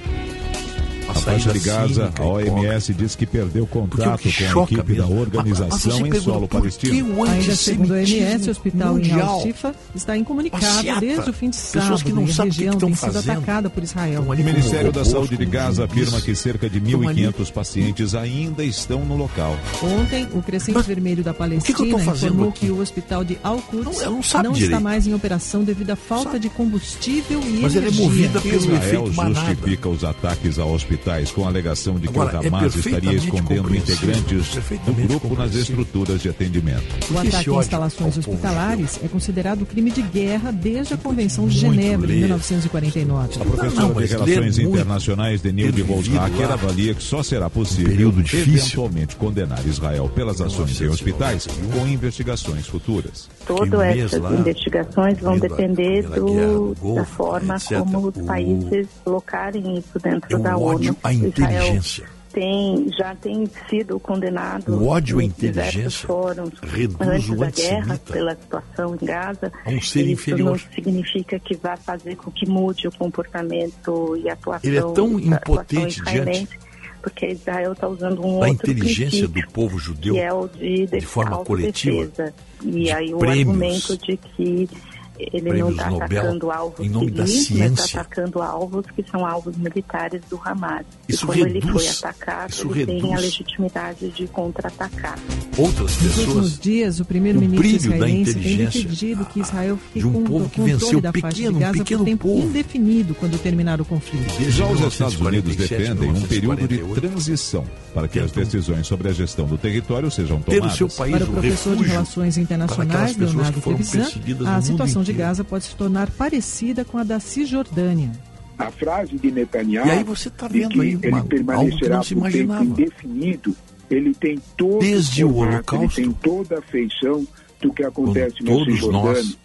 a faixa de Gaza, a OMS diz que perdeu contato com a equipe mesmo. da organização em solo palestino. Ainda segundo a OMS, o hospital mundial, em Al-Shifa está incomunicado desde o fim de sábado. Que não a região que tem sido fazendo. atacada por Israel. O Ministério da Saúde de Gaza afirma que cerca de 1.500 pacientes ainda estão no local. Ontem, o Crescente Mas, Vermelho da Palestina que informou aqui? que o hospital de Al-Quds não, não, não está mais em operação devido à falta sabe. de combustível e Mas energia. Mas ele é movida pelo Israel efeito justifica os ataques ao hospital com a alegação de Agora, que o Hamas é estaria escondendo integrantes do grupo nas estruturas de atendimento. O ataque a instalações hospitalares é considerado crime de guerra desde a Convenção de Genebra, de 1949. A professora não, não, de Relações Internacionais, Denilde Voltaker, avalia que só será possível um eventualmente condenar Israel pelas ações em hospitais com investigações futuras. Todas essas lá, investigações vão depender do, da forma como os países colocarem isso dentro da ONU. Israel, a inteligência. Israel tem, já tem sido condenado. O ódio à inteligência fóruns, reduz o antissemita. pela situação em Gaza. A um ser inferior. Não significa que vá fazer com que mude o comportamento e a atuação. Ele é tão impotente diante porque Israel está usando um a inteligência do povo judeu é de, de, forma coletiva e aí o prêmios. argumento de que ele Prêmios não está atacando alvos em nome civis, da tá ciência. está atacando alvos que são alvos militares do Hamas. Isso e quando reduz, ele foi atacado, isso ele reduz. tem a legitimidade de contra-atacar. Outras pessoas... Nos últimos dias, o primeiro-ministro israelense tem pedido que Israel fique de um com povo que venceu da pequeno, por um pequeno tempo povo. indefinido quando terminar o conflito. Já os Estados Unidos defendem um período de transição para que as decisões sobre a gestão do território sejam tomadas. Seu país para o professor de Relações Internacionais, Leonardo Trevisan, a situação de Gaza pode se tornar parecida com a da Cisjordânia. A frase de Netanyahu, e aí você tá vendo aí, uma, ele permanecerá por indefinido, ele tem todo Desde o, Holocausto, ele tem toda a feição do que acontece no todos Nós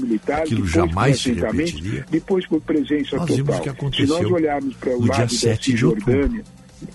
militar, aquilo jamais se repetiria. Depois por presença nós total. Se nós olharmos para o lado da Cisjordânia,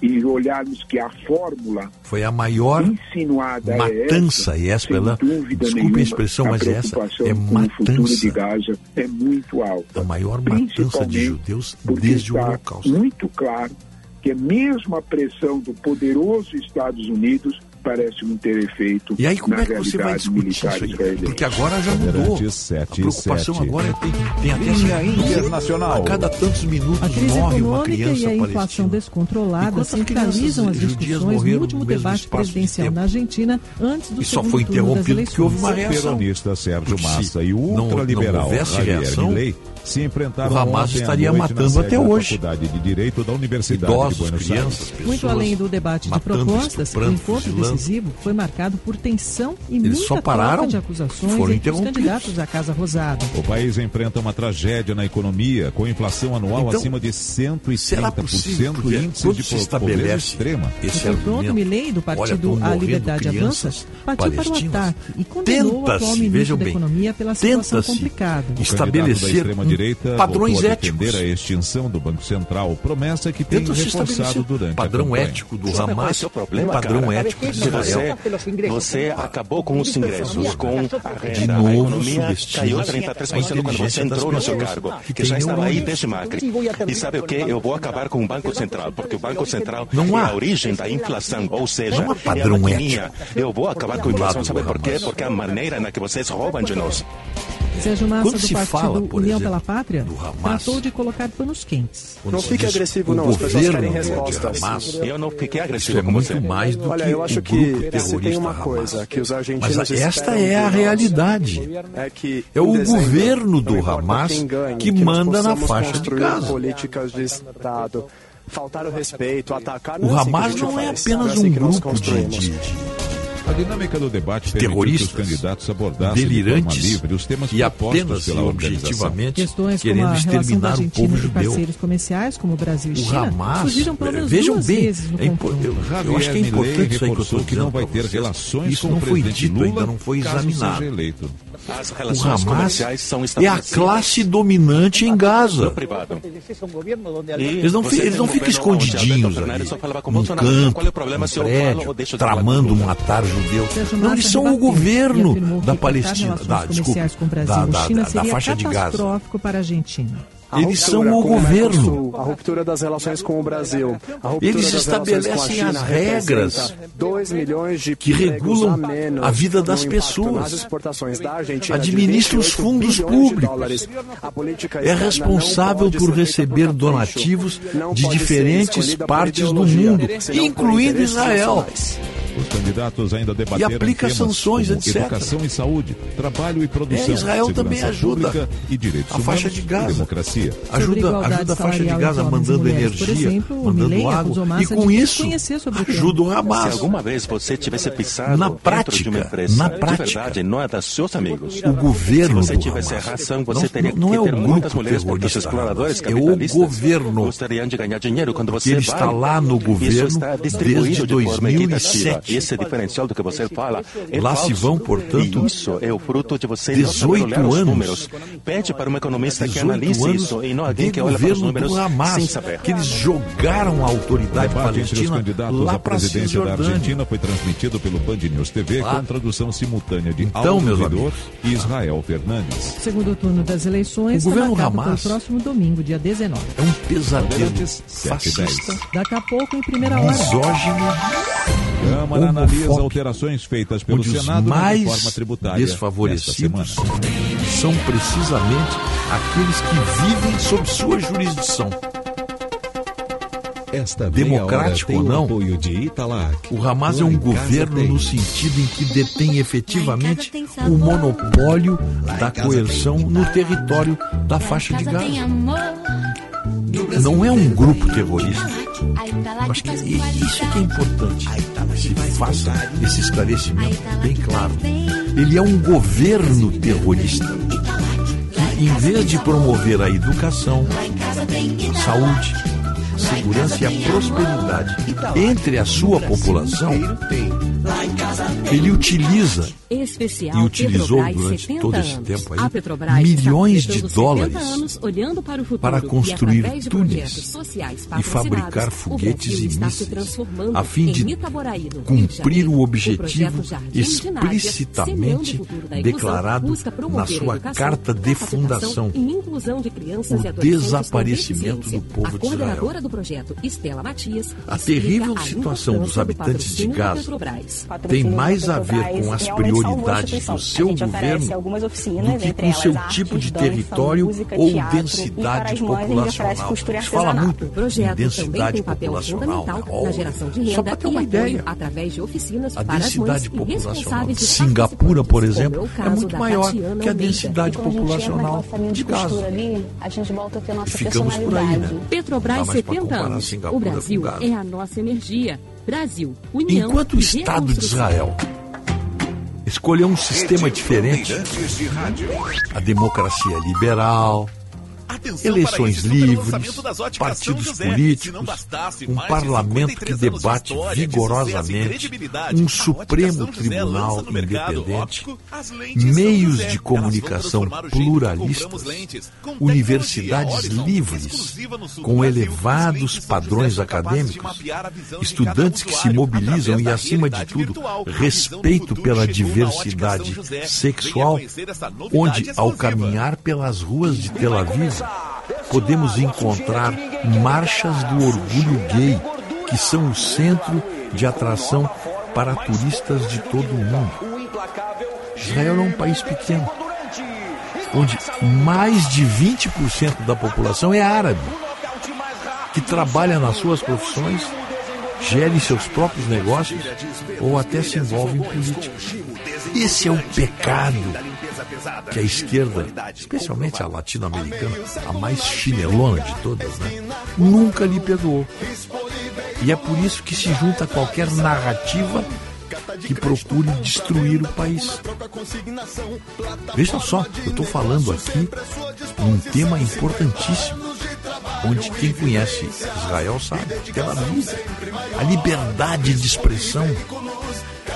e olharmos que a fórmula foi a maior insinuada é matança é essa, e essa desculpe a expressão mas a essa é matança. de Gaza é muito alta. A maior matança de judeus desde o Holocausto. muito claro que mesmo a pressão do poderoso Estados Unidos parece não ter efeito. E aí como é que você vai discutir isso aí? Porque agora já mudou. A preocupação agora é tem, tem até internacional. A cada tantos minutos crise morre uma criança e a inflação palestina. descontrolada centralizam as discussões no último debate presidencial de na Argentina antes do e só foi interrompido porque houve uma reação. O peronista Sérgio Massa e o ultraliberal não, Javier se enfrentaram o Hamas estaria matando até hoje. De Direito da Universidade Idosos, crianças, pessoas, Muito além do debate de propostas, o encontro decisivo foi marcado por tensão e Eles muita só pararam, de acusações foram entre os candidatos à Casa Rosada. O país enfrenta uma tragédia na economia, com inflação anual então, acima de 130% e índice de pobreza extrema. Esse o confronto Milley do partido Olha, A Liberdade Avança partiu para o ataque e condenou o atual ministro da bem, Economia pela situação complicada. Estabelecer um direita padrões éticos. a extinção do Banco Central, promessa que tem reforçado durante padrão a ético do Hamas, é problema, padrão cara. ético de Você, você acabou com os ingressos, com a renda, a economia caiu 33% quando você entrou no seu cargo, que já estava aí desde Macri. E sabe o que? Eu vou acabar com o Banco Central, porque o Banco Central é não há. é a origem da inflação, ou seja, não há padrão é ético. Eu vou acabar com a inflação, sabe por quê? Porque a maneira na que vocês roubam de nós. Sérgio Massa, Quando do se partido fala, por União exemplo, pela Pátria, Hamas, tratou de colocar panos quentes. Não fique agressivo, não. As pessoas querem respostas. Hamas, eu não fiquei agressivo é muito mais do Olha, que eu acho que terrorista tem uma Hamas. coisa que os argentinos Mas esta é a realidade. É, que é o governo do Hamas ganhe, que, que manda na faixa de Gaza. Políticas de Estado faltar o respeito, atacar. O Hamas não é, assim é apenas é assim um grupo de, de, a dinâmica do debate terroristas, os candidatos abordassem delirantes de livre os temas e apenas pela objetivamente questões querendo como exterminar o povo judeu. Parceiros comerciais como o Brasil e o China, Hamas, vejam bem, é eu, eu, acho que é importante isso aí que eu estou que não vai ter relações isso não foi dito Lula, ainda não foi examinado. o Hamas é a classe dominante em Gaza. Eles não, eles não ficam escondidinhos ali, num campo, num prédio, tramando um atalho Brasil da, e da, China da, da seria faixa de Gaza. catastrófico para a Argentina. A Eles são o com governo. A ruptura das relações com o Brasil. A ruptura Eles das relações com a estabelecem China as regras representa 2 milhões de que regulam a vida das pessoas. Da Administra os 28 fundos públicos. É não responsável por receber donativos Não de diferentes partes do mundo, incluindo Israel. Os candidatos ainda debateram E aplica temas sanções, como etc. educação e saúde, trabalho e produção, É, Israel também ajuda e direitos a faixa de Gaza. democracia. Ajuda, ajuda a faixa de Gaza mandando mulheres, energia, exemplo, mandando água. E com de isso, o ajuda o Se Hamas. alguma vez você tivesse pisado Na prática, de uma empresa, na de prática, verdade, não é dos seus amigos. O governo Se você do tivesse razão, você Não- teria não que é o ter grupo muitas mulheres porque exploradores é o governo. gostariam de ganhar dinheiro quando você Ele vai. está lá no governo desde de forma equitativa. 2007. Esse diferencial do que você fala é Lá se vão, portanto, E isso é o fruto de você não saber 18 olhar os anos. números. Pede para um economista que 18 analise isso e não alguém que olha para os governo números do Hamas, sem saber. que eles jogaram a autoridade palestina lá para a presidência da. Argentina foi transmitido pelo Band News TV Lá. com tradução simultânea de Então, Aldo meus Vidor amigos. e Israel Fernandes. Segundo turno das eleições O governo marcado Hamas- para o próximo domingo, dia 19. É um pesadelo fascista, Daqui a pouco, em primeira hora. misógino, Câmara analisa homofóbico, alterações feitas pelo Senado na reforma mais tributária desfavorecidos semana. são precisamente aqueles que vivem sob sua jurisdição. Esta Democrático ou não, o apoio de Italac. O Hamas é Lá um governo tem. no sentido em que detém efetivamente o monopólio da coerção no território da faixa de Gaza. Não é um grupo terrorista. Eu acho que é isso que é importante. Se faça esse esclarecimento bem claro. Ele é um governo terrorista. Que, em vez de promover a educação, saúde, segurança e a prosperidade. Entre a sua população, ele utiliza Especial e utilizou Petrobras, durante 70 todo esse anos. tempo aí milhões de completando 70 dólares para, o futuro para construir e túneis e fabricar foguetes e mísseis, a fim de cumprir Janeiro. o objetivo explicitamente o inclusão, declarado na sua educação, carta de fundação. e inclusão de crianças O e desaparecimento do povo a de coordenadora Israel. do projeto, Estela Matias, A terrível a situação dos habitantes de Gaza tem mais a ver com as prioridades do seu governo algumas do oficinas, que com seu tipo de território ou densidade populacional. Se fala muito O projeto em também densidade tem papel populacional. fundamental né? na geração de Só renda para ter e uma ideia. através de oficinas A densidade populacional responsáveis de Singapura, por exemplo, é é muito maior que a densidade populacional de de costura Gaza. ali, a gente volta a ter nossa ficamos por aí, né? Petrobras Dá mais pra 70 comparar anos. O Brasil é a nossa energia. Brasil, União Enquanto o Estado de. Israel escolheu um sistema diferente, a democracia liberal, eleições livres, partidos políticos, um parlamento que debate vigorosamente, um Supremo Tribunal independente, meios de comunicação pluralistas, universidades livres, com elevados padrões acadêmicos, estudantes que se mobilizam e, acima de tudo, respeito pela diversidade sexual, onde, ao caminhar pelas ruas de Tel Aviv, podemos encontrar marchas do orgulho gay, que são o centro de atração para turistas de todo o mundo. Israel é um país pequeno, onde mais de 20% da população é árabe, que trabalha nas suas profissões, gere seus próprios negócios ou até se envolve em política. Esse é o pecado que a esquerda, especialmente a latino-americana, a mais chinelona de todas, né, nunca lhe perdoou. E é por isso que se junta a qualquer narrativa que procure destruir o país. Veja só, eu estou falando aqui um tema importantíssimo, onde quem conhece Israel sabe, pela vida, a liberdade de expressão,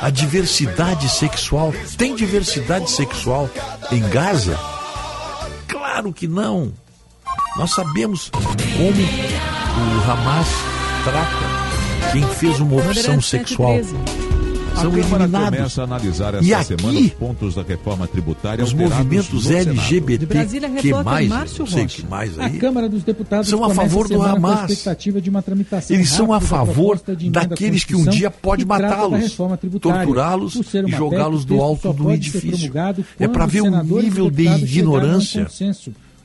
a diversidade sexual. Tem diversidade sexual em Gaza? Claro que não. Nós sabemos como o Hamas trata quem fez uma opção sexual são a eliminados. começa a analisar essa e semana aqui, os pontos da reforma tributária. Os movimentos LGBT Brasília que mais, Márcio Rocha. Sei que mais aí. A Câmara dos Deputados são a favor do Hamas. expectativa de uma tramitação Eles são a favor da daqueles que um dia pode matá-los, torturá-los e jogá-los do alto do edifício. É para ver o nível de ignorância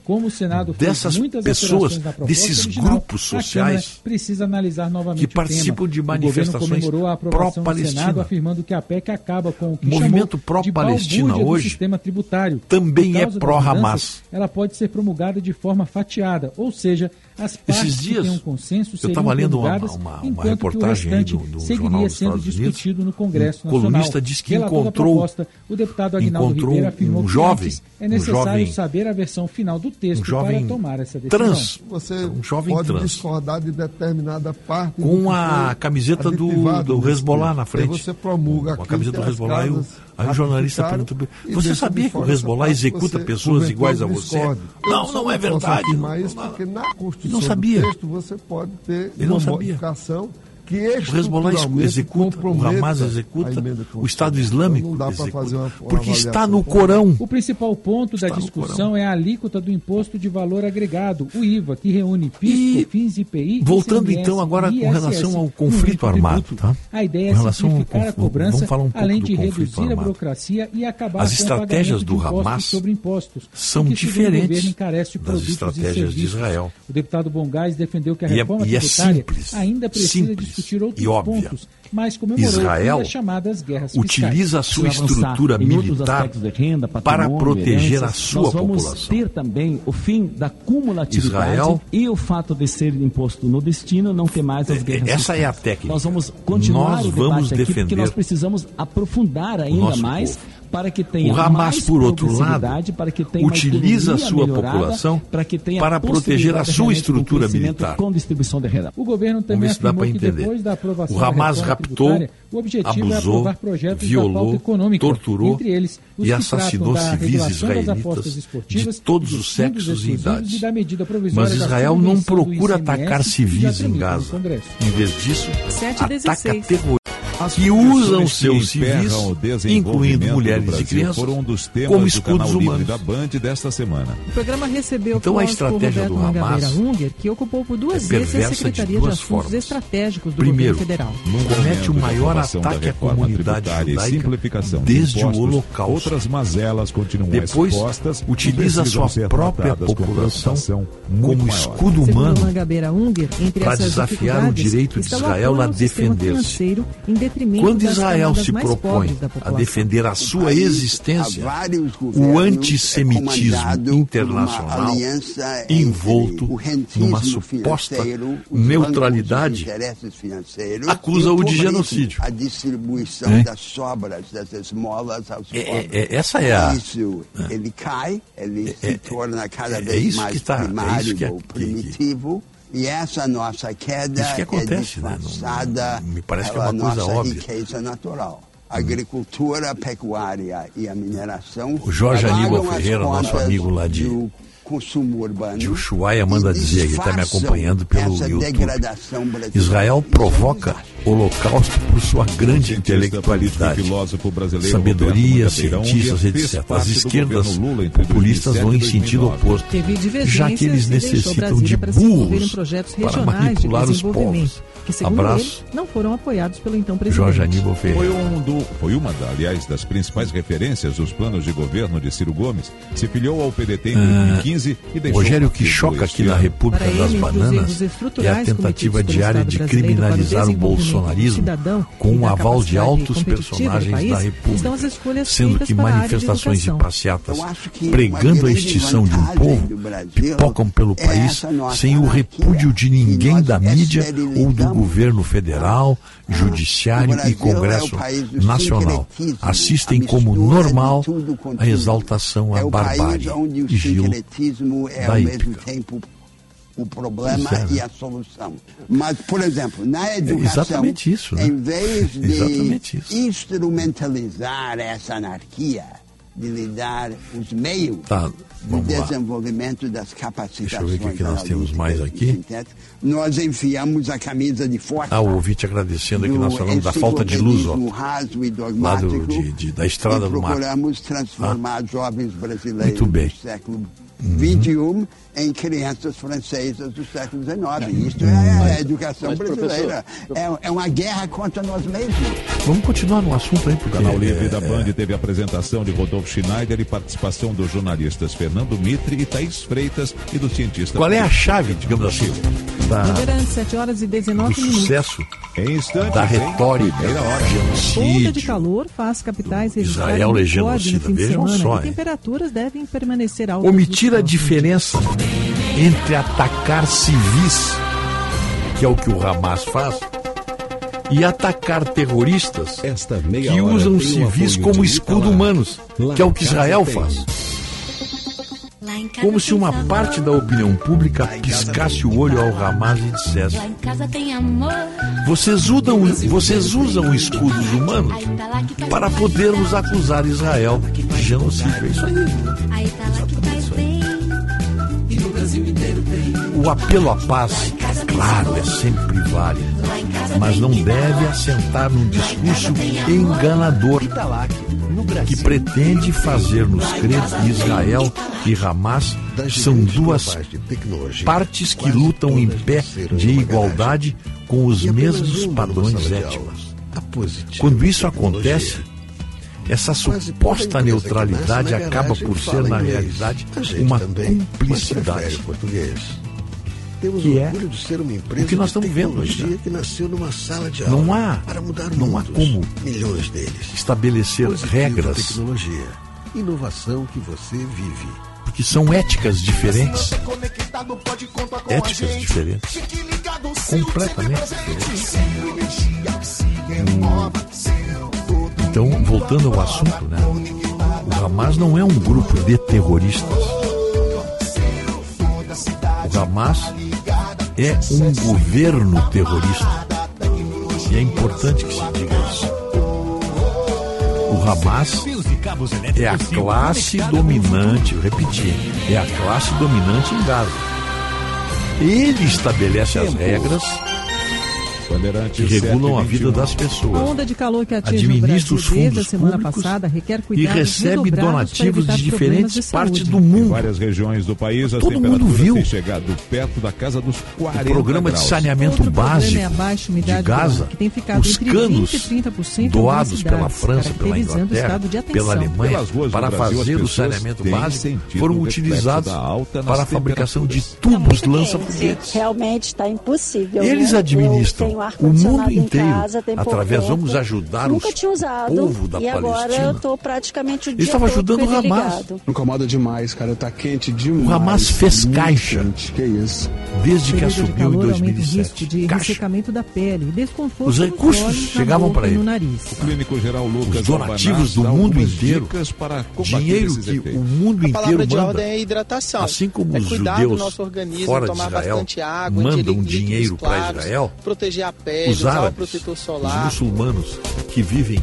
como o Senado fez dessas muitas pessoas, proposta, desses original, grupos né, sociais precisa analisar novamente que participam de manifestações pró-Palestina, afirmando que a PEC acaba com o que movimento pró-Palestina hoje sistema tributário. também é pró-Hamas. Ela pode ser promulgada de forma fatiada, ou seja, as Esses dias, um consenso eu estava lendo uma, uma, uma reportagem aí do, do Jornal dos Estados Unidos, no Congresso colunista disse que encontrou, proposta, o deputado encontrou Ribeiro afirmou é um jovem, que é necessário um jovem, saber a versão final do texto um jovem para tomar essa decisão. Trans, Você um jovem pode trans. discordar de determinada parte. Com a camiseta do, do Hezbollah na frente. Aí você promulga com a camiseta do Hezbollah e o Aí o jornalista perguntou: Você sabia que o Hezbollah executa pessoas iguais a você? Não, não é verdade. Não, porque na Constituição não sabia. Texto, você pode ter ele uma modificação que o Hezbollah executa, o Hamas executa, o Estado Islâmico então executa, uma, uma porque está no Corão. O principal ponto está da discussão é a alíquota do Imposto de Valor Agregado, o IVA, que reúne PIS, e, COFINS, IPI Voltando ICMS, então agora com relação ao conflito armado, tá? A ideia é simplificar a cobrança, um além de reduzir armado. a burocracia e acabar As estratégias do Hamas sobre impostos, são diferentes das estratégias de Israel. O deputado Bongás defendeu que a é- reforma é tributária ainda precisa discutir e óbvia, pontos, mas comemorou Israel as chamadas guerras utiliza a sua estrutura militar renda, para proteger a sua nós vamos população. ter também o fim da cumulatividade Israel, e o fato de ser imposto no destino não ter mais as é, guerras. Essa fiscais. é a técnica. Nós vamos continuar nós o vamos defender aqui, porque nós precisamos aprofundar ainda mais povo para que tenha o Hamas, mais por outro lado, para que tenha utiliza a sua população para, que tenha para proteger a sua estrutura militar. Com distribuição de renda. O governo também Como isso dá para entender. o Hamas raptou, é abusou, é violou, torturou eles, e assassinou civis israelitas de todos os sexos e idades. Mas Israel não procura atacar civis em Gaza. Em vez disso, 7, ataca terroristas. As que usam seus civis, incluindo mulheres e crianças, um dos temas como escudos humanos. O programa recebeu então, a estratégia do Hamas Unger, que ocupou por duas é vezes a Secretaria de, de Assuntos formas. Estratégicos do Primeiro, Federal. comete o maior ataque à comunidade judaica desde impostos, o Holocausto. Outras mazelas continuam Depois, expostas, utiliza sua própria população como escudo humano para desafiar o direito de Israel a defender-se detrimento Quando Israel se propõe a defender a sua país, existência, o é antissemitismo internacional envolto numa suposta neutralidade acusa-o de genocídio. A distribuição é? das sobras, das esmolas aos é, é, é essa é a. Isso, é. ele cai, ele se torna cada vez mais primário, primitivo e essa nossa queda que é acontece, é disfarçada né? Me parece que é uma coisa óbvia. riqueza natural. A agricultura, a pecuária e a mineração. O Jorge Aníbal Ferreira, nosso amigo lá de consumo urbano. De Ushuaia manda dizer, ele está me acompanhando pelo YouTube. Israel provoca é Holocausto por sua grande intelectualidade, sabedoria, cientistas, etc. As esquerdas populistas vão em sentido oposto, já que eles necessitam de burros para manipular os povos. Que, segundo Abraço. Ele, não foram apoiados pelo então presidente. Jorge Aníbal Ferreira. Foi, um do, foi uma, da, aliás, das principais referências dos planos de governo de Ciro Gomes. Se filiou ao PDT em 2015 ah, e deixou... Rogério, o que choca aqui na República para das ele, Bananas é a tentativa diária de criminalizar o Bolsonaro bolsonarismo cidadão, com o aval de altos personagens país, da República, sendo que manifestações e passeatas pregando a extinção de um povo pipocam pelo país sem o repúdio de ninguém da mídia ou do governo federal, judiciário e Congresso Nacional. Assistem como normal a exaltação à barbárie e gil da hípica o problema é, né? e a solução. Mas, por exemplo, na educação, exatamente isso, né? em vez de instrumentalizar essa anarquia, de lhe dar os meios Tá, de vamos lá. desenvolvimento das capacitações. Deixa eu ver o que nós temos mais aqui. Nós enfiamos a camisa de força Ah, o ouvinte agradecendo aqui, nós falamos da falta de luz, ó. raso e dogmático do, de, de- da estrada do mar. procuramos transformar jovens brasileiros Muito bem. Uhum. do século XXI em crianças francesas do século XIX. Isso é a educação Mas, brasileira. É, é uma guerra contra nós mesmos. Vamos continuar no assunto aí, O porque... canal Livre é, da é, Band teve a apresentação de Rodolfo Schneider e participação dos jornalistas Fernando Mitre e Thaís Freitas e do cientista. Qual é a chave, digamos assim, da, 7 horas e do 19 minutos. sucesso Em instantes, da retórica, Primeira hora. Onda de genocídio? calor faz capitais registrarem Israel, legenda Vejam semana só, e temperaturas devem permanecer altas. Omitir a diferença entre atacar civis, que é o que o Hamas faz, e atacar terroristas Esta meia que usam civis como escudo humanos, que é o que Israel faz. Como se uma parte da opinião pública piscasse o olho ao Hamas e dissesse: vocês usam, vocês usam escudos humanos tá para podermos acusar Israel de genocídio. É isso aí. Aí O apelo à paz, claro, é sempre válido, mas não deve assentar num discurso enganador que pretende fazer-nos crer que Israel e Hamas são duas partes que lutam em pé de igualdade com os mesmos padrões éticos. Quando isso acontece, essa suposta neutralidade acaba por ser, na realidade, uma cumplicidade. Temos Que é orgulho de ser uma empresa o que nós estamos vendo hoje, né? que nasceu numa sala de Não aula há, para mudar não há mundos, como milhões deles. estabelecer Positivo regras Tecnologia, inovação que você vive. porque são éticas diferentes. Éticas diferentes. Completamente diferentes. Então, voltando ao assunto, né? O Hamas não é um grupo de terroristas. O Hamas é um governo terrorista. E é importante que se diga isso. O Hamas é a classe dominante, eu repeti, é a classe dominante em Gaza. Ele estabelece as regras que regulam a vida das A pessoas. onda de calor que atinge o Administra Brasil os desde a fundos semana públicos passada requer e cuidados recebe redobrados para donativos de diferentes de partes do Em mundo. várias regiões do país, Todo mundo viu. têm chegado perto da casa dos 40 O programa de graus. saneamento Outro problema básico é a baixa de Gaza, que tem ficado os canos 20 e 30% em doados pela França, pela o Inglaterra, de pela Alemanha, para fazer o saneamento básico, foram o utilizados para a fabricação de tubos lança-foguetes. Realmente está impossível. Eles né? administram Tenho o mundo em inteiro. casa, Através, tempo. vamos ajudar Nunca os- tinha usado. o povo da e agora Palestina. eu estou praticamente o dia estava ajudando o Hamas. ligado. Incomoda demais, cara. Tá quente demais. O Hamas fez caixa quente, Que isso? desde que assumiu em calor o 2007. risco de Caixa. ressecamento da pele, desconforto Os recursos na chegavam para no ele. nariz. O clínico geral Lucas Os donativos do mundo inteiro, dinheiro que efeitos. o mundo A palavra inteiro de manda. ordem é hidratação. Assim como é os judeus do nosso organismo, fora de tomar Israel bastante água, mandam dinheiro para Israel, proteger a pele, os usar protetor os solar. muçulmanos que vivem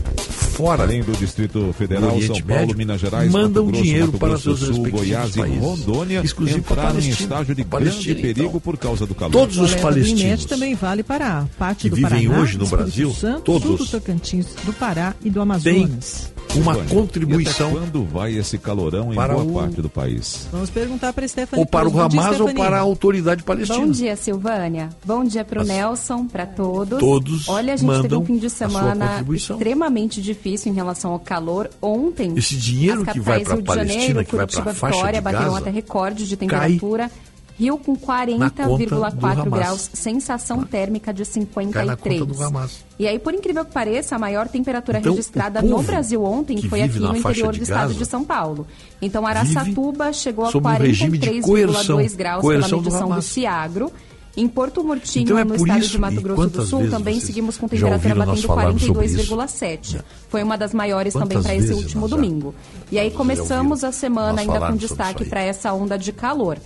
fora Além do Distrito Federal, Oriente São Paulo, Médio, Minas Gerais, mandam Grosso, dinheiro Mato para Grosso seus do Sul, Goiás e. Rondônia Exclusivo para a entraram em estágio de grande então. perigo por causa do calor. Todos os palestinos também vale para a parte que do vivem Paraná, hoje no Espírito Brasil, Santo, todos do Tocantins, do Pará e do Amazonas. uma Vânia, contribuição até quando vai esse calorão em para boa o- parte do país? Vamos perguntar para Stephanie. ou para o Hamas ou Stephanie. para a autoridade palestina. Bom dia, Silvânia. Bom dia para o As- Nelson, para todos. Todos Olha, a gente teve mandam um fim de a semana extremamente difícil em relação ao calor. Ontem, Esse dinheiro que vai para a Rio de Palestina, Janeiro, que vai para a Curitiba, faixa Vitória de bateram Gaza, até recorde de temperatura. Rio com na conta do 40,4 Hamas. graus, sensação térmica de Cai na 53. conta do Hamas. E aí, por incrível que pareça, a maior temperatura Então, registrada no Brasil ontem foi aqui no interior do estado de São Paulo. Então, Araçatuba chegou a sob um regime de 43,2 coerção, graus coerção pela do medição do, Hamas. Ciagro. Em Porto Murtinho, Então é no estado isso, de Mato Grosso do Sul, também seguimos com temperatura batendo falarmos sobre isso? 42,7. Foi uma das maiores também Quantas para esse último domingo. E aí começamos a semana ainda com destaque para essa onda de calor.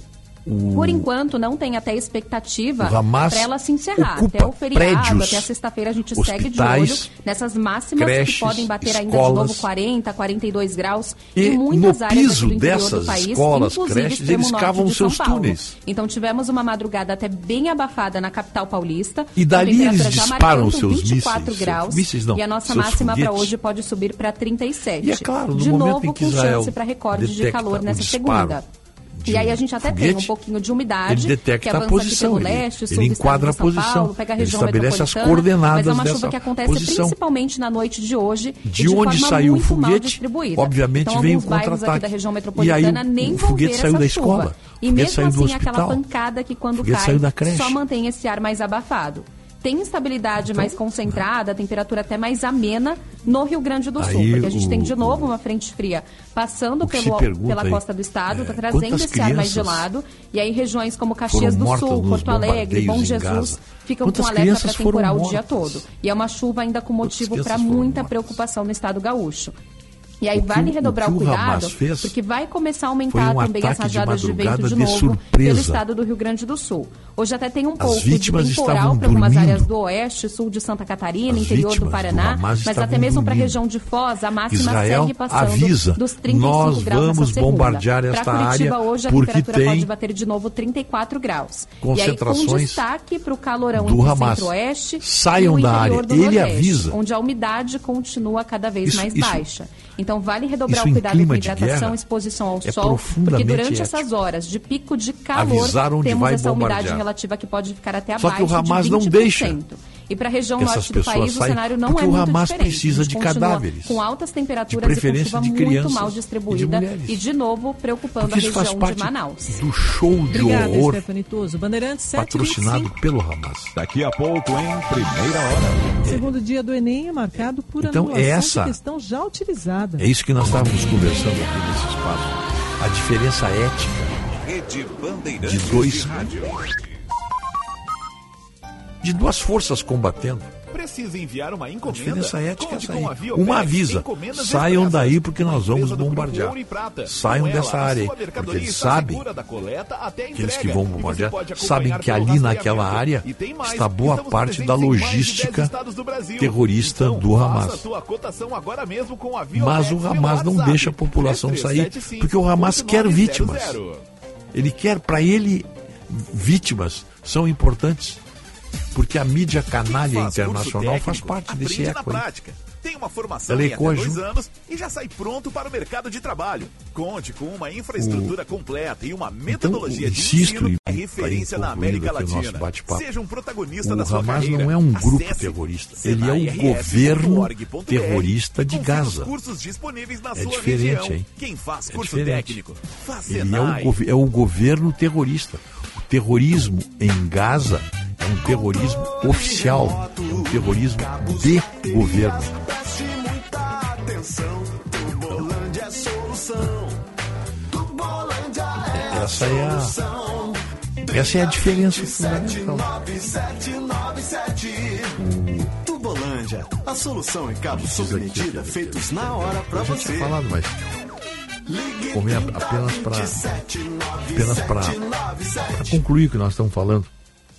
O, Por enquanto, não tem até expectativa para ela se encerrar. Até o feriado, prédios, até sexta-feira a gente segue de olho nessas máximas creches, que podem bater ainda de escolas. novo 40, 42 graus E em muitas no áreas piso do interior dessas do país, escolas, inclusive creches, eles norte cavam de São seus Paulo. túneis. Então tivemos uma madrugada até bem abafada na capital paulista. E com dali eles disparam seus 24 mísseis, graus. mísseis não, e a nossa máxima para hoje pode subir para 37. E é claro, no de momento novo em que com Israel chance para recorde de calor nessa disparo segunda. E aí a gente até foguete, tem um pouquinho de umidade, ele detecta que a posição, aqui pelo ele- leste, ele do enquadra a São posição, Paulo, pega a ele região estabelece as coordenadas mas é uma chuva que acontece posição. principalmente na noite de hoje De de onde saiu o foguete, obviamente então, vem o contra-ataque. da região E aí metropolitana o- nem o foguete saiu da escola, E mesmo assim, aquela pancada que quando cai só mantém esse ar mais abafado. Tem instabilidade mais concentrada, temperatura até mais amena no Rio Grande do Sul, Aí porque a gente o- tem de novo uma frente fria passando pelo, pela aí, costa do estado, está é, trazendo quantas esse ar mais gelado. E aí regiões como Caxias do Sul, Porto Alegre, Bom Jesus, ficam Quantas com alerta para temporal o dia todo. E é uma chuva ainda com motivo para muita mortas? preocupação no estado gaúcho. E aí O vale o- redobrar o o, cuidado, fez porque vai começar a aumentar um também as ataque de rajadas de, vento de de novo surpresa. pelo estado do Rio Grande do Sul. Hoje até tem um pouco de temporal para algumas áreas do oeste, sul de Santa Catarina, As interior do do Paraná, Hamas mas até mesmo para a região de Foz, a máxima Israel segue passando avisa, dos 35 nós graus vamos bombardear esta Curitiba, área hoje a porque temperatura tem pode bater de novo 34 graus. E aí com concentrações destaque para o calorão do Hamas. centro-oeste Saiam da área. do Ele Nordeste, avisa. onde a umidade continua cada vez Isso- mais isso- baixa. Então vale redobrar isso o cuidado com hidratação, guerra exposição ao é sol, porque durante ético. essas horas de pico de calor temos essa umidade bombardear. relativa que pode ficar até Só que abaixo o Hamas de não 20%. deixa E para a região norte do país o saiam, cenário não é o muito Hamas diferente. precisa A gente de cadáveres. Com altas temperaturas De e com preferência chuva de muito crianças mal e de distribuída e de novo preocupando Porque a isso faz região parte de Manaus. do show de Obrigada, horror. Bandeirantes 7 patrocinado pelo Hamas. Daqui a pouco, em primeira hora. Segundo dia do Enem é marcado por Então, anulação essa- de questão já utilizada. É isso que nós estávamos conversando aqui nesse espaço. A diferença ética Rede Bandeirantes de dois de rádio. De duas forças combatendo. Precisa enviar uma A encomenda? diferença ética é essa a aí. Uma avisa, saiam daí porque nós vamos bombardear. Saiam dessa a área, sua porque eles sabem, a aqueles que vão bombardear, sabem que ali naquela área está boa parte da presentes em mais de 10 logística terrorista Então, do Hamas. a a Mas o Hamas não deixa a população sair, 3375 porque o Hamas quer 8900. vítimas. Ele quer, para ele, vítimas são importantes. Porque a mídia canalha Faz internacional faz técnico, parte desse eco na prática. Tem uma formação Ela em até dois anos e já sai pronto para o mercado de trabalho. Conte com uma infraestrutura completa e uma metodologia de Então, insisto ensino é referência na concluindo América o Latina. Seja um protagonista O da sua Hamas carreira. não é um grupo Acesse terrorista, ele é o governo terrorista de Gaza. os cursos disponíveis na É sua diferente, região. hein? Quem faz É curso diferente. técnico, faz Ele é o, é o governo terrorista. O terrorismo em Gaza é um terrorismo oficial, é um terrorismo de governo. É é Essa é a, essa é a diferença fundamental. 9797. Tubolândia, a solução em cabos sob medida feitos na hora pra Eu já você. tinha falado, mas comer apenas para apenas para concluir o que nós estamos falando.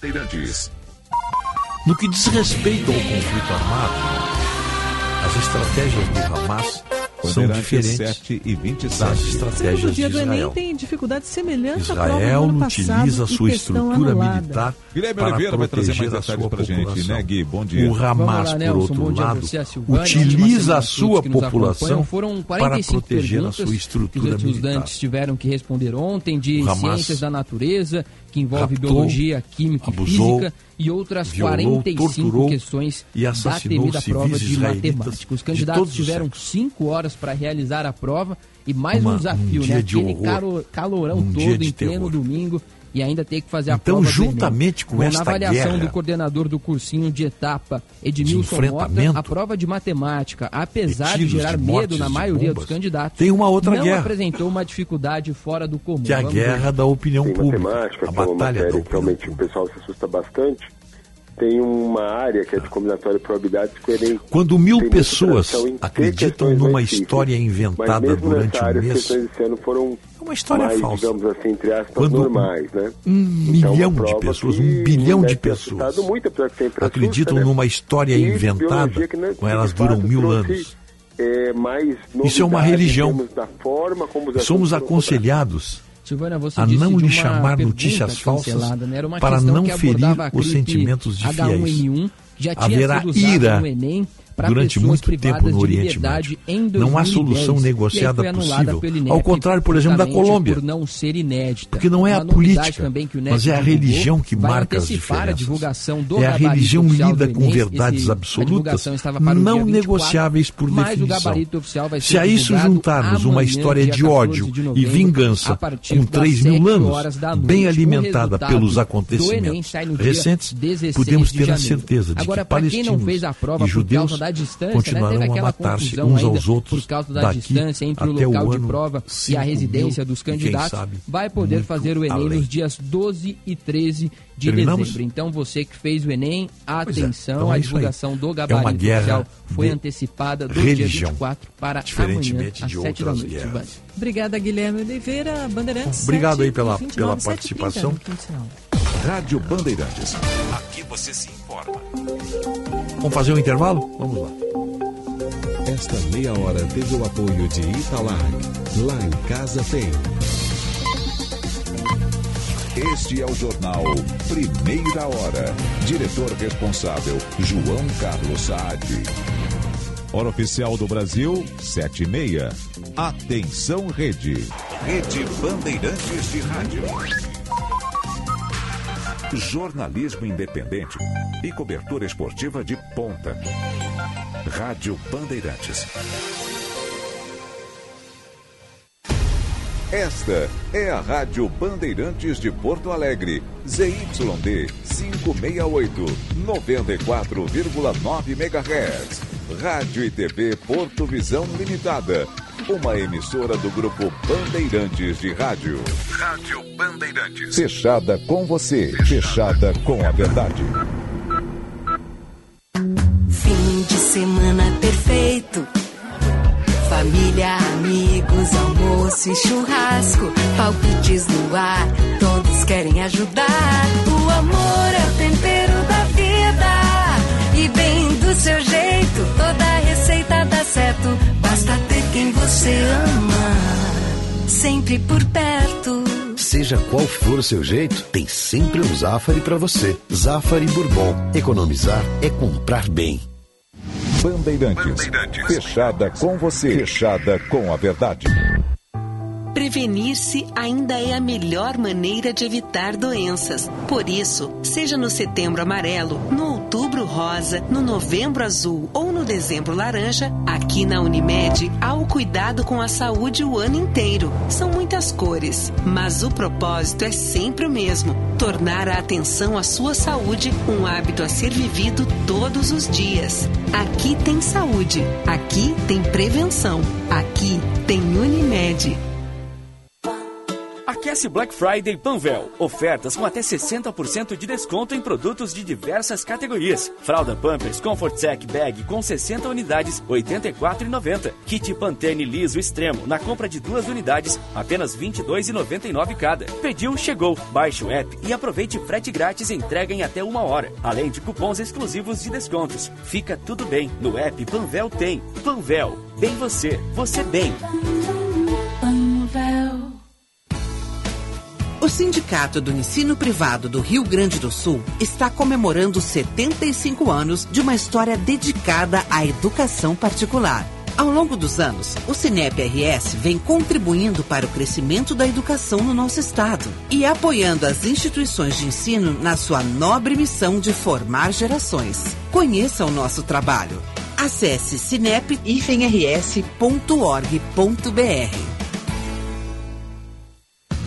Bandeirantes. No que diz respeito ao conflito armado, as estratégias do Hamas são diferentes 7 e 27. das Segundo estratégias de dia do Enem Israel. tem dificuldade semelhante à prova do Israel ano passado utiliza e sua questão estrutura anulada. militar Guilherme para Oliveira vai trazer proteger mais detalhes gente, população. né, Gui? Bom dia. O Hamas, lá, por outro dia lado, você, a Silvânia. utiliza a sua população para 45 proteger a sua que estrutura os militar. estudantes tiveram que responder ontem de O Hamas ciências da natureza, que envolve raptou, biologia, química e abusou, física, e outras violou, 45 torturou questões e da temida prova de matemática. Os candidatos os tiveram cinco horas para realizar a prova e mais Uma- um desafio, um né? de Aquele horror. calo- calorão Um todo em pleno terror. domingo e ainda ter que fazer a Então, prova do Enem. juntamente com Bom, esta Na avaliação guerra do coordenador do cursinho de etapa, Edmilson de Mota, enfrentamento, a prova de matemática, apesar de gerar de medo na maioria bombas, dos candidatos, tem uma outra não guerra. apresentou uma dificuldade fora do comum. que é a Vamos guerra ver. da opinião Tem pública, matemática, a que é uma batalha da matéria realmente o pessoal se assusta bastante. Tem uma área que é de combinatória de probabilidades que o Enem Quando mil pessoas acreditam numa história inventada durante um mês, foram uma história mais, falsa. digamos assim, entre aspas, Quando normais, né? Um Então, milhão de pessoas, um bilhão de pessoas muito, acreditam assusta, né? numa história E inventada, né, com elas duram mil anos. é, mais Isso é uma religião. Somos aconselhados Silvana, você a não lhe chamar notícias falsas né? Era uma para não ferir os sentimentos de H1N1, fiéis. que já tinha Haverá ira para durante pessoas muito tempo no Oriente Médio. em 2010, Não há solução negociada possível. INEP Ao contrário, por exemplo, da Colômbia. Por não ser inédita. Porque não é a política, mas é a religião que marca as diferenças. É a religião lida com verdades absolutas, não dia 24, negociáveis por definição. Se a isso juntarmos uma história de 14 ódio e vingança com das 3 mil 7 anos, bem alimentada pelos acontecimentos recentes, 16 podemos de ter a certeza de que palestinos fez a prova e judeus da distância, né, continuarão teve a aquela matar-se confusão uns ainda aos outros por causa da distância entre o local de ano prova e a 5 residência mil, dos candidatos, sabe, vai poder fazer o Enem além. nos dias 12 e 13 de Terminamos? dezembro. Então, você que fez o Enem, é, atenção, então a é isso aí. divulgação do É gabarito guerra oficial foi de antecipada do religião, dia 24 para amanhã, diferentemente às de 7 da noite. guerras. Obrigada, Guilherme Oliveira, Bandeirantes. Obrigado 7 aí pela- e 29, pela 7 e 30 Rádio Bandeirantes. Aqui você se informa. Vamos fazer um intervalo? Vamos lá. Esta meia hora teve o apoio de Italag. Lá em casa tem. Este é o jornal Primeira Hora. Diretor responsável, João Carlos Saad. Hora oficial do Brasil, 7 e meia. Atenção, rede. Rede Bandeirantes de Rádio. Jornalismo independente e cobertura esportiva de ponta. Rádio Bandeirantes. Esta é a Rádio Bandeirantes de Porto Alegre. ZYD 568, 94,9 MHz. Rádio e TV Porto Visão Limitada. Uma emissora do grupo Bandeirantes de Rádio. Rádio Bandeirantes. Fechada com você, fechada com a verdade. Fim de semana perfeito. Família, amigos, almoço e churrasco. Palpites no ar, todos querem ajudar. O amor é o tempero da vida. E bem do seu jeito, toda receita dá certo. Quem você ama. Sempre por perto. Seja qual for o seu jeito, tem sempre um Zafari para você. Zafari Bourbon. Economizar é comprar bem. Bandeirantes. Fechada com você, fechada com a verdade. Prevenir-se ainda é a melhor maneira de evitar doenças. Por isso, seja no setembro amarelo, no outubro rosa, no novembro azul ou no dezembro laranja, aqui na Unimed há o cuidado com a saúde o ano inteiro. São muitas cores, mas o propósito é sempre o mesmo: tornar a atenção à sua saúde um hábito a ser vivido todos os dias. Aqui tem saúde, aqui tem prevenção, aqui tem Unimed. Aquece Black Friday Panvel. Ofertas com até 60% de desconto em produtos de diversas categorias. Fralda Pampers Comfort Sec Bag com 60 unidades, R$ 84,90. Kit Pantene Liso Extremo na compra de duas unidades, apenas R$ 22,99 cada. Pediu, chegou. Baixe o app e aproveite frete grátis e entrega em até uma hora. Além de cupons exclusivos de descontos. Fica tudo bem. No app Panvel tem. Panvel. Bem você. Você bem. O Sindicato do Ensino Privado do Rio Grande do Sul está comemorando 75 anos de uma história dedicada à educação particular. Ao longo dos anos, o Cinep RS vem contribuindo para o crescimento da educação no nosso estado e apoiando as instituições de ensino na sua nobre missão de formar gerações. Conheça o nosso trabalho. Acesse cinep-rs.org.br.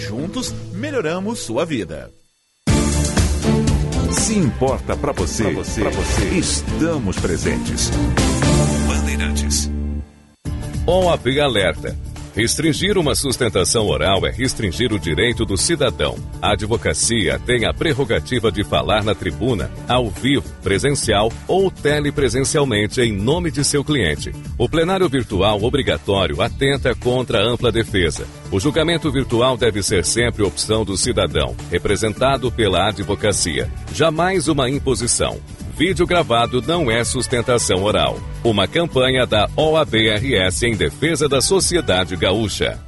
juntos melhoramos sua vida. Se importa para você, pra você, pra você, estamos presentes. Bandeirantes. OAB Alerta. Restringir uma sustentação oral é restringir o direito do cidadão. A advocacia tem a prerrogativa de falar na tribuna, ao vivo, presencial ou telepresencialmente em nome de seu cliente. O plenário virtual obrigatório atenta contra a ampla defesa. O julgamento virtual deve ser sempre opção do cidadão, representado pela advocacia. Jamais uma imposição. Vídeo gravado não é sustentação oral. Uma campanha da OABRS em defesa da sociedade gaúcha.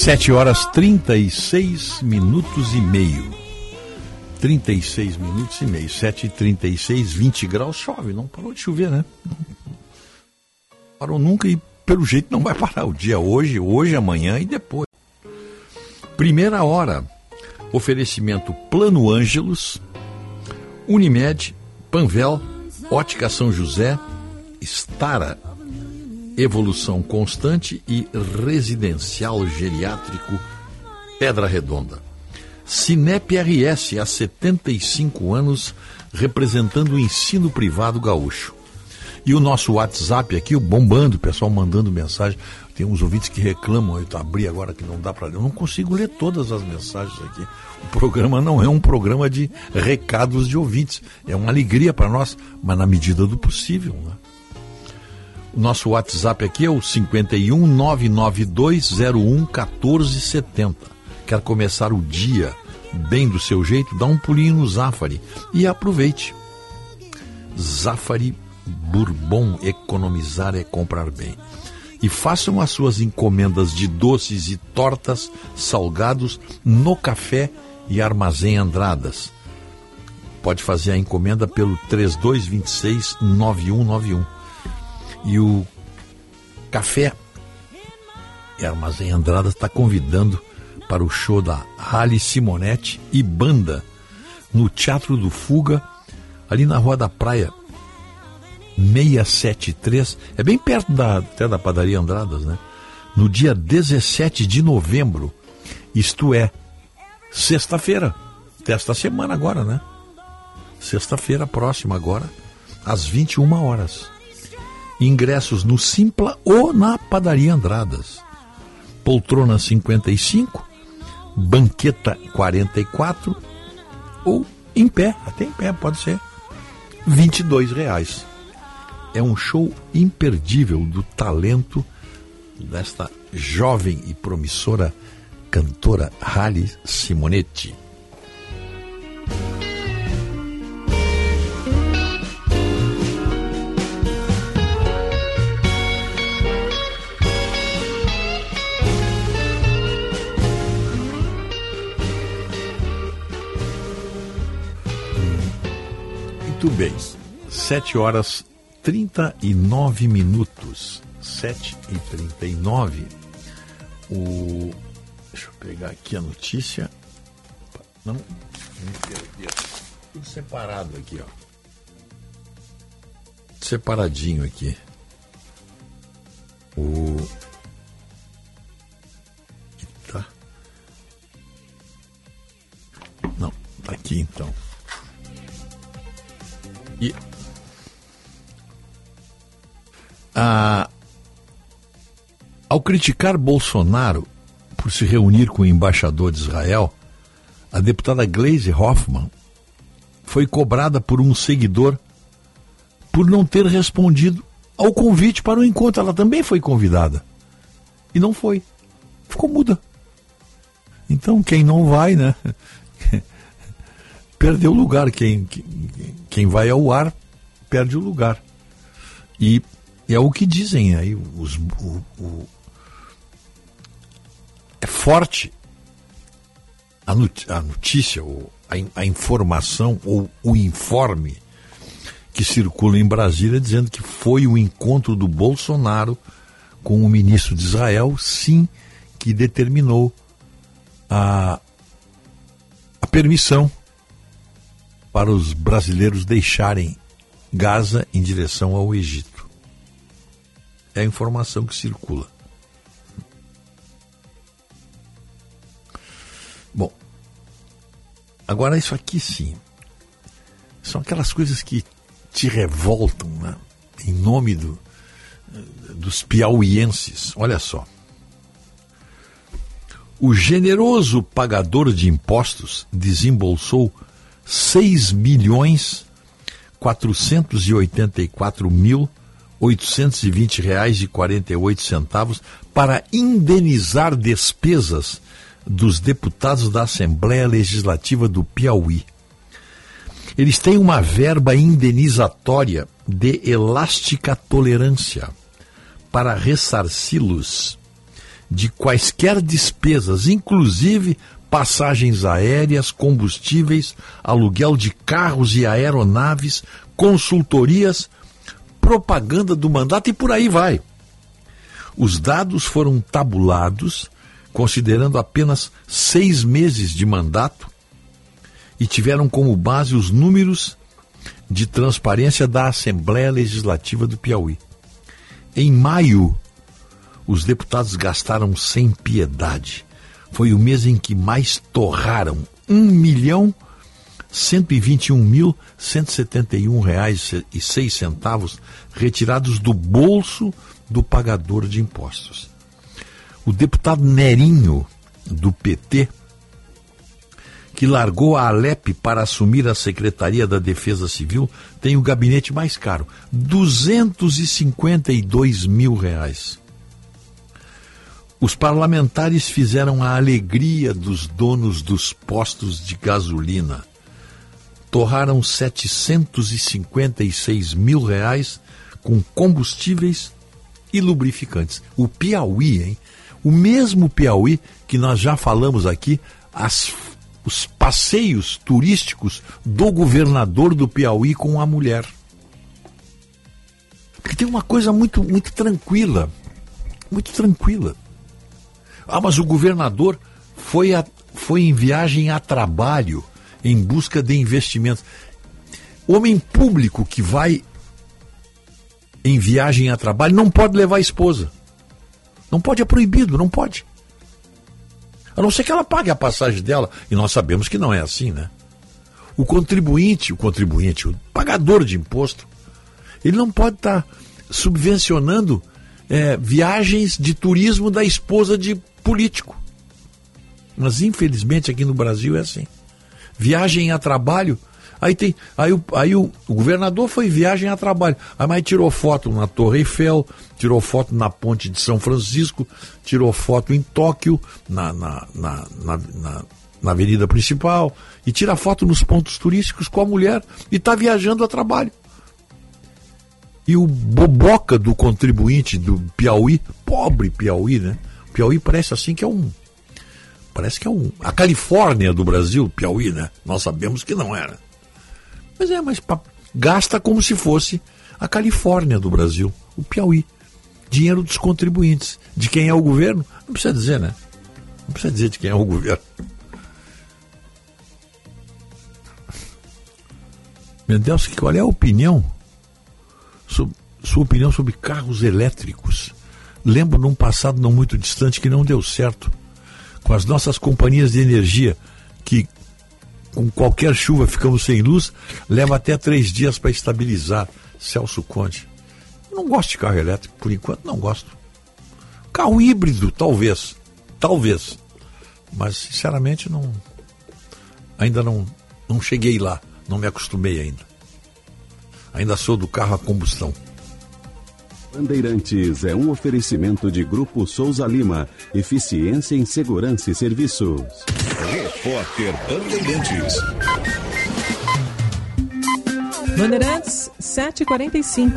7 horas 36 minutos e meio. 36 minutos e meio. 7 e 36, 20 graus, chove. Não parou de chover, né? Parou nunca e pelo jeito não vai parar. O dia hoje, hoje, amanhã e depois. Primeira hora. Oferecimento Plano Ângelos, Unimed, Panvel, Ótica São José, Stara, Evolução Constante e Residencial Geriátrico Pedra Redonda. Cinep RS, há 75 anos, representando o ensino privado gaúcho. E o nosso WhatsApp aqui, o bombando, o pessoal mandando mensagem. Tem uns ouvintes que reclamam, eu abri agora que não dá para ler. Eu não consigo ler todas as mensagens aqui. O programa não é um programa de recados de ouvintes. É uma alegria para nós, mas na medida do possível. Né? O nosso WhatsApp aqui é o 51 99201 1470. Quer começar o dia bem do seu jeito? Dá um pulinho no Zafari e aproveite. Zafari Bourbon, economizar é comprar bem. E façam as suas encomendas de doces e tortas, salgados no café e armazém Andradas. Pode fazer a encomenda pelo 3226 9191. E o café e armazém Andradas está convidando para o show da Rally Simonetti e banda no Teatro do Fuga, ali na Rua da Praia, 673, é bem perto da, até da padaria Andradas, né? No dia 17 de novembro, isto é, sexta-feira, desta semana agora, né? Sexta-feira próxima agora, às 21 horas. Ingressos no Simpla ou na padaria Andradas. Poltrona 55, Banqueta 44 ou em pé, até em pé pode ser, 22 reais. É um show imperdível do talento desta jovem e promissora cantora Rally Simonetti. Muito bem. 7 horas 39 minutos. 7 e 39. O. Deixa eu pegar aqui a notícia. Não. Tudo separado aqui, ó. Separadinho aqui. O. Tá. Não, tá aqui então. E ao criticar Bolsonaro por se reunir com o embaixador de Israel, a deputada Glaze Hoffman foi cobrada por um seguidor por não ter respondido ao convite para o encontro. Ela também foi convidada e não foi. Ficou muda. Então, quem não vai, né? Perdeu o lugar. Quem, quem, quem vai ao ar perde o lugar. E é o que dizem aí. Os, o, o, é forte a notícia, a, a informação ou o informe que circula em Brasília dizendo que foi o encontro do Bolsonaro com o ministro de Israel, sim, que determinou a, a permissão para os brasileiros deixarem Gaza em direção ao Egito. É a informação que circula. Bom, agora isso aqui sim. São aquelas coisas que te revoltam, né? Em nome do, dos piauienses. Olha só. O generoso pagador de impostos desembolsou 6 milhões 484 mil 820 reais e 48 centavos para indenizar despesas dos deputados da Assembleia Legislativa do Piauí. Eles têm uma verba indenizatória de elástica tolerância para ressarci-los de quaisquer despesas, inclusive passagens aéreas, combustíveis, aluguel de carros e aeronaves, consultorias, propaganda do mandato e por aí vai. Os dados foram tabulados, considerando apenas seis meses de mandato, e tiveram como base os números de transparência da Assembleia Legislativa do Piauí. Em maio, os deputados gastaram sem piedade foi o mês em que mais torraram um milhão 121 mil 171 reais e seis centavos retirados do bolso do pagador de impostos. O deputado Nerinho do PT que largou a Alep para assumir a Secretaria da Defesa Civil, tem o gabinete mais caro, 252 mil reais. Os parlamentares fizeram a alegria dos donos dos postos de gasolina. Torraram 756 mil reais com combustíveis e lubrificantes. O Piauí, hein? O mesmo Piauí que nós já falamos aqui, as, os passeios turísticos do governador do Piauí com a mulher. Porque tem uma coisa muito, muito tranquila, muito tranquila. Ah, mas o governador foi, a, foi em viagem a trabalho, em busca de investimentos. Homem público que vai em viagem a trabalho não pode levar a esposa. Não pode, é proibido, não pode. A não ser que ela pague a passagem dela. E nós sabemos que não é assim, né? O contribuinte, o contribuinte, o pagador de imposto, ele não pode estar tá subvencionando é, viagens de turismo da esposa de político. Mas infelizmente aqui no Brasil é assim. Viagem a trabalho. Aí tem. Aí, o, aí o, o governador foi viagem a trabalho. Aí mas tirou foto na Torre Eiffel, tirou foto na ponte de São Francisco, tirou foto em Tóquio, na, na, na, na, na, na avenida principal, e tira foto nos pontos turísticos com a mulher e está viajando a trabalho. E o boboca do contribuinte do Piauí, pobre Piauí, né? Piauí parece assim que é um. Parece que é um. A Califórnia do Brasil, Piauí, né? Nós sabemos que não era. Mas é, mas gasta como se fosse a Califórnia do Brasil, o Piauí. Dinheiro dos contribuintes. De quem é o governo? Não precisa dizer, né? Não precisa dizer de quem é o governo. Mendelski, qual é a opinião? Sua opinião sobre carros elétricos? Lembro num passado não muito distante que não deu certo. Com as nossas companhias de energia, que com qualquer chuva ficamos sem luz, leva até três dias para estabilizar. Celso Conde. Não gosto de carro elétrico, por enquanto não gosto. Carro híbrido, talvez. Talvez. Mas, sinceramente, não. Ainda não, não cheguei lá. Não me acostumei ainda. Ainda sou do carro a combustão. Bandeirantes é um oferecimento de Grupo Souza Lima. Eficiência em Segurança e Serviços. Repórter Bandeirantes. Bandeirantes 7h45.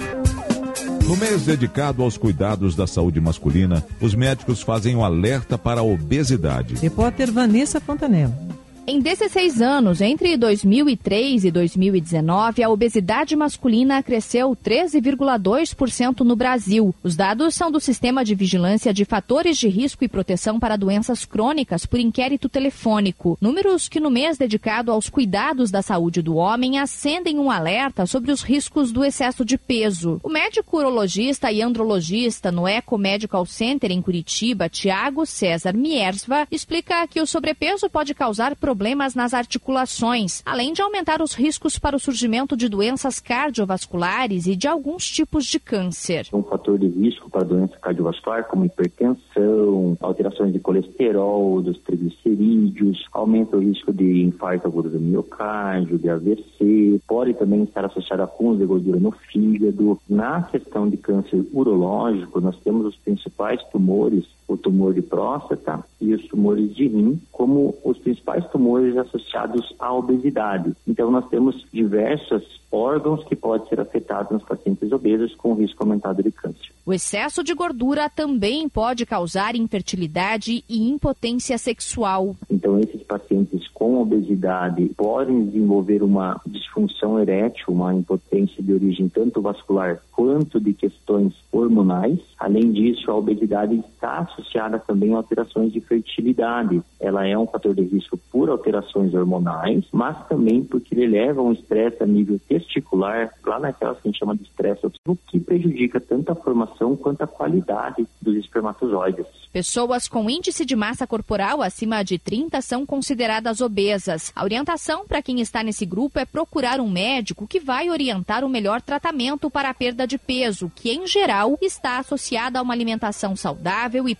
No mês dedicado aos cuidados da saúde masculina, os médicos fazem um alerta para a obesidade. Repórter Vanessa Fontanella. Em 16 anos, entre 2003 e 2019, a obesidade masculina cresceu 13,2% no Brasil. Os dados são do Sistema de Vigilância de Fatores de Risco e Proteção para Doenças Crônicas por inquérito telefônico. Números que no mês dedicado aos cuidados da saúde do homem acendem um alerta sobre os riscos do excesso de peso. O médico urologista e andrologista no Eco Medical Center em Curitiba, Tiago César Miersva, explica que o sobrepeso pode causar problemas nas articulações, além de aumentar os riscos para o surgimento de doenças cardiovasculares e de alguns tipos de câncer. um fator de risco para doença cardiovascular, como hipertensão, alterações de colesterol, dos triglicerídeos, aumenta o risco de infarto agudo do miocárdio, de AVC, pode também estar associado a acúmulo de gordura no fígado. Na questão de câncer urológico, nós temos os principais tumores, o tumor de próstata e os tumores de rim, como os principais tumores associados à obesidade. Então, nós temos diversos órgãos que podem ser afetados nos pacientes obesos com risco aumentado de câncer. O excesso de gordura também pode causar infertilidade e impotência sexual. Então, esses pacientes com obesidade podem desenvolver uma disfunção erétil, uma impotência de origem tanto vascular quanto de questões hormonais. Além disso, a obesidade está associada também a alterações de fertilidade. Ela é um fator de risco por alterações hormonais, mas também porque ele leva a um estresse a nível testicular, lá naquela que a gente chama de estresse, o que prejudica tanto a formação quanto a qualidade dos espermatozoides. Pessoas com índice de massa corporal acima de 30 são consideradas obesas. A orientação para quem está nesse grupo é procurar um médico que vai orientar o melhor tratamento para a perda de peso, que em geral está associada a uma alimentação saudável e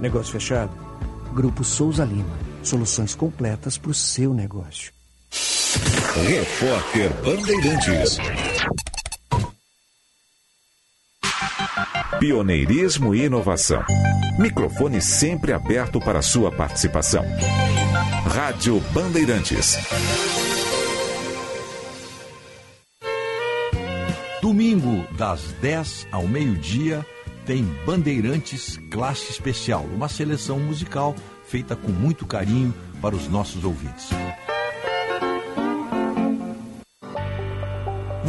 Negócio fechado? Grupo Souza Lima. Soluções completas para o seu negócio. Repórter Bandeirantes. Pioneirismo e inovação. Microfone sempre aberto para sua participação. Rádio Bandeirantes. Domingo, das 10 ao meio-dia, tem Bandeirantes Classe Especial, uma seleção musical feita com muito carinho para os nossos ouvintes.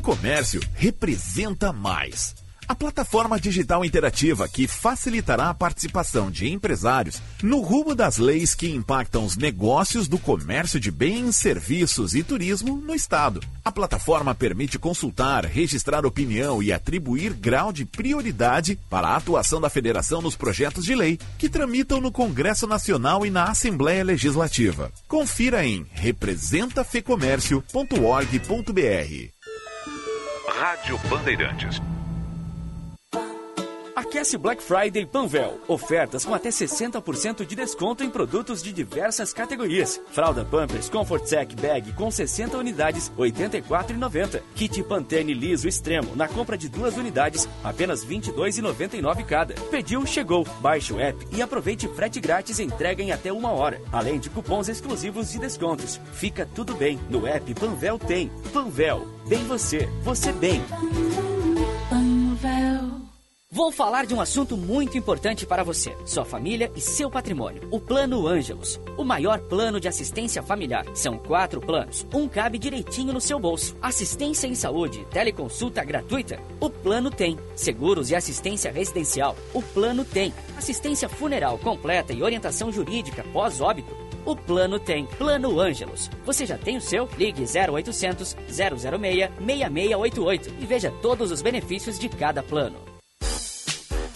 Comércio representa mais. A plataforma digital interativa que facilitará a participação de empresários no rumo das leis que impactam os negócios do comércio de bens, serviços e turismo no Estado. A plataforma permite consultar, registrar opinião e atribuir grau de prioridade para a atuação da federação nos projetos de lei que tramitam no Congresso Nacional e na Assembleia Legislativa. Confira em representafecomércio.org.br. Rádio Bandeirantes. Aquece Black Friday Panvel. Ofertas com até 60% de desconto em produtos de diversas categorias. Fralda Pampers Comfort Sec Bag com 60 unidades, R$ 84,90. Kit Pantene liso extremo na compra de duas unidades, apenas R$ 22,99 cada. Pediu, chegou. Baixe o app e aproveite frete grátis e entrega em até uma hora. Além de cupons exclusivos de descontos. Fica tudo bem. No app Panvel tem. Panvel. Bem você. Você bem. Vou falar de um assunto muito importante para você, sua família e seu patrimônio. O Plano Ângelos, o maior plano de assistência familiar. São quatro planos, um cabe direitinho no seu bolso. Assistência em saúde, teleconsulta gratuita. O plano tem. Seguros e assistência residencial. O plano tem. Assistência funeral completa e orientação jurídica pós-óbito. O plano tem. Plano Ângelos. Você já tem o seu? Ligue 0800 006 6688 e veja todos os benefícios de cada plano.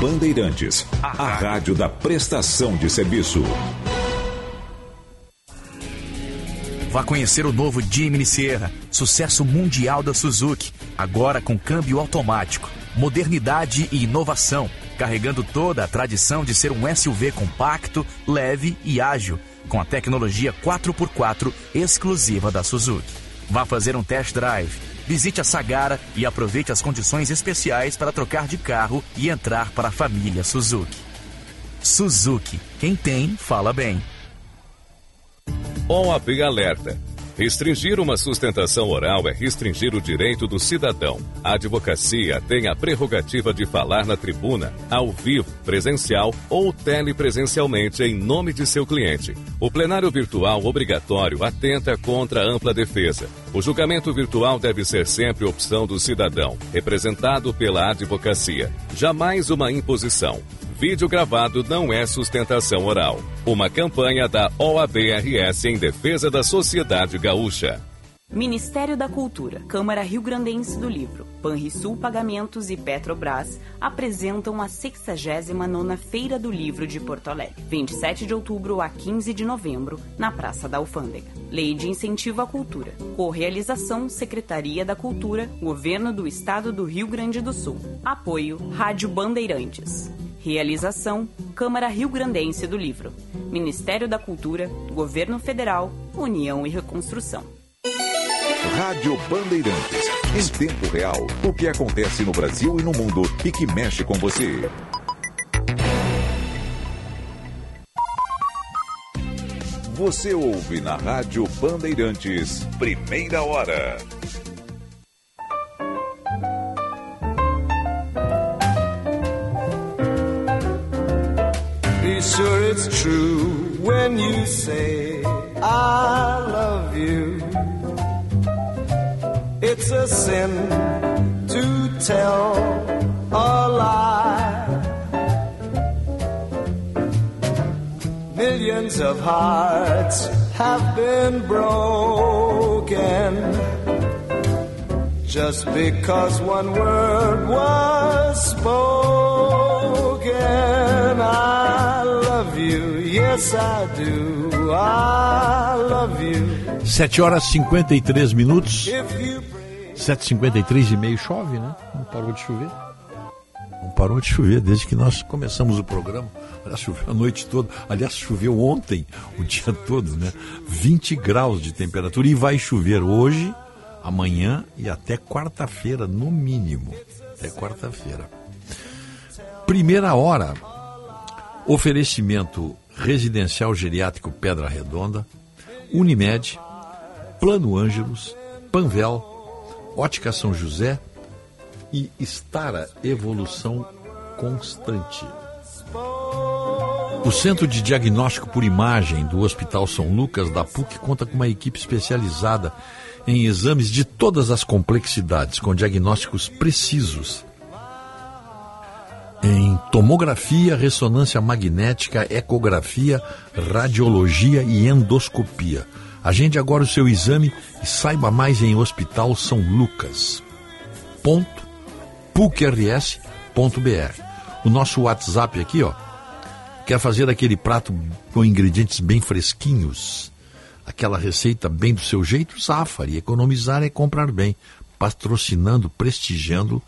Bandeirantes, a rádio da prestação de serviço. Vá conhecer o novo Jimny Sierra, sucesso mundial da Suzuki, agora com câmbio automático, modernidade e inovação, carregando toda a tradição de ser um SUV compacto, leve e ágil, com a tecnologia 4x4 exclusiva da Suzuki. Vá fazer um test drive. Visite a Sagara e aproveite as condições especiais para trocar de carro e entrar para a família Suzuki. Suzuki, quem tem, fala bem. OAB Alerta. Restringir uma sustentação oral é restringir o direito do cidadão. A advocacia tem a prerrogativa de falar na tribuna, ao vivo, presencial ou telepresencialmente em nome de seu cliente. O plenário virtual obrigatório atenta contra a ampla defesa. O julgamento virtual deve ser sempre opção do cidadão, representado pela advocacia. Jamais uma imposição. Vídeo gravado não é sustentação oral. Uma campanha da OABRS em defesa da sociedade gaúcha. Ministério da Cultura, Câmara Rio Grandense do Livro, Panrisul Pagamentos e Petrobras apresentam a 69ª Feira do Livro de Porto Alegre, 27 de outubro a 15 de novembro, na Praça da Alfândega. Lei de Incentivo à Cultura. Correalização Secretaria da Cultura, Governo do Estado do Rio Grande do Sul. Apoio Rádio Bandeirantes. Realização Câmara Rio Grandense do Livro, Ministério da Cultura, Governo Federal, União e Reconstrução. Rádio Bandeirantes. Em tempo real, o que acontece no Brasil e no mundo e que mexe com você. Você ouve na Rádio Bandeirantes, primeira hora. Be sure it's true when you say, I love you. It's a sin to tell a lie. Millions of hearts have been broken just because one word was spoken. I love you, yes I do. I love you. 7 horas 53 minutos. 7h53 e meio chove, né? Não parou de chover. Não parou de chover desde que nós começamos o programa. Aliás, choveu a noite toda. Aliás, choveu ontem, o dia todo, né? 20 graus de temperatura e vai chover hoje, amanhã e até quarta-feira, no mínimo. Até quarta-feira. Primeira hora. Oferecimento residencial geriátrico Pedra Redonda, Unimed, Plano Ângelos, Panvel, Ótica São José e Estara Evolução Constante. O Centro de Diagnóstico por Imagem do Hospital São Lucas da PUC conta com uma equipe especializada em exames de todas as complexidades, com diagnósticos precisos em tomografia, ressonância magnética, ecografia, radiologia e endoscopia. Agende agora o seu exame e saiba mais em Hospital São Lucas. Ponto. O nosso WhatsApp aqui, ó, quer fazer aquele prato com ingredientes bem fresquinhos, aquela receita bem do seu jeito, Zafari. Economizar é comprar bem, patrocinando, prestigiando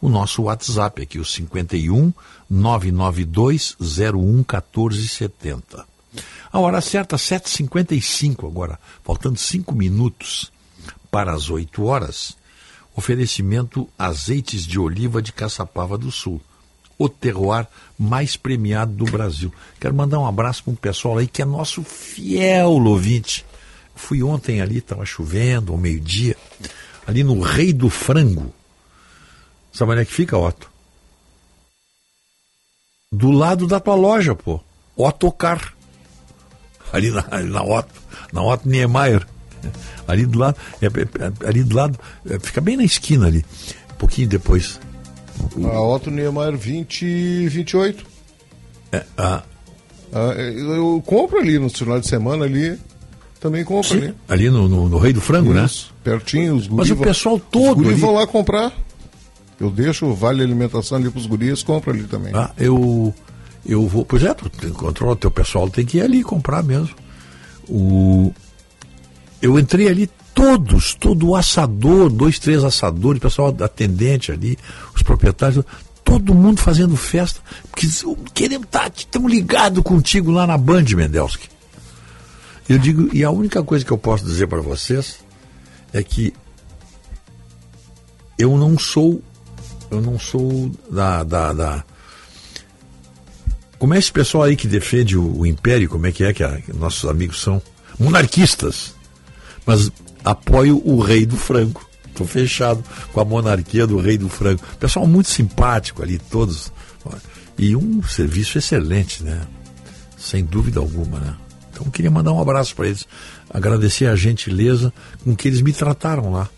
o nosso WhatsApp aqui, o 51 992 01 1470. A hora certa, 7h55 agora, faltando 5 minutos para as 8 horas. Oferecimento azeites de oliva de Caçapava do Sul. O terroir mais premiado do Brasil. Quero mandar um abraço para um pessoal aí que é nosso fiel ouvinte. Fui ontem ali, estava chovendo, ao meio-dia, ali no Rei do Frango. Sabe onde é que fica, Otto? Do lado da tua loja, pô. Ottocar. Ali na, ali na Otto, na Otto Niemeyer. Ali do lado, é, é, ali do lado, é, fica bem na esquina ali. Um pouquinho depois. A Otto Niemeyer 20 28. É, a... Ah, eu compro ali no final de semana ali. Também compro Sim, ali. ali no, no, no Rei do Frango, Isso, Pertinho, os Mas o pessoal todo Os guris ali- vão lá comprar. Eu deixo o vale alimentação ali pros guris, compra ali também. Ah, eu, eu vou. Pois é, tu controla o teu pessoal, tem que ir ali comprar mesmo. O, eu entrei ali todos, todo o assador, dois, três assadores, pessoal atendente ali, os proprietários, todo mundo fazendo festa, porque queremos estar, estamos ligados contigo lá na Band, Mendelski. Eu digo, e a única coisa que eu posso dizer para vocês é que eu não sou, eu não sou da, da, da como é esse pessoal aí que defende o, o império, como é que é que, a- que nossos amigos são? Monarquistas. Mas apoio o rei do frango. Estou fechado com a monarquia do rei do frango. Pessoal muito simpático ali, todos. E um serviço excelente, né? Sem dúvida alguma, né? Então queria mandar um abraço para eles. Agradecer a gentileza com que eles me trataram lá.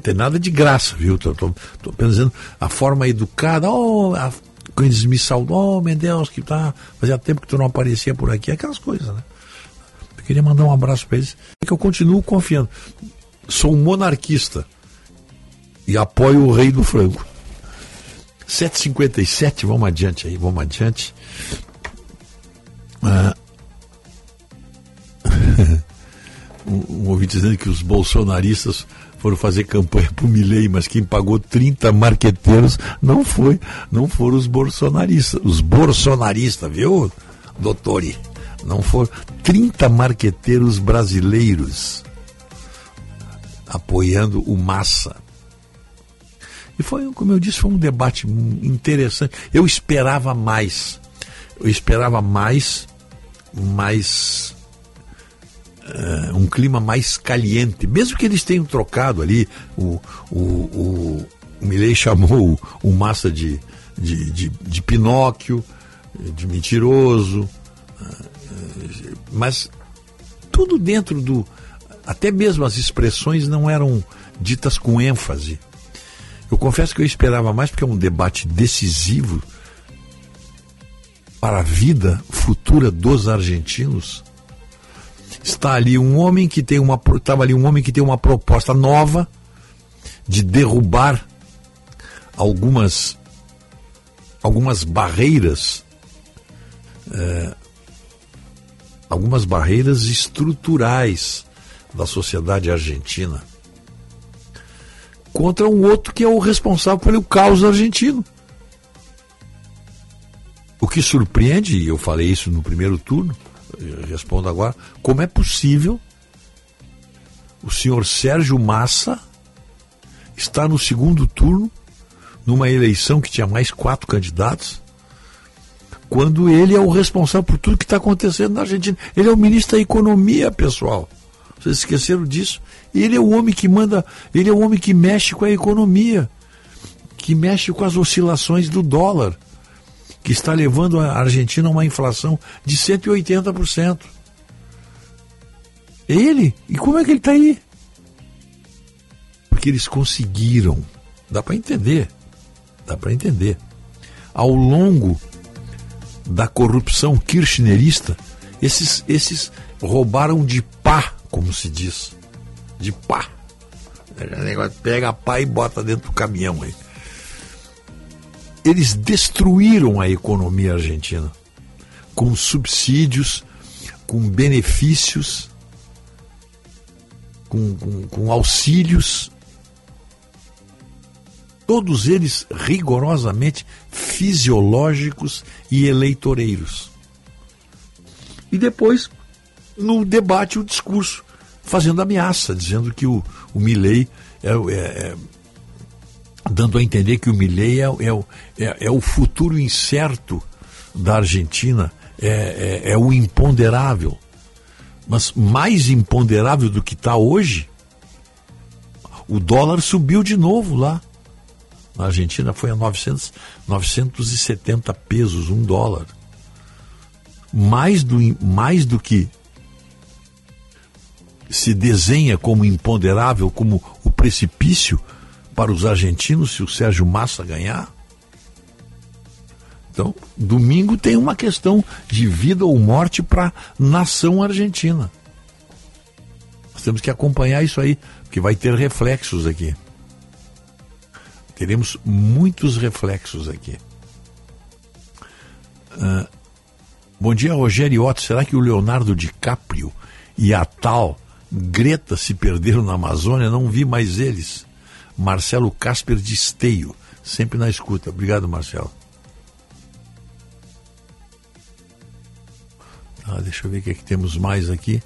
Não tem nada de graça, viu? Tô, tô pensando a forma educada, oh, a, quando eles me saudam, oh, meu Deus, que tá. Fazia tempo que tu não aparecia por aqui, aquelas coisas, né? Eu queria mandar um abraço para eles, que eu continuo confiando. Sou um monarquista e apoio o rei do frango. 7h57, vamos adiante aí, vamos adiante. Ah, um, um ouvinte dizendo que os bolsonaristas foram fazer campanha para o Milley, mas quem pagou 30 marqueteiros não foi, não foram os bolsonaristas, os bolsonaristas, viu, doutore? Não foram 30 marqueteiros brasileiros apoiando o Massa. E foi, como eu disse, foi um debate interessante. Eu esperava mais. Eu esperava mais, mais eh, um clima mais caliente, mesmo que eles tenham trocado ali, o, o, o, o Milley chamou o, Massa de, de, de, de Pinóquio, de mentiroso, eh, mas tudo dentro do. Até mesmo as expressões não eram ditas com ênfase. Eu confesso que eu esperava mais, porque é um debate decisivo para a vida futura dos argentinos está ali um homem que tem uma estava ali um homem que tem uma proposta nova de derrubar algumas algumas barreiras é, algumas barreiras estruturais da sociedade argentina contra um outro que é o responsável pelo caos argentino. O que surpreende, e eu falei isso no primeiro turno, respondo agora, como é possível o senhor Sérgio Massa estar no segundo turno numa eleição que tinha mais quatro candidatos, quando ele é o responsável por tudo que está acontecendo na Argentina. Ele é o ministro da Economia, pessoal. Vocês esqueceram disso? Ele é o homem que manda, ele é o homem que mexe com a economia, que mexe com as oscilações do dólar, que está levando a Argentina a uma inflação de 180%. É ele? E como é que ele está aí? Porque eles conseguiram. Dá para entender. Dá para entender. Ao longo da corrupção kirchnerista, esses, esses roubaram de pá, como se diz. De pá. Pega a pá e bota dentro do caminhão aí. Eles destruíram a economia argentina com subsídios, com benefícios, com, com, com auxílios todos eles rigorosamente fisiológicos e eleitoreiros. E depois, no debate, o discurso, fazendo ameaça, dizendo que o, o Milley é, é, é dando a entender que o Milley é, é, é, é o futuro incerto da Argentina, é, é, é o imponderável. Mas mais imponderável do que está hoje, o dólar subiu de novo lá. Na Argentina foi a 900, 970 pesos, um dólar. Mais do, mais do que se desenha como imponderável, como o precipício para os argentinos se o Sérgio Massa ganhar. Então, domingo tem uma questão de vida ou morte para a nação argentina. Nós temos que acompanhar isso aí, porque vai ter reflexos aqui. Teremos muitos reflexos aqui. Uh, bom dia, Rogério Otto. Será que o Leonardo DiCaprio e a tal Greta se perderam na Amazônia? Não vi mais eles. Marcelo Casper de Esteio, sempre na escuta. Obrigado, Marcelo. Ah, deixa eu ver o que, é que temos mais aqui.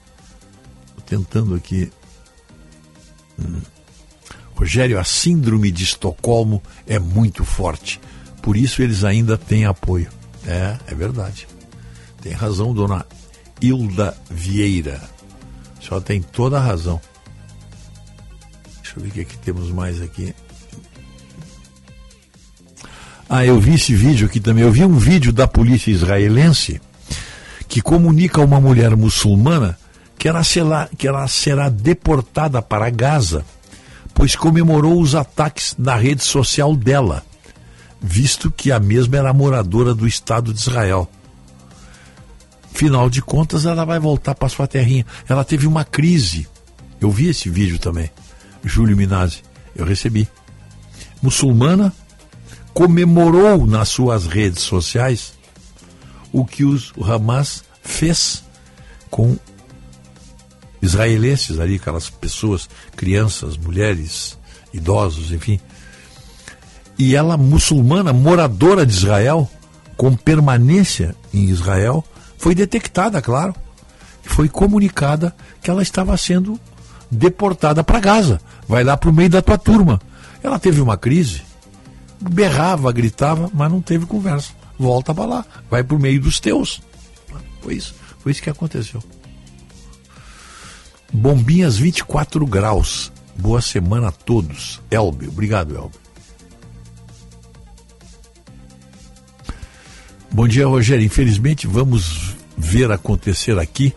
Estou tentando aqui. Hum. Rogério, a síndrome de Estocolmo é muito forte. Por isso eles ainda têm apoio. É, é verdade. Tem razão, dona Hilda Vieira. A senhora tem toda a razão. Deixa eu ver o que, é que temos mais aqui. Ah, eu vi esse vídeo aqui também. Eu vi um vídeo da polícia israelense que comunica a uma mulher muçulmana que ela será, que ela será deportada para Gaza pois comemorou os ataques na rede social dela, visto que a mesma era moradora do Estado de Israel. Final de contas, ela vai voltar para sua terrinha. Ela teve uma crise. Eu vi esse vídeo também. Júlio Minazzi, eu recebi. Muçulmana comemorou nas suas redes sociais o que os, o Hamas fez com israelenses ali, aquelas pessoas, crianças, mulheres, idosos, enfim. E ela, muçulmana, moradora de Israel, com permanência em Israel, foi detectada, claro, foi comunicada que ela estava sendo deportada para Gaza. Vai lá para o meio da tua turma. Ela teve uma crise, berrava, gritava, mas não teve conversa. Volta para lá, vai para o meio dos teus. Foi isso, foi isso que aconteceu. Bombinhas 24 graus. Boa semana a todos. Elbe, obrigado, Elbe. Bom dia, Rogério. Infelizmente, vamos ver acontecer aqui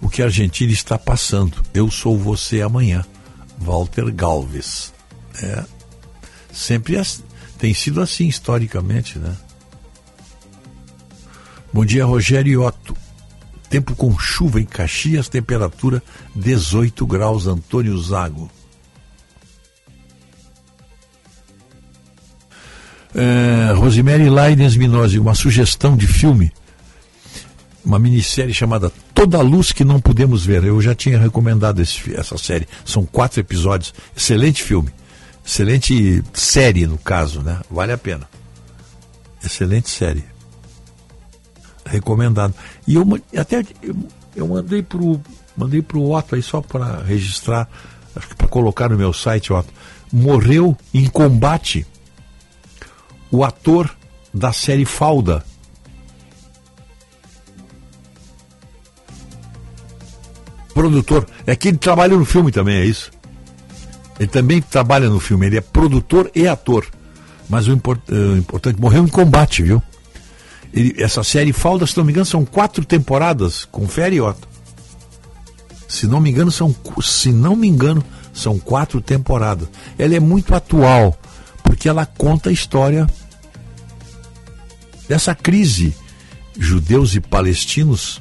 o que a Argentina está passando. Eu sou você amanhã. Walter Galvez. É, sempre tem sido assim historicamente, né? Bom dia, Rogério Otto. Tempo com chuva em Caxias, temperatura 18 graus, Antônio Zago. É, Rosemary Laines Minosi, uma sugestão de filme, uma minissérie chamada Toda a Luz que Não Podemos Ver. Eu já tinha recomendado esse, essa série. São quatro episódios. Excelente filme. Excelente série, no caso, né? Vale a pena. Excelente série. Recomendado. E eu até eu, eu mandei pro mandei pro Otto aí só para registrar, para colocar no meu site, Otto. Morreu em combate o ator da série Falda. Produtor. É que ele trabalha no filme também, é isso? Ele também trabalha no filme, ele é produtor e ator. Mas o import- eh, o importante, morreu em combate, viu? Ele- essa série Falda, se não me engano, são quatro temporadas. Confere, Otto. Se não me engano, são, se não me engano, são quatro temporadas. Ela é muito atual, porque ela conta a história dessa crise judeus e palestinos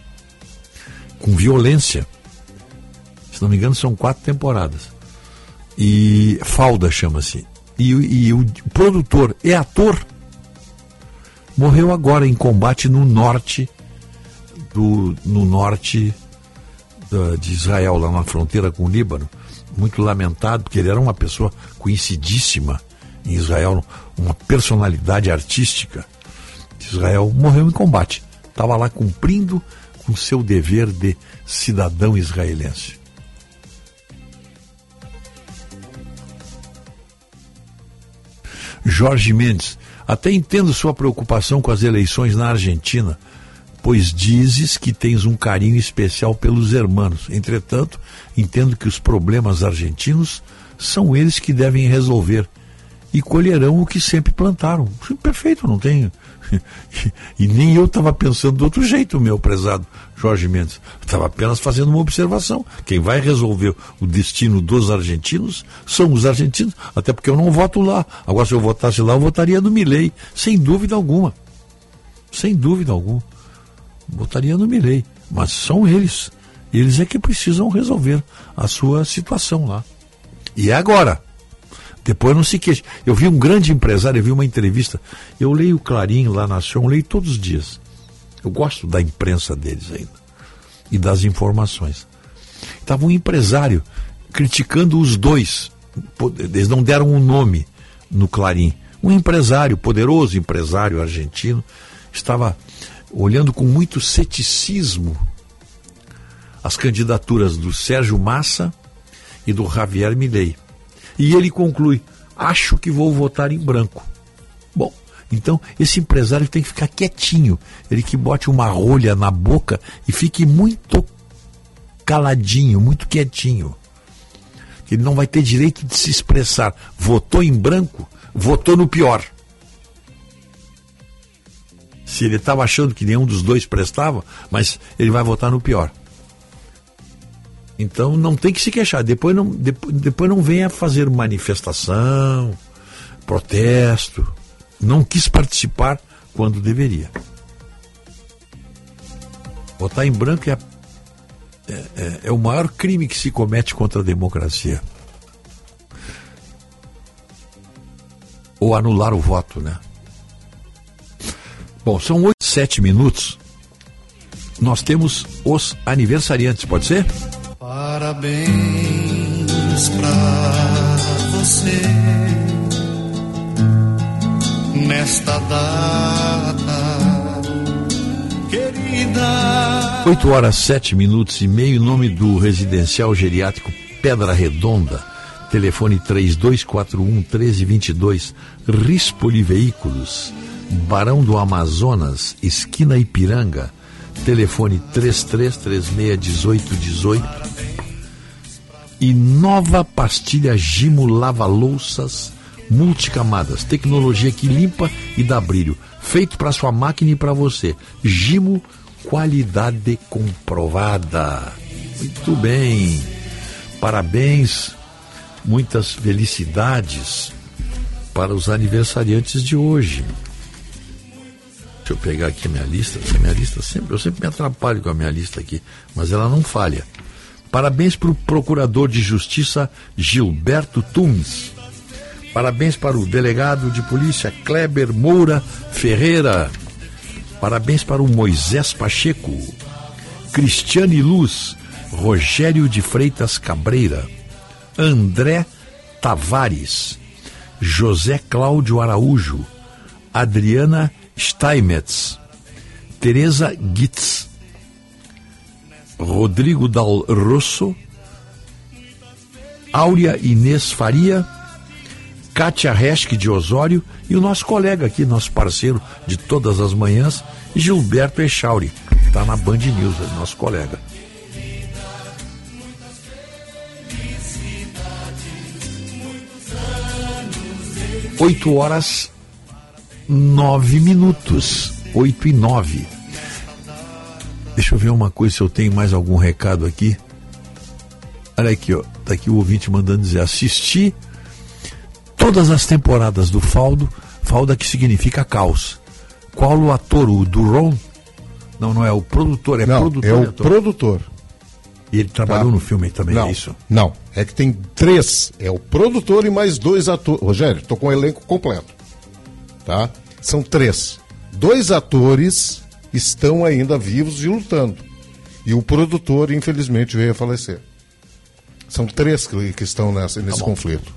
com violência. Se não me engano, são quatro temporadas. E Falda chama-se. E, o- e o produtor e ator morreu agora em combate no norte do no norte da- de Israel, lá na fronteira com o Líbano. Muito lamentado, porque ele era uma pessoa conhecidíssima em Israel, uma personalidade artística de Israel. Morreu em combate. Estava lá cumprindo com seu dever de cidadão israelense. Jorge Mendes, até entendo sua preocupação com as eleições na Argentina, pois dizes que tens um carinho especial pelos hermanos. Entretanto, entendo que os problemas argentinos são eles que devem resolver e colherão o que sempre plantaram. Perfeito, não tenho. E nem eu estava pensando de outro jeito, meu prezado Jorge Mendes. Estava apenas fazendo uma observação. Quem vai resolver o destino dos argentinos são os argentinos, até porque eu não voto lá. Agora, se eu votasse lá, eu votaria no Milei, sem dúvida alguma. Sem dúvida alguma. Votaria no Milei. Mas são eles. Eles é que precisam resolver a sua situação lá. E é agora. Depois não se queixe. Eu vi um grande empresário, eu vi uma entrevista. Eu leio o Clarim lá na Ação, leio todos os dias. Eu gosto da imprensa deles ainda. E das informações. Estava um empresário criticando os dois. Eles não deram um nome no Clarim. Um empresário, poderoso empresário argentino, estava olhando com muito ceticismo as candidaturas do Sérgio Massa e do Javier Milei. E ele conclui: acho que vou votar em branco. Bom, então esse empresário tem que ficar quietinho. Ele que bote uma rolha na boca e fique muito caladinho, muito quietinho. Ele não vai ter direito de se expressar. Votou em branco, votou no pior. Se ele estava achando que nenhum dos dois prestava, mas ele vai votar no pior. Então não tem que se queixar. Depois não, depois, depois não venha fazer manifestação, protesto. Não quis participar quando deveria. Votar em branco é, é, é- é o maior crime que se comete contra a democracia. Ou anular o voto, né? Bom, são oito, sete minutos. Nós temos os aniversariantes, pode ser? Parabéns pra você. Nesta data querida. 8 horas 7 minutos e meio, em nome do residencial geriátrico Pedra Redonda, telefone 3241 1322, Rispoli Veículos, Barão do Amazonas, esquina Ipiranga, telefone 33361818 e nova pastilha Gimo Lava Louças multicamadas, tecnologia que limpa e dá brilho, feito para sua máquina e para você. Gimo qualidade comprovada. Muito bem. Parabéns, muitas felicidades para os aniversariantes de hoje. Deixa eu pegar aqui a minha lista. Minha lista sempre, eu sempre me atrapalho com a minha lista aqui, mas ela não falha. Parabéns para o Procurador de Justiça Gilberto Tumes, Parabéns para o delegado de polícia Kleber Moura Ferreira. Parabéns para o Moisés Pacheco, Cristiane Luz, Rogério de Freitas Cabreira, André Tavares, José Cláudio Araújo, Adriana Steinmetz, Teresa Gitz, Rodrigo Dal Rosso, Áurea Inês Faria, Kátia Reschke de Osório e o nosso colega aqui, nosso parceiro de todas as manhãs, Gilberto Echauri, que está na Band News, é nosso colega. Oito horas nove minutos, oito e nove. Deixa eu ver uma coisa se eu tenho mais algum recado aqui. Olha aqui, ó. Tá aqui o ouvinte mandando dizer: assisti todas as temporadas do Faldo, Falda que significa caos. Qual o ator? O Duron? Não, não é o produtor, é Não, produtor. é o ator. produtor. E ele trabalhou Tá. no filme também, não, é isso? Não, é que tem três. É o produtor e mais dois atores. Rogério, tô com o elenco completo. Tá? São três. Dois atores estão ainda vivos e lutando. E o produtor, infelizmente, veio a falecer. São três que, estão nessa, nesse bom. conflito.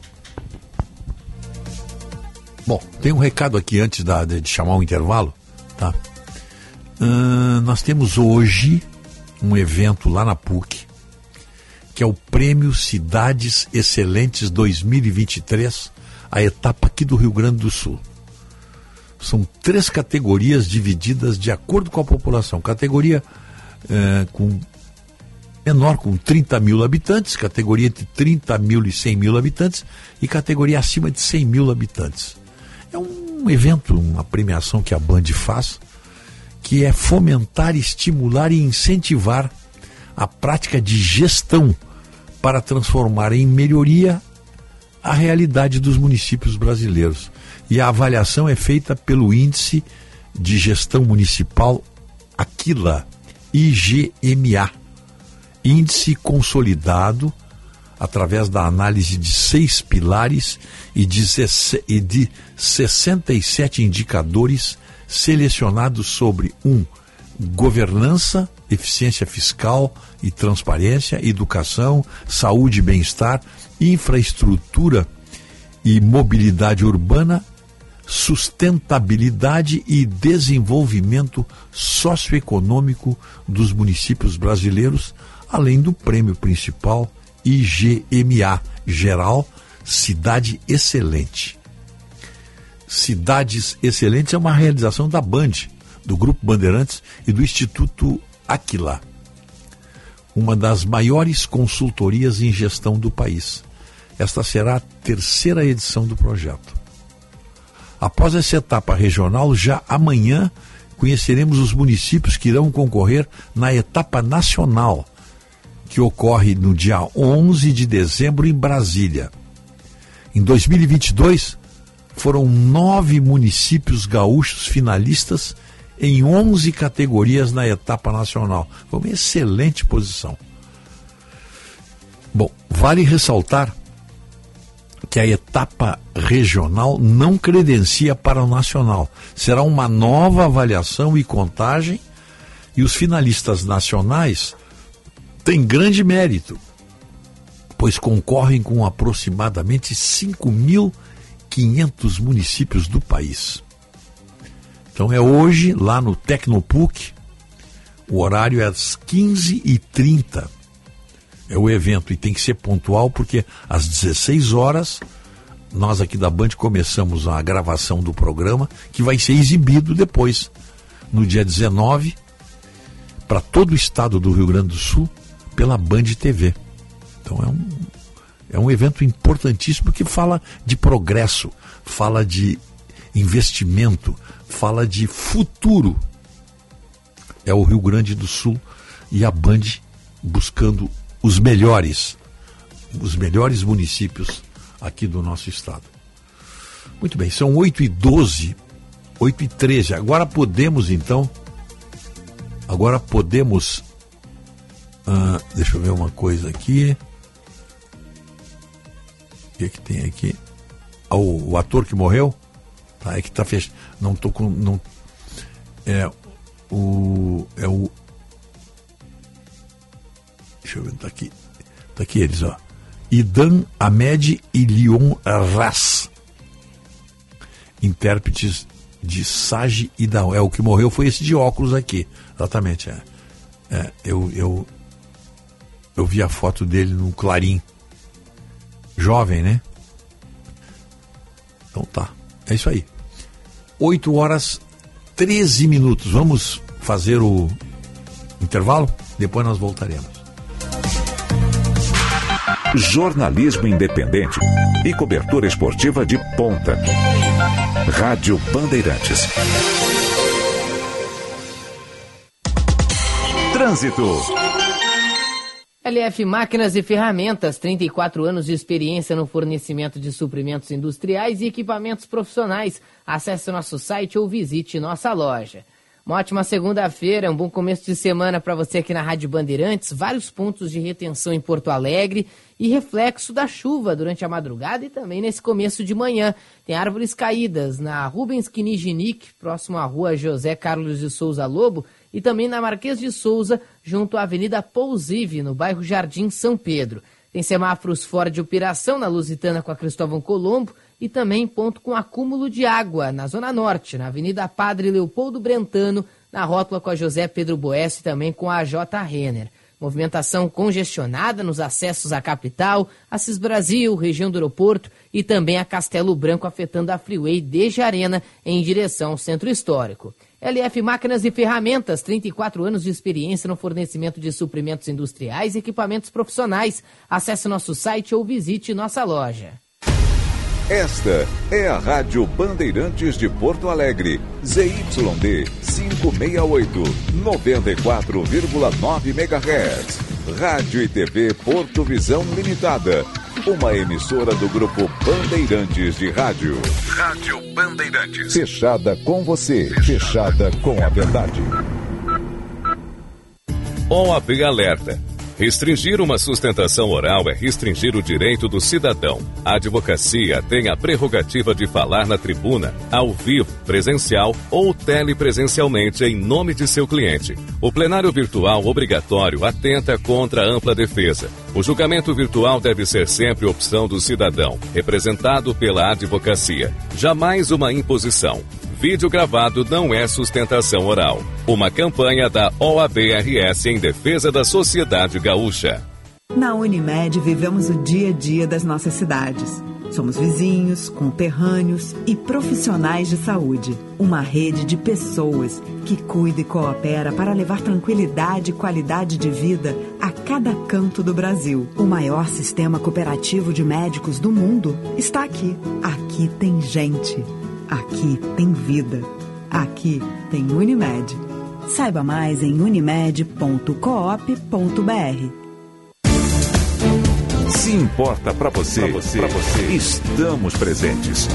Bom, tem um recado aqui antes da- de, chamar o intervalo, tá? Ahn, nós temos hoje um evento lá na PUC, que é o Prêmio Cidades Excelentes 2023, a etapa aqui do Rio Grande do Sul. São três categorias divididas de acordo com a população. Categoria eh, com menor, com 30 mil habitantes, categoria entre 30 mil e 100 mil habitantes e categoria acima de 100 mil habitantes. É um evento, uma premiação que a Band faz, que é fomentar, estimular e incentivar a prática de gestão para transformar em melhoria a realidade dos municípios brasileiros. E a avaliação é feita pelo Índice de Gestão Municipal Aquila, IGMA. Índice consolidado através da análise de seis pilares e de, 16 e de 67 indicadores selecionados sobre um governança, eficiência fiscal e transparência, educação, saúde e bem-estar, infraestrutura e mobilidade urbana, sustentabilidade e desenvolvimento socioeconômico dos municípios brasileiros, além do prêmio principal IGMA geral Cidade Excelente. Cidades Excelentes é uma realização da Band, do Grupo Bandeirantes e do Instituto Aquila, uma das maiores consultorias em gestão do país. Esta será a terceira edição do projeto. Após essa etapa regional, já amanhã conheceremos os municípios que irão concorrer na etapa nacional, que ocorre no dia 11 de dezembro em Brasília. Em 2022, foram nove municípios gaúchos finalistas em 11 categorias na etapa nacional. Foi uma excelente posição. Bom, vale ressaltar que a etapa regional não credencia para o nacional. Será uma nova avaliação e contagem, e os finalistas nacionais têm grande mérito, pois concorrem com aproximadamente 5.500 municípios do país. Então é hoje, lá no Tecnopuc, o horário é às 15h30 é o evento e tem que ser pontual porque às 16 horas nós aqui da Band começamos a gravação do programa que vai ser exibido depois no dia 19 para todo o estado do Rio Grande do Sul pela Band TV. Então é um é um evento importantíssimo que fala de progresso, fala de investimento, fala de futuro. É o Rio Grande do Sul e a Band buscando os melhores, os melhores municípios aqui do nosso estado. Muito bem, são 8 e 12, 8 e 13. Agora podemos então, agora podemos, ah, deixa eu ver uma coisa aqui. O que, que tem aqui? o, o ator que morreu, tá? É que tá fechado. Não tô com. Não, é o. É o. Deixa eu ver, tá aqui. Tá aqui eles, ó. Idan Ahmed e Leon Ras. Intérpretes de Sage Daon. É, o que morreu foi esse de óculos aqui. Exatamente, é. é eu, eu, eu vi a foto dele no Clarim. Jovem, né? Então tá. É isso aí. 8 horas 13 minutos. Vamos fazer o intervalo? Depois nós voltaremos. Jornalismo independente e cobertura esportiva de ponta. Rádio Bandeirantes. Trânsito. LF Máquinas e Ferramentas, 34 anos de experiência no fornecimento de suprimentos industriais e equipamentos profissionais. Acesse nosso site ou visite nossa loja. Uma ótima segunda-feira, um bom começo de semana para você aqui na Rádio Bandeirantes. Vários pontos de retenção em Porto Alegre e reflexo da chuva durante a madrugada e também nesse começo de manhã. Tem árvores caídas na Rubens Kiniginic, próximo à rua José Carlos de Souza Lobo, e também na Marquês de Souza, junto à Avenida Pousive, no bairro Jardim São Pedro. Tem semáforos fora de operação na Lusitana com a Cristóvão Colombo e também ponto com acúmulo de água na Zona Norte, na Avenida Padre Leopoldo Brentano, na rótula com a José Pedro Boés e também com a J. Renner. Movimentação congestionada nos acessos à capital, Assis Brasil, região do aeroporto e também a Castelo Branco, afetando a Freeway desde Arena em direção ao centro histórico. LF Máquinas e Ferramentas, 34 anos de experiência no fornecimento de suprimentos industriais e equipamentos profissionais. Acesse nosso site ou visite nossa loja. Esta é a Rádio Bandeirantes de Porto Alegre, ZYD 568, 94,9 MHz. Rádio e TV Porto Visão Limitada, uma emissora do grupo Bandeirantes de Rádio. Rádio Bandeirantes. Fechada com você, fechada com a verdade. OAB Alerta. Restringir uma sustentação oral é restringir o direito do cidadão. A advocacia tem a prerrogativa de falar na tribuna, ao vivo, presencial ou telepresencialmente em nome de seu cliente. O plenário virtual obrigatório atenta contra a ampla defesa. O julgamento virtual deve ser sempre opção do cidadão, representado pela advocacia. Jamais uma imposição. Vídeo gravado não é sustentação oral. Uma campanha da OABRS em defesa da sociedade gaúcha. Na Unimed vivemos o dia a dia das nossas cidades. Somos vizinhos, conterrâneos e profissionais de saúde. Uma rede de pessoas que cuida e coopera para levar tranquilidade e qualidade de vida a cada canto do Brasil. O maior sistema cooperativo de médicos do mundo está aqui. Aqui tem gente. Aqui tem vida. Aqui tem Unimed. Saiba mais em unimed.coop.br. Se importa para você, pra você, pra você, estamos presentes.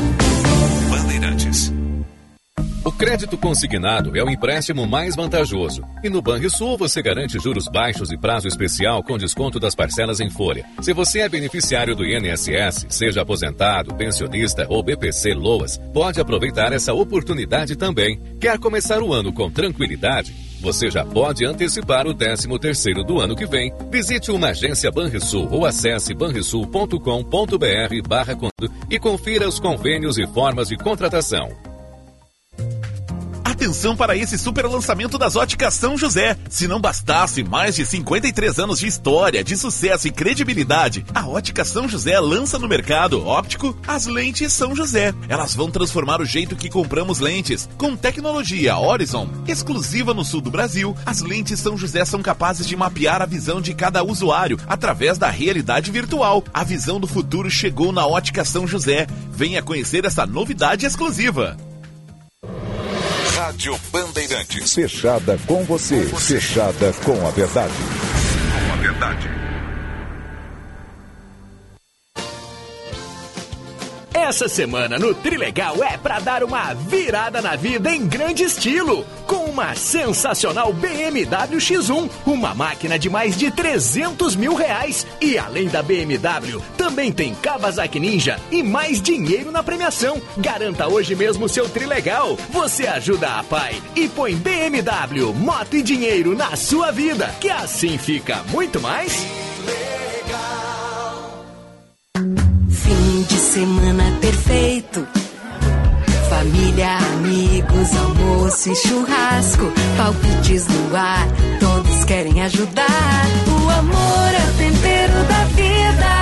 O crédito consignado é o empréstimo mais vantajoso. E no Banrisul você garante juros baixos e prazo especial com desconto das parcelas em folha. Se você é beneficiário do INSS, seja aposentado, pensionista ou BPC Loas, pode aproveitar essa oportunidade também. Quer começar o ano com tranquilidade? Você já pode antecipar o 13 terceiro do ano que vem. Visite uma agência Banrisul ou acesse banrisul.com.br barra e confira os convênios e formas de contratação. Atenção para esse super lançamento das óticas São José. Se não bastasse mais de 53 anos de história, de sucesso e credibilidade, a ótica São José lança no mercado óptico as lentes São José. Elas vão transformar o jeito que compramos lentes. Com tecnologia Horizon, exclusiva no sul do Brasil, as lentes São José são capazes de mapear a visão de cada usuário através da realidade virtual. A visão do futuro chegou na ótica São José. Venha conhecer essa novidade exclusiva. Rádio Bandeirantes. Fechada com você, fechada com a verdade. Com a verdade. Essa semana no Trilegal é pra dar uma virada na vida em grande estilo, com uma sensacional BMW X1, uma máquina de mais de 300 mil reais. E além da BMW, também tem Kawasaki Ninja e mais dinheiro na premiação. Garanta hoje mesmo seu Trilegal. Você ajuda a pai e põe BMW, moto e dinheiro na sua vida, que assim fica muito mais. Fim de semana perfeito. Família, amigos, almoço e churrasco. Palpites no ar, todos querem ajudar. O amor é o tempero da vida.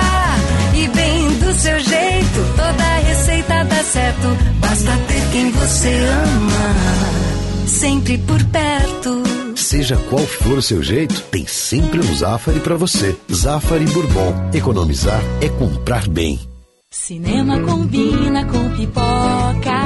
E bem do seu jeito, toda receita dá certo. Basta ter quem você ama. Sempre por perto. Seja qual for o seu jeito, tem sempre um Zafari para você. Zafari Bourbon. Economizar é comprar bem. Cinema combina com pipoca,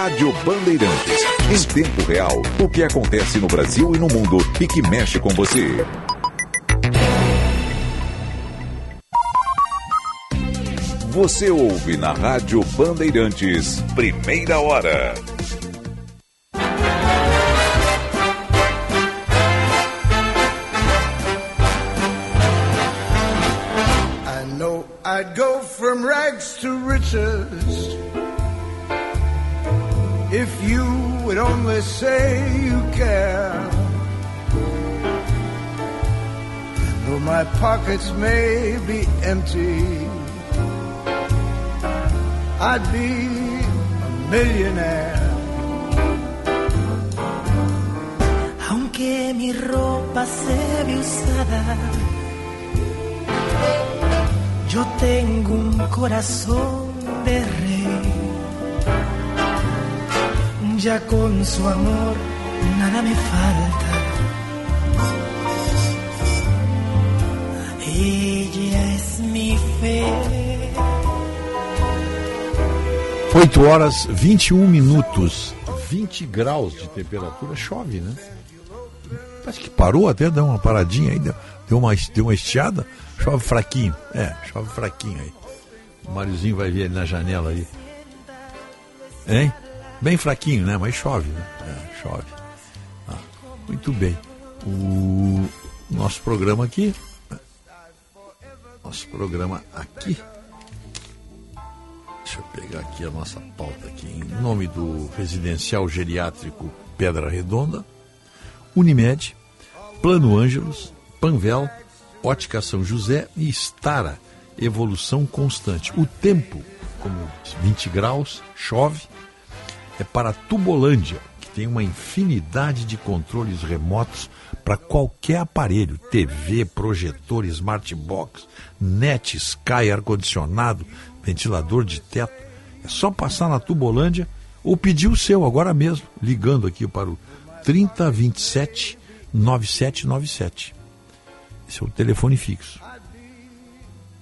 Rádio Bandeirantes. Em tempo real, o que acontece no Brasil e no mundo e que mexe com você. Você ouve na Rádio Bandeirantes, primeira hora. I know I'd go from rags to riches if you would only say you care. Though my pockets may be empty, I'd be a millionaire. Aunque mi ropa se ve usada, yo tengo un corazón de rey. Ya con su amor nada me falta. Ella es mi fe. 8 horas 21 minutos, 20 graus de temperatura, chove, né? Parece que parou até, deu uma paradinha aí, deu, uma, deu uma estiada, chove fraquinho. É, chove fraquinho aí. O Máriozinho vai ver ali na janela aí. Hein? Bem fraquinho, né? Mas chove, né? É, chove. Ah, muito bem. O nosso programa aqui. Nosso programa aqui. Deixa eu pegar aqui a nossa pauta aqui. Em nome do Residencial Geriátrico Pedra Redonda, Unimed, Plano Ângelos, Panvel, Ótica São José e Estara, evolução constante. O tempo, como 20 graus, chove, é para Tubolândia, que tem uma infinidade de controles remotos para qualquer aparelho, TV, projetor, smart box, net, Sky, ar-condicionado, ventilador de teto. É só passar na Tubolândia ou pedir o seu agora mesmo, ligando aqui para o 3027 9797. Esse é o telefone fixo.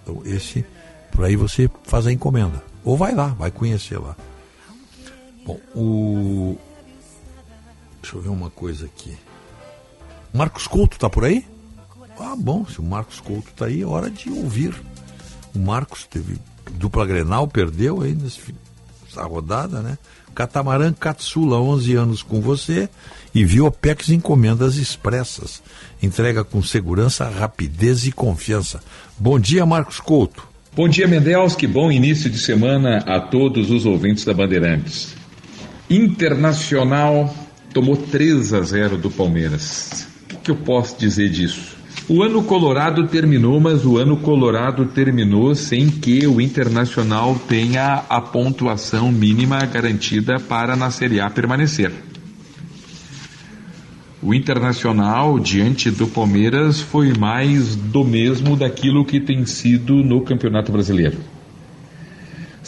Então, esse, por aí você faz a encomenda. Ou vai lá, vai conhecer lá. Bom, o. Deixa eu ver uma coisa aqui. Marcos Couto tá por aí? Ah, bom, se o Marcos Couto tá aí, é hora de ouvir. O Marcos teve dupla Grenal, perdeu aí nessa rodada, né? Catamarã Katsula, 11 anos com você e viu OPEX encomendas expressas. Entrega com segurança, rapidez e confiança. Bom dia, Marcos Couto. Bom dia, Mendelski. Bom início de semana a todos os ouvintes da Bandeirantes. Internacional tomou 3 a 0 do Palmeiras. O que, que eu posso dizer disso? O ano colorado terminou, mas o ano colorado terminou sem que o Internacional tenha a pontuação mínima garantida para na Série A permanecer. O Internacional, diante do Palmeiras, foi mais do mesmo daquilo que tem sido no Campeonato Brasileiro.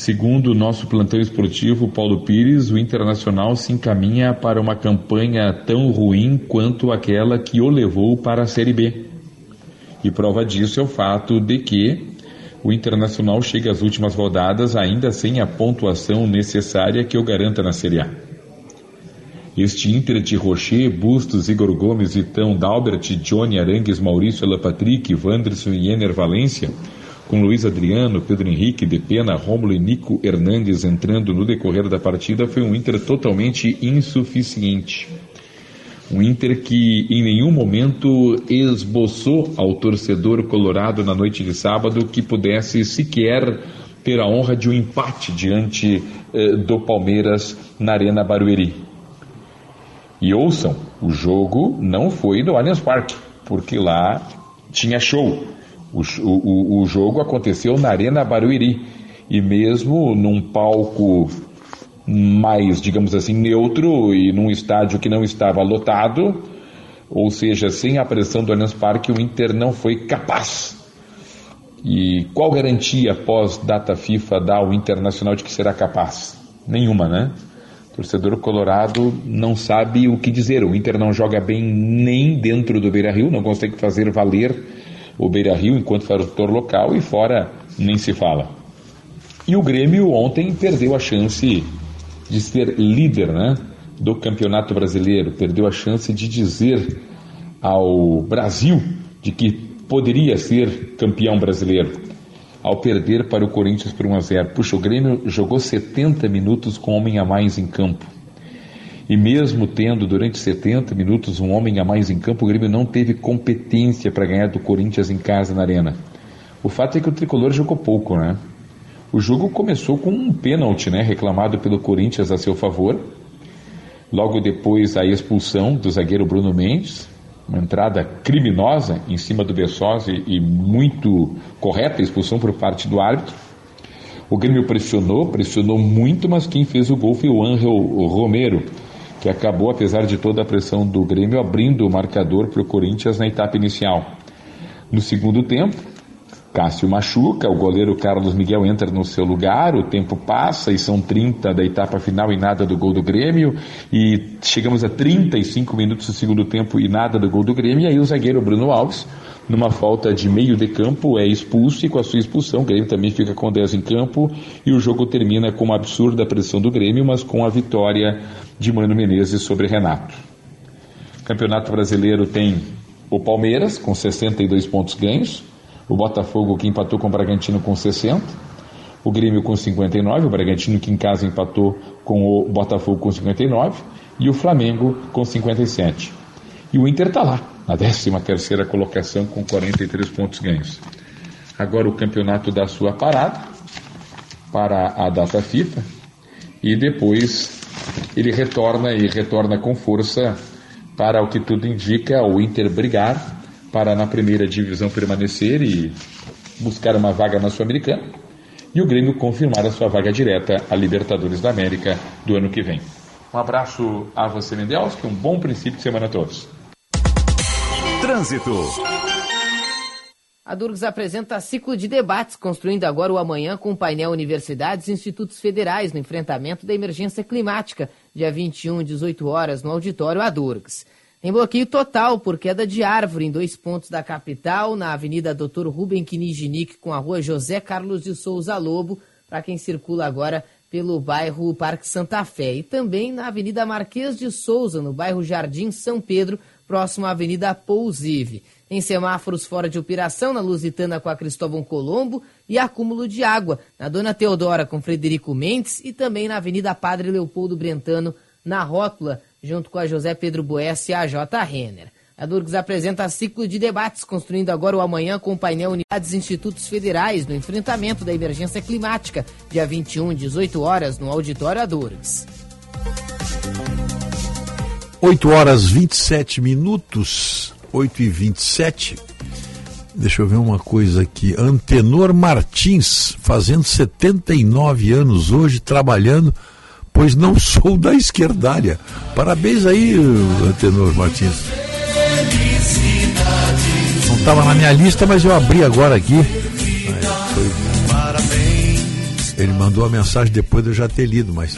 Segundo o nosso plantão esportivo, Paulo Pires, o Internacional se encaminha para uma campanha tão ruim quanto aquela que o levou para a Série B. E prova disso é o fato de que o Internacional chega às últimas rodadas ainda sem a pontuação necessária que o garanta na Série A. Este Inter de Rocher, Bustos, Igor Gomes, Vitão, Dalbert, Johnny Arangues, Maurício Alapatrick, Wanderson e Ener Valência, com Luiz Adriano, Pedro Henrique, Depena, Rômulo e Nico Hernandes entrando no decorrer da partida, foi um Inter totalmente insuficiente. Um Inter que em nenhum momento esboçou ao torcedor colorado na noite de sábado que pudesse sequer ter a honra de um empate diante eh, do Palmeiras na Arena Barueri. E ouçam, o jogo não foi no Allianz Parque, porque lá tinha show. O, o, o jogo aconteceu na Arena Barueri. E mesmo num palco mais, digamos assim, neutro e num estádio que não estava lotado, ou seja, sem a pressão do Allianz Parque, o Inter não foi capaz. E qual garantia após data FIFA dá ao Internacional de que será capaz? Nenhuma, né? O torcedor colorado não sabe o que dizer. O Inter não joga bem nem dentro do Beira-Rio, não consegue fazer valer o Beira-Rio enquanto fator local e fora nem se fala. E o Grêmio ontem perdeu a chance de ser líder né, do Campeonato Brasileiro, perdeu a chance de dizer ao Brasil de que poderia ser campeão brasileiro, ao perder para o Corinthians por 1 a 0. Puxa, o Grêmio jogou 70 minutos com homem a mais em campo. E mesmo tendo durante 70 minutos um homem a mais em campo, o Grêmio não teve competência para ganhar do Corinthians em casa na arena. O fato é que o tricolor jogou pouco, né? O jogo começou com um pênalti, né, reclamado pelo Corinthians a seu favor. Logo depois a expulsão do zagueiro Bruno Mendes, uma entrada criminosa em cima do Bessosi e muito correta a expulsão por parte do árbitro. O Grêmio pressionou, pressionou muito, mas quem fez o gol foi o Ángel Romero, que acabou, apesar de toda a pressão do Grêmio, abrindo o marcador para o Corinthians na etapa inicial. No segundo tempo, Cássio machuca, o goleiro Carlos Miguel entra no seu lugar, o tempo passa e são 30 da etapa final e nada do gol do Grêmio, e chegamos a 35 minutos do segundo tempo e nada do gol do Grêmio, e aí o zagueiro Bruno Alves, numa falta de meio de campo, é expulso e com a sua expulsão o Grêmio também fica com 10 em campo e o jogo termina com uma absurda pressão do Grêmio, mas com a vitória de Mano Menezes sobre Renato. O Campeonato Brasileiro tem o Palmeiras com 62 pontos ganhos, o Botafogo que empatou com o Bragantino com 60, o Grêmio com 59, o Bragantino que em casa empatou com o Botafogo com 59 e o Flamengo com 57. E o Inter está lá, na 13 terceira colocação com 43 pontos ganhos. Agora o campeonato dá sua parada para a data FIFA e depois ele retorna e retorna com força para o que tudo indica o Inter brigar para na primeira divisão permanecer e buscar uma vaga na Sul-Americana e o Grêmio confirmar a sua vaga direta à Libertadores da América do ano que vem. Um abraço a você, Mendelski, um bom princípio de semana a todos. Trânsito. A Durgs apresenta ciclo de debates, construindo agora o amanhã com o painel Universidades e Institutos Federais no enfrentamento da emergência climática, dia 21, 18 horas, no auditório Adurgs. Tem bloqueio total por queda de árvore em dois pontos da capital, na Avenida Dr. Rubem Kinijinic com a Rua José Carlos de Souza Lobo, para quem circula agora pelo bairro Parque Santa Fé. E também na Avenida Marquês de Souza, no bairro Jardim São Pedro, próximo à Avenida Pousive. Tem semáforos fora de operação na Lusitana com a Cristóvão Colombo e acúmulo de água na Dona Teodora com Frederico Mendes e também na Avenida Padre Leopoldo Brentano, na Rótula, junto com a José Pedro Boes e a J. Renner. A Durgs apresenta ciclo de debates, construindo agora o amanhã com o painel Unidades Institutos Federais no enfrentamento da emergência climática, dia 21, 18 horas, no Auditório Adurgs. 8 horas 27 minutos, 8 e 27. Deixa eu ver uma coisa aqui. Antenor Martins, fazendo 79 anos hoje, trabalhando pois não sou da esquerdalha. Parabéns aí, Antenor Martins. Não estava na minha lista, mas eu abri agora aqui. Ele mandou a mensagem depois de eu já ter lido, mas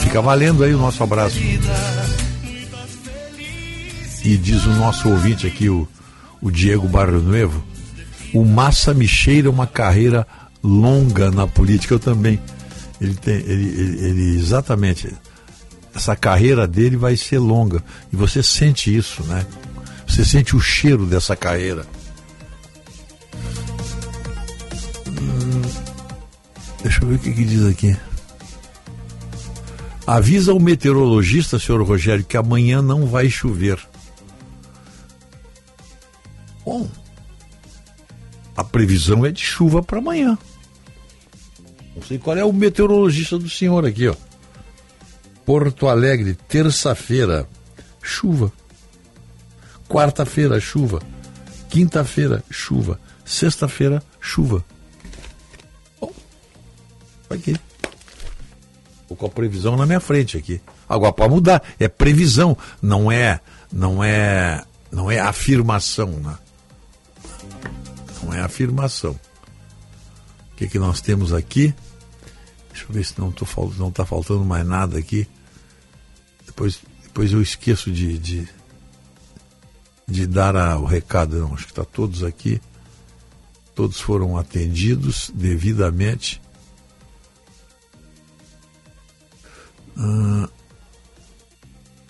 fica valendo aí o nosso abraço. E diz o nosso ouvinte aqui, o, o Diego Barrio Nuevo, o Massa me cheira uma carreira longa na política, eu também. Ele tem, ele, ele, ele exatamente, essa carreira dele vai ser longa. E você sente isso, né? Você sente o cheiro dessa carreira. Hum, deixa eu ver o que, que diz aqui. Avisa o meteorologista, senhor Rogério, que amanhã não vai chover. Previsão é de chuva para amanhã. Não sei qual é o meteorologista do senhor aqui, ó. Porto Alegre, terça-feira, chuva. Quarta-feira, chuva. Quinta-feira, chuva. Sexta-feira, chuva. Bom, aqui. Estou com a previsão na minha frente aqui. Agora pode mudar. É previsão, não é, não é, não é afirmação, né? É afirmação. O que, que nós temos aqui? Deixa eu ver se não está não tá faltando mais nada aqui. Depois, depois eu esqueço de, de, de dar a, o recado. Não, acho que está todos aqui. Todos foram atendidos devidamente. Ah,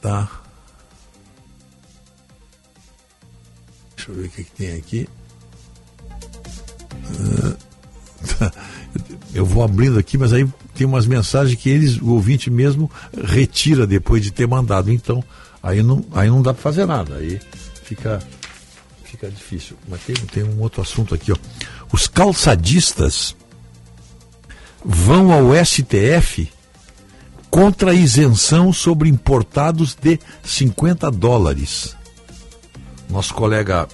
tá. Deixa eu ver o que, que tem aqui. Eu vou abrindo aqui, mas aí tem umas mensagens que eles, o ouvinte mesmo, retira depois de ter mandado. Então, aí não, aí não dá para fazer nada. Aí fica, fica difícil. Mas tem, tem um outro assunto aqui, ó. Os calçadistas vão ao STF contra isenção sobre importados de 50 dólares. Nosso colega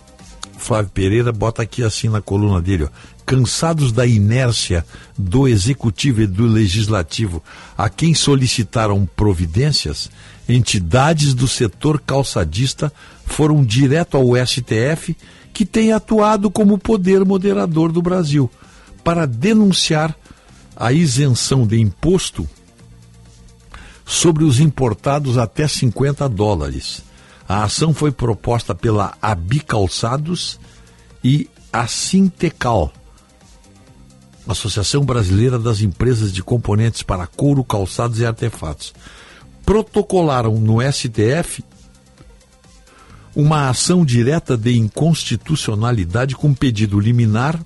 Flávio Pereira bota aqui assim na coluna dele, ó, cansados da inércia do executivo e do legislativo, a quem solicitaram providências, entidades do setor calçadista foram direto ao STF, que tem atuado como poder moderador do Brasil, para denunciar a isenção de imposto sobre os importados até 50 dólares a ação foi proposta pela Abicalçados e a Sintecal, Associação Brasileira das Empresas de Componentes para Couro, Calçados e Artefatos. Protocolaram no STF uma ação direta de inconstitucionalidade com pedido liminar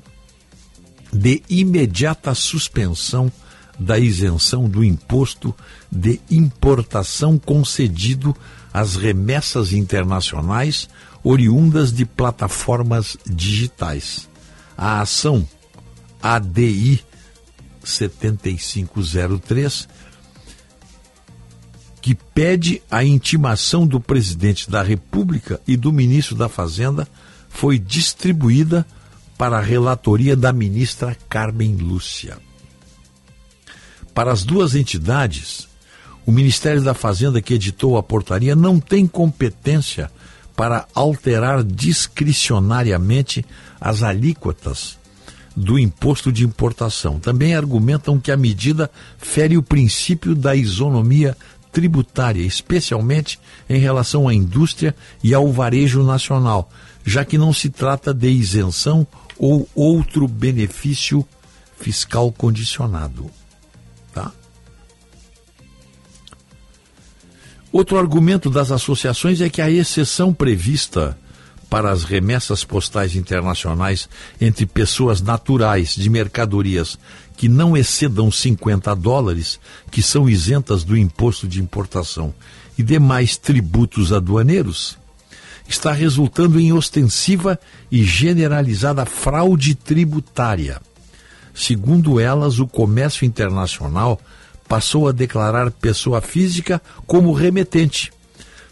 de imediata suspensão da isenção do imposto de importação concedido as remessas internacionais oriundas de plataformas digitais. A ação ADI 7503, que pede a intimação do presidente da República e do ministro da Fazenda, foi distribuída para a relatoria da ministra Carmen Lúcia. Para as duas entidades, o Ministério da Fazenda, que editou a portaria, não tem competência para alterar discricionariamente as alíquotas do imposto de importação. Também argumentam que a medida fere o princípio da isonomia tributária, especialmente em relação à indústria e ao varejo nacional, já que não se trata de isenção ou outro benefício fiscal condicionado. Outro argumento das associações é que a exceção prevista para as remessas postais internacionais entre pessoas naturais de mercadorias que não excedam 50 dólares, que são isentas do imposto de importação e demais tributos aduaneiros, está resultando em ostensiva e generalizada fraude tributária. Segundo elas, o comércio internacional passou a declarar pessoa física como remetente,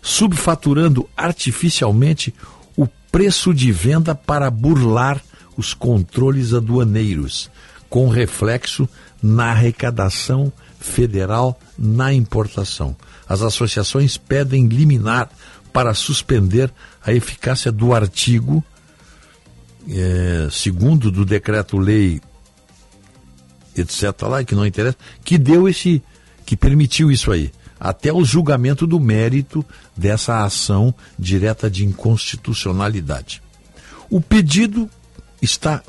subfaturando artificialmente o preço de venda para burlar os controles aduaneiros, com reflexo na arrecadação federal na importação. As associações pedem liminar para suspender a eficácia do artigo é, segundo do decreto-lei etc. lá, que não interessa, que deu esse, que permitiu isso aí. Até o julgamento do mérito dessa ação direta de inconstitucionalidade. O pedido está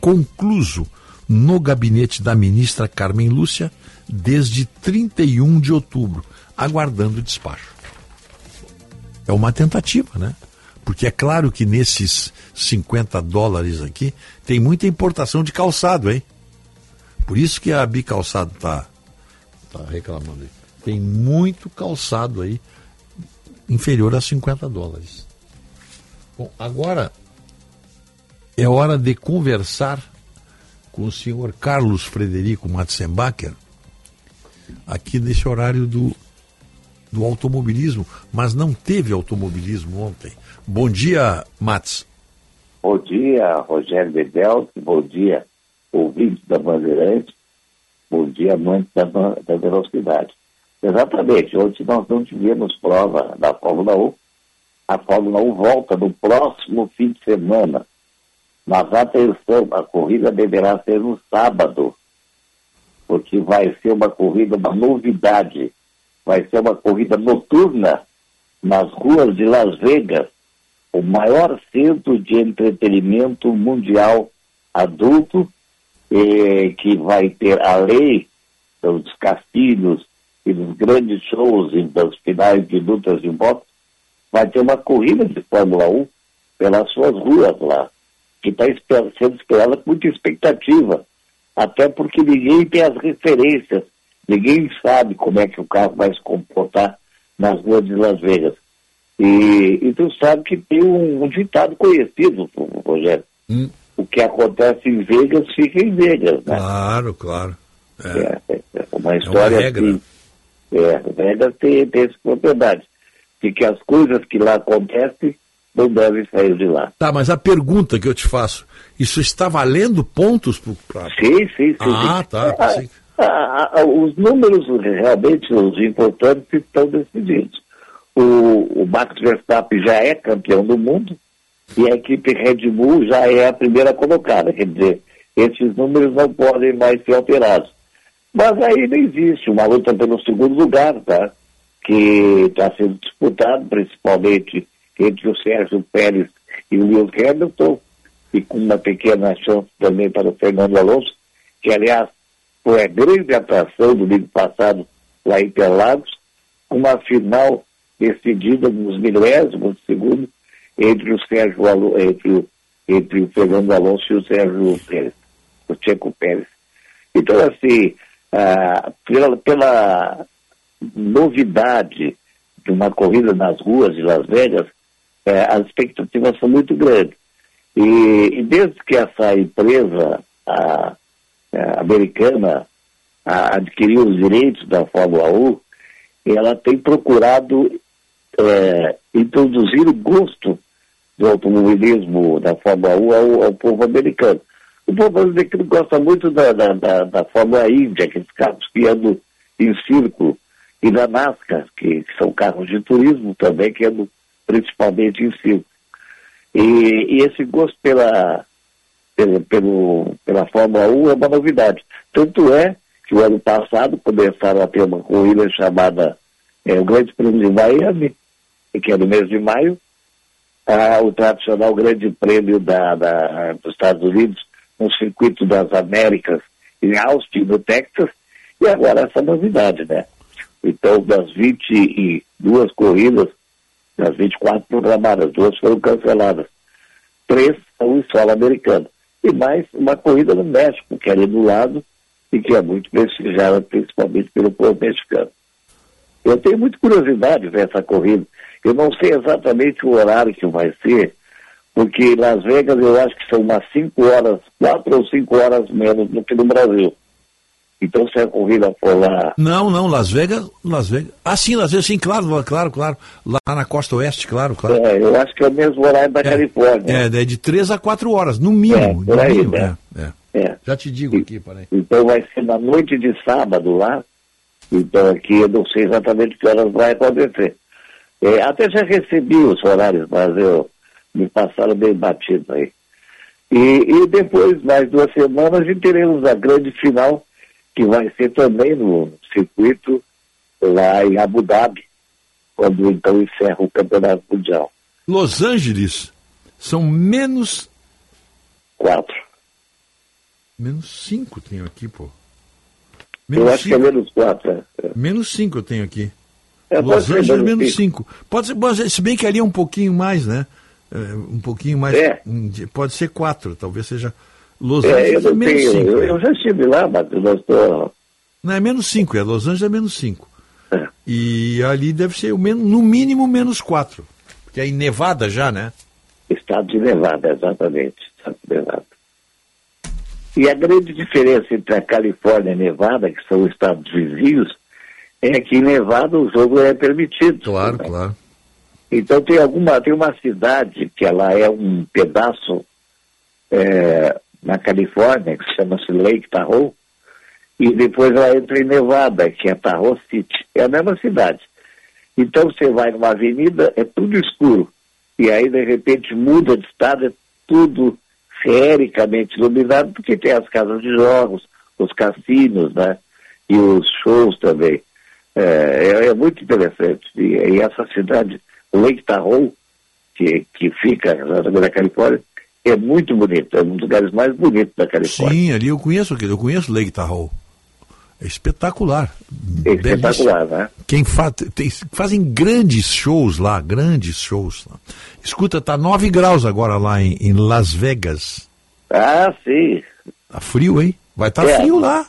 concluso no gabinete da ministra Carmen Lúcia desde 31 de outubro, aguardando o despacho. É uma tentativa, né? Porque é claro que nesses 50 dólares aqui tem muita importação de calçado, hein? Por isso que a Bicalçado está tá reclamando aí. Tem muito calçado aí inferior a 50 dólares. Bom, agora é hora de conversar com o senhor Carlos Frederico Matzenbacher, aqui nesse horário do, do automobilismo, mas não teve automobilismo ontem. Bom dia, Mats. Bom dia, Rogério Bedel. Bom dia, ouvintes da Bandeirante. Bom dia, amantes da, da velocidade. Exatamente, ontem nós não tivemos prova da Fórmula 1. A Fórmula 1 volta no próximo fim de semana. Mas atenção, a corrida deverá ser no sábado, porque vai ser uma corrida, uma novidade. Vai ser uma corrida noturna nas ruas de Las Vegas, o maior centro de entretenimento mundial adulto, eh, que vai ter, além dos cassinos e dos grandes shows e das finais de lutas de moto, vai ter uma corrida de Fórmula 1 pelas suas ruas lá, que está sendo esperada com muita expectativa, até porque ninguém tem as referências, ninguém sabe como é que o carro vai se comportar nas ruas de Las Vegas. E, e tu sabe que tem um, um ditado conhecido, Rogério. Hum. O que acontece em Vegas fica em Vegas, né? Claro, claro. É, é, é uma história é uma regra. assim. É, Vegas tem, tem essa propriedade. De que as coisas que lá acontecem não devem sair de lá. Tá, mas a pergunta que eu te faço, isso está valendo pontos para. Sim, sim, sim. Ah, sim. tá. Ah, Sim. ah, ah, os números realmente, os importantes, estão decididos. O, o Max Verstappen já é campeão do mundo e a equipe Red Bull já é a primeira colocada. Quer dizer, esses números não podem mais ser alterados. Mas ainda existe uma luta pelo segundo lugar, tá? Que está sendo disputado, principalmente entre o Sérgio Pérez e o Lewis Hamilton, e com uma pequena chance também para o Fernando Alonso, que aliás foi a grande atração do domingo passado lá em Interlagos, uma final decidida nos milésimos de segundo entre o Sérgio Alo, entre, o- entre o Fernando Alonso e o Sérgio Pérez, o Checo Pérez. Então, assim, ah, pela, pela novidade de uma corrida nas ruas de Las Vegas, eh, as expectativas são muito grandes. E, e desde que essa empresa a, a americana a, adquiriu os direitos da Fórmula 1, ela tem procurado eh, introduzir o gosto do automobilismo da Fórmula 1 ao, ao povo americano. O povo americano gosta muito da, da, da, da Fórmula Índia, aqueles carros que andam em círculo, e da NASCAR, que, que são carros de turismo também, que andam principalmente em círculo. E, e esse gosto pela, pelo, pelo, pela Fórmula 1 é uma novidade. Tanto é que o ano passado começaram a ter uma corrida chamada é, o Grande Prêmio de Miami, que é no mês de maio, ah, o tradicional Grande Prêmio da, da- dos Estados Unidos, no Circuito das Américas, em Austin, no Texas, e agora essa novidade, né? Então, das 22 corridas, das 24 programadas, duas foram canceladas. Três são em solo americano. E mais uma corrida no México, que é ali do lado, e que é muito prestigiada, principalmente pelo povo mexicano. Eu tenho muita curiosidade de ver essa corrida. Eu não sei exatamente o horário que vai ser, porque Las Vegas eu acho que são umas 5 horas, 4 ou 5 horas menos do que no Brasil. Então se a corrida for lá Não, não, Las Vegas, Las Vegas. Ah, sim, Las Vegas, sim, claro, claro, claro. Lá na costa oeste, claro, claro. É, eu acho que é o mesmo horário da Califórnia. É, é de 3 a 4 horas, no mínimo. por no aí, mínimo, né? é, é. É. Já te digo aqui, peraí. Então vai ser na noite de sábado lá. Então aqui eu não sei exatamente que horas vai acontecer. É, até já recebi os horários, mas eu me passaram bem batido aí. E, e depois, mais duas semanas, gente teremos a grande final, que vai ser também no circuito lá em Abu Dhabi, quando então encerra o Campeonato Mundial. Los Angeles são menos. Quatro. Menos cinco tenho aqui, pô. eu acho que é menos quatro. é. Menos cinco eu tenho aqui. É, Los Angeles menos menos cinco. Pode ser, se bem que ali é um pouquinho mais, né? É, um pouquinho mais. É. de- Pode ser quatro, talvez seja. Los É, Angeles é, menos tenho, cinco. eu, é. eu já estive lá, mas eu não estou. Não, é menos cinco, é. Los Angeles é menos cinco. E ali deve ser o menos, no mínimo menos quatro. Porque é em Nevada já, né? Estado de Nevada, exatamente. Estado de Nevada. E a grande diferença entre a Califórnia e Nevada, que são estados vizinhos, é que em Nevada o jogo é permitido. Claro, claro. Então tem alguma, tem uma cidade que ela é um pedaço é, na Califórnia, que chama-se Lake Tahoe, e depois ela entra em Nevada, que é Tahoe City. É a mesma cidade. Então você vai numa avenida, é tudo escuro. E aí, de repente, muda de estado, é tudo feericamente iluminado, porque tem as casas de jogos, os cassinos, né? E os shows também. É, é, é muito interessante. E, e essa cidade, Lake Tahoe, que, que fica na Califórnia, é muito bonita. É um dos lugares mais bonitos da Califórnia. Sim, ali eu conheço eu conheço Lake Tahoe. É espetacular. É espetacular, né? Quem fa tem- fazem grandes shows lá, grandes shows lá. Escuta, tá 9 graus agora lá em, em Las Vegas. Ah, sim. Tá frio, hein? Vai estar É. frio lá.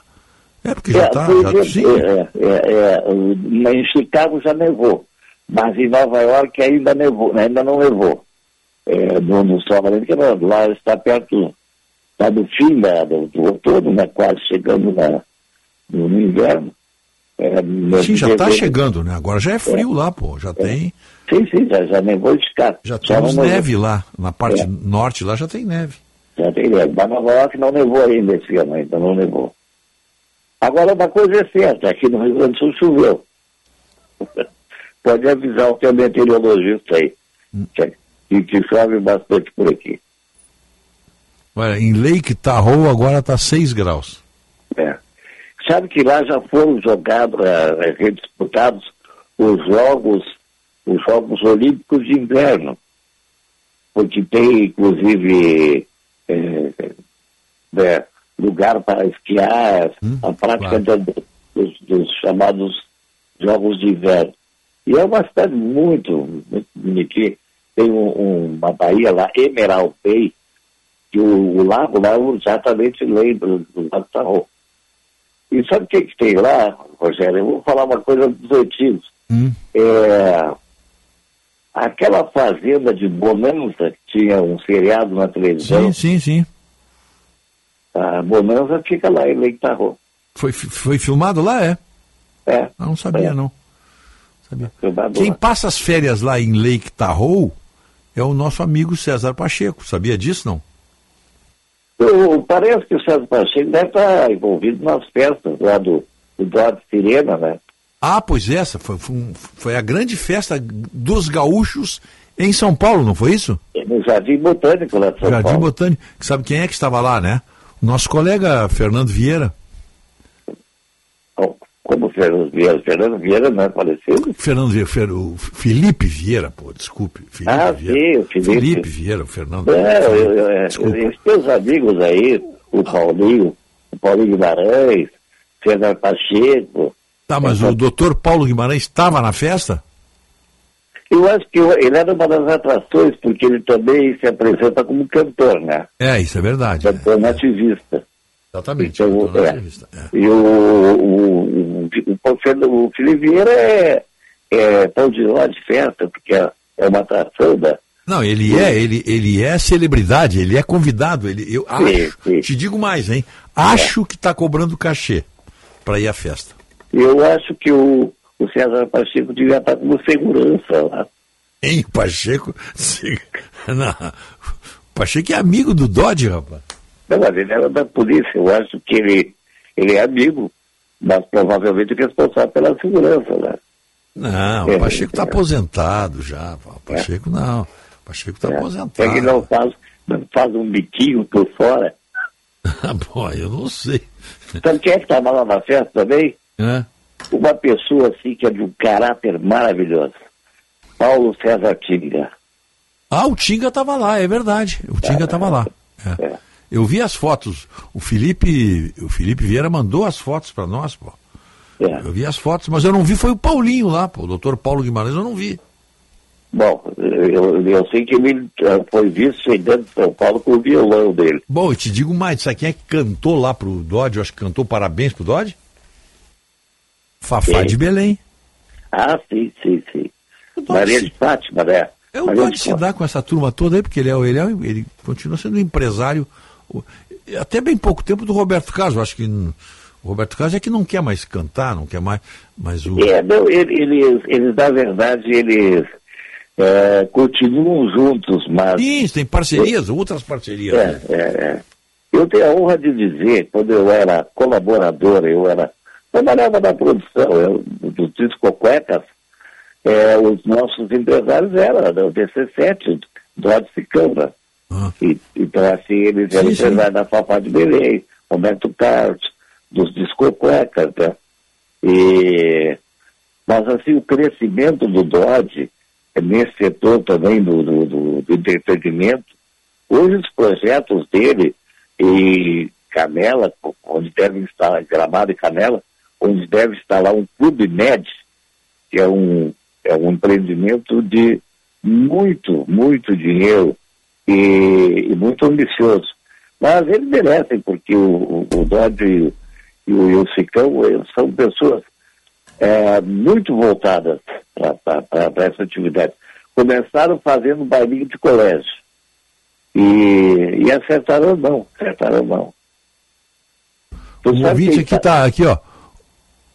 É, porque já É, tá. Já, sim. é, é, é, em Chicago já nevou, mas em Nova York ainda nevou, ainda não nevou. É, no, no sol lá está perto, está no fim da, do, do outono, né, quase chegando na, no, no inverno. É, Sim, já tá dezembro- chegando, né? Agora já é frio lá, pô. Já tem. Sim, sim, já, já nevou em Chicago. Já Só temos nevou. neve lá. Na parte É. norte lá já tem neve. Já tem neve. Mas Nova York não nevou ainda esse ano, ainda não nevou. Agora, uma coisa é certa, aqui no Rio Grande do Sul choveu. Pode avisar o teu meteorologista aí, que, que, que chove bastante por aqui. Olha, em Lake Tahoe agora tá 6 graus. É. Sabe que lá já foram jogados, eh, disputados os Jogos, os Jogos Olímpicos de Inverno. Porque tem, inclusive, eh, eh, lugar para esquiar, a prática da- dos, dos chamados Jogos de Inverno. E é uma cidade muito, muito bonitinha. Tem um- um- uma baía lá, Emerald Bay, que o, o lago lá eu exatamente lembra do Lago Tahoe. E sabe o que, que tem lá, Rogério? Eu vou falar uma coisa dos antigos. É, aquela fazenda de Bonanza, que tinha um seriado na televisão, Sim, sim, sim. A Bonanza fica lá em Lake Tahoe. Foi, foi filmado lá, é? É. Ah, não sabia, não. Sabia. Quem passa as férias lá em Lake Tahoe é o nosso amigo César Pacheco. Sabia disso, não? Eu- parece que o César Pacheco deve estar envolvido nas festas lá do, do Dodge Sirena, né? Ah, pois essa foi, foi, foi a grande festa dos gaúchos em São Paulo, não foi isso? No Jardim Botânico lá de São Jardim Paulo. Botânico. Sabe quem é que estava lá, né? Nosso colega Fernando Vieira. Como Fernando Vieira? Fernando Vieira não é falecido? Fernando Vieira, Fer- o Felipe Vieira, pô, desculpe. Felipe Ah, Vieira. sim, o Felipe. Vieira, o Fernando. É, eu, eu, é, os teus amigos aí, o Paulinho, o Paulinho Guimarães, César Pacheco. Tá, mas o doutor Paulo Guimarães estava na festa? Eu acho que ele era uma das atrações, porque ele também se apresenta como cantor, né? É, isso é verdade. Cantor nativista. Exatamente. Então, é. nativista, E o, o, o, o, Felipe Vieira é, é pão de ló de festa, porque é, é uma atração da. Não, ele é, ele, ele é celebridade, ele é convidado. Ele, eu acho, te digo mais, hein? Acho que está cobrando cachê para ir à festa. Eu acho que o, o César Pacheco devia estar como segurança lá. Hein, Pacheco? Não, Pacheco é amigo do Dodge, rapaz. Não, mas ele era da polícia. Eu acho que ele, ele é amigo, mas provavelmente responsável pela segurança lá. Não, É, o Pacheco está é. aposentado já. O Pacheco não. O Pacheco está É aposentado. que não faz, faz um biquinho por fora. Ah, bom, eu não sei. Sabe quem é que estava lá na festa também? É. Uma pessoa assim que é de um caráter maravilhoso. Paulo César Tinga. Ah, o Tinga estava lá, é verdade. O Tinga estava lá. É. Eu vi as fotos. O Felipe, o Felipe Vieira mandou as fotos para nós, pô. É. Eu vi as fotos, mas eu não vi foi o Paulinho lá, pô. O doutor Paulo Guimarães eu não vi. Bom, eu, eu sei que ele eh, foi visto chegando de São Paulo com o violão dele. Bom, eu te digo mais, sabe quem é que cantou lá pro Dodge? Eu acho que cantou parabéns pro Dodge? Fafá de Belém. Ah, sim, sim, sim. Maria de Fátima, né? É o Dodge de se dá com essa turma toda aí, porque ele, é, ele, é, ele continua sendo um empresário, até bem pouco tempo do Roberto. Eu acho que o Roberto Carlos é que não quer mais cantar, não quer mais. Mas o. É, não, ele- eles, eles, na verdade, eles eh, continuam juntos, mas. Sim, tem parcerias, outras parcerias. né? É, é, é. Eu tenho a honra de dizer, quando eu era colaborador, eu era. Trabalhava na produção eu, do Disco Cuecas, é, os nossos empresários eram do DC7, do Odisse Câmara. E, então, assim, eles eram empresários da Fafá de Belém, Roberto Carlos, dos Disco Cuecas, né? E, mas, assim, o crescimento do Dodge, eh, nesse setor também do, do, do, do entretenimento, hoje os projetos dele e Canela, onde deve instalar, Gramado e Canela, onde deve instalar um Clube Med, que é um, é um empreendimento de muito, muito dinheiro e, e muito ambicioso. Mas eles merecem, porque o, o, o Dodge e, o, o Cicão eles são pessoas é, muito voltadas para essa atividade. Começaram fazendo bailinho de colégio. E, e acertaram não, acertaram não. Tu sabe ouvinte aqui tá aqui, ó.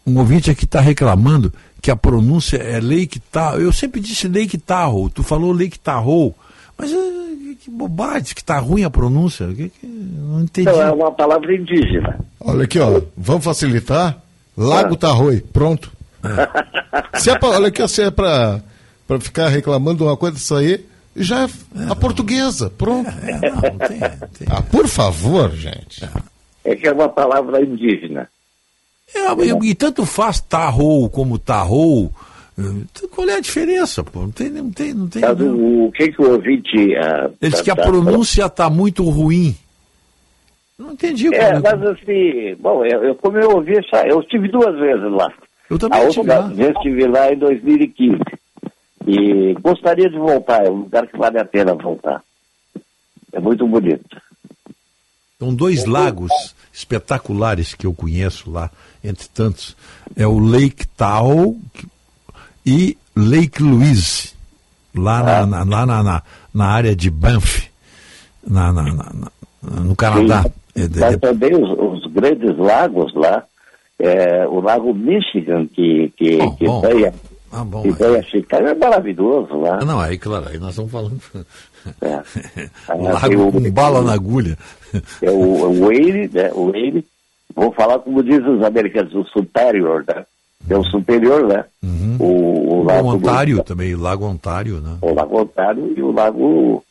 Um ouvinte aqui tá reclamando que a pronúncia é Lake Tahoe. Eu sempre disse Lake Tahoe, tu falou Lake Tahoe. Mas eh, que bobagem, que tá ruim a pronúncia. Que- que- não entendi. Não, é uma palavra indígena. Olha aqui, ó. Vamos facilitar? Lago Tarroi, pronto. Se é pra, olha aqui, se é pra ficar reclamando uma coisa disso aí, já é a portuguesa, pronto. Ah, por favor, gente. É que é uma palavra indígena. É, e, tanto faz Tahoe como Tahoe. eh, Qual é a diferença, pô? Não tem, não tem, não tem. Sabe o, que, que o ouvinte. ah, Ele disse tá- que a tá- pronúncia tá muito ruim. Não entendi o É, mas assim, bom, eu, eu- como eu ouvi, essa- eu estive duas vezes lá. Eu também A estive última lá. vez estive lá em 2015. E gostaria de voltar, é um lugar que vale a pena voltar. É muito bonito. São dois lagos espetaculares que eu conheço lá, entre tantos. É o Lake Tahoe e Lake Louise, lá, na, na- lá na, na, na área de Banff, na, na- no Canadá. É, Mas também os, os grandes lagos lá, é, o lago Michigan, que, que, que bom. banha, Ah, bom, que é. Chicago, é maravilhoso lá. Ah, Não, aí, claro, aí nós estamos falando. É. o Aí lago tem o- com bala na agulha. É o, o Wayne, né? O Wayne, vou falar como dizem os americanos, o superior, né? É o superior, né? O, o O lago Ontário também, Lago Ontário, né? o lago Ontário e o lago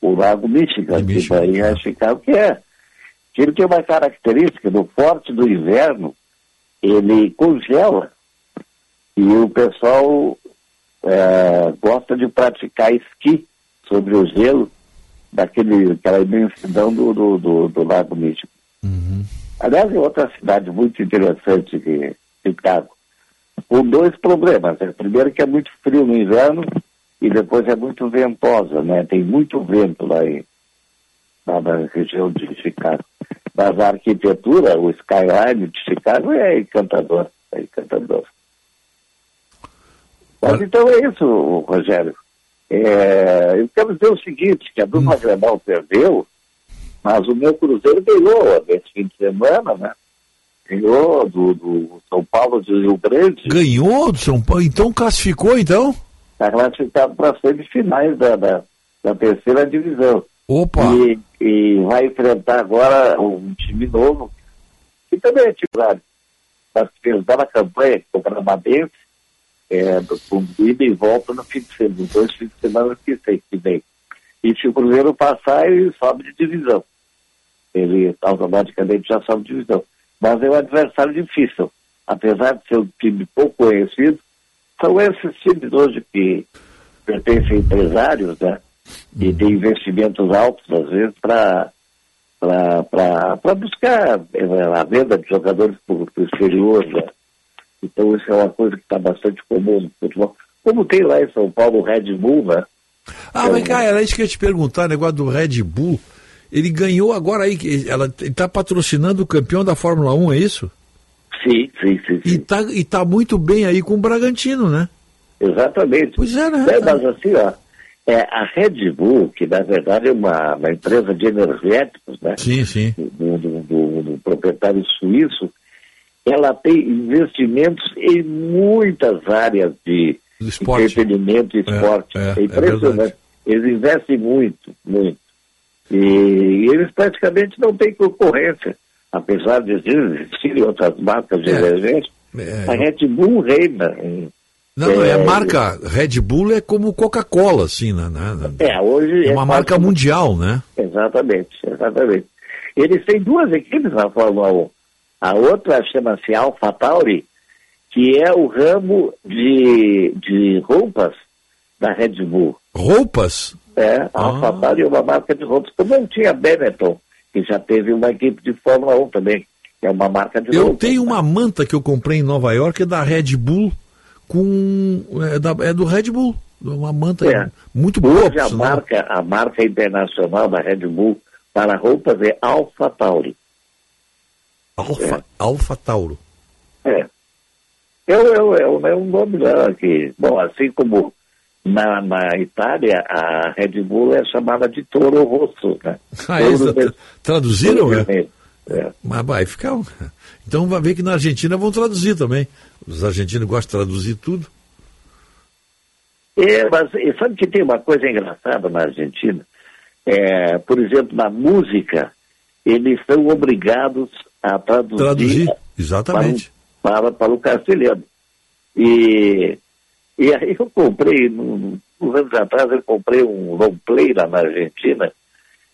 o lago Michigan, que banha Chicago, que é que ele tem uma característica no forte do inverno, ele congela e o pessoal é, gosta de praticar esqui sobre o gelo daquele, daquela imensidão do, do, do, do lago Michigan. Aliás, é outra cidade muito interessante que Chicago. Com dois problemas. né? Primeiro que é muito frio no inverno e depois é muito ventosa, né? Tem muito vento lá, em, lá na região de Chicago. Mas a arquitetura, o skyline de Chicago é encantador. É encantador. Mas então é isso, Rogério. É, eu quero dizer o seguinte, que a dupla Grenal perdeu, mas o meu Cruzeiro ganhou esse fim de semana, né? Ganhou do, do São Paulo de Rio Grande. Ganhou do São Paulo, então classificou, então? Está classificado para as semifinais da, da, da terceira divisão. Opa! E, e vai enfrentar agora um time novo, que também é titular. Mas fez bela campanha com o Gramadense, é, do- ida e volta no fim de semana, nos dois fins de semana que vem. E se o Cruzeiro passar, ele sobe de divisão. Ele automaticamente já sobe divisão. Mas é um adversário difícil. Apesar de ser um time pouco conhecido, são esses times hoje que pertencem a empresários, né? E tem investimentos altos, às vezes, para para buscar eh, a venda de jogadores para o exterior, né? Então isso é uma coisa que está bastante comum no futebol. Como tem lá em São Paulo o Red Bull, né? Ah, mas cara, era isso que eu ia te perguntar, negócio do Red Bull. Ele ganhou agora aí, ela está patrocinando o campeão da Fórmula 1, é isso? Sim, sim, sim. E tá, e tá muito bem aí com o Bragantino, né? Exatamente. Pois é, né? É, mas assim, ó, é, a Red Bull, que na verdade é uma, uma empresa de energéticos, né? Sim, sim. Do, do, do- do proprietário suíço, ela tem investimentos em muitas áreas de esporte. entretenimento e esporte. é, É, é impressionante. verdade. eles investem muito, muito. E eles praticamente não têm concorrência. Apesar de existirem outras marcas de É. É, a Red Bull reina. Não, é, É, a marca Red Bull é como Coca-Cola, assim, né? né? É, hoje É uma é marca mundial, né? Exatamente, exatamente. Eles têm duas equipes na Fórmula 1. A outra chama-se Alpha Tauri, que é o ramo de, de roupas da Red Bull. Roupas? É, a Alpha Tauri é uma marca de roupas. Como tinha Benetton, que já teve uma equipe de Fórmula 1 também, que é uma marca de Eu roupas. tenho uma manta que eu comprei em Nova York, é da Red Bull, com. É, da- é do Red Bull. Uma manta É. muito boa, Hoje a marca, a marca internacional da Red Bull para roupas é Alpha Tauri. Alfa, Alfa Tauro. É. É, o- é, o- é, o- é um nome lá que, bom, assim como na, na Itália, a Red Bull é chamada de Toro Rosso, né? Ah, eles traduziram? É? É. Mas vai ficar. Então vai ver que na Argentina vão traduzir também. Os argentinos gostam de traduzir tudo. É, mas sabe que tem uma coisa engraçada na Argentina? É, por exemplo, na música, eles são obrigados a traduzir, Traduzir, exatamente. Para, para, para o castelhano. E, e aí eu comprei, uns anos atrás, eu comprei um long play lá na Argentina,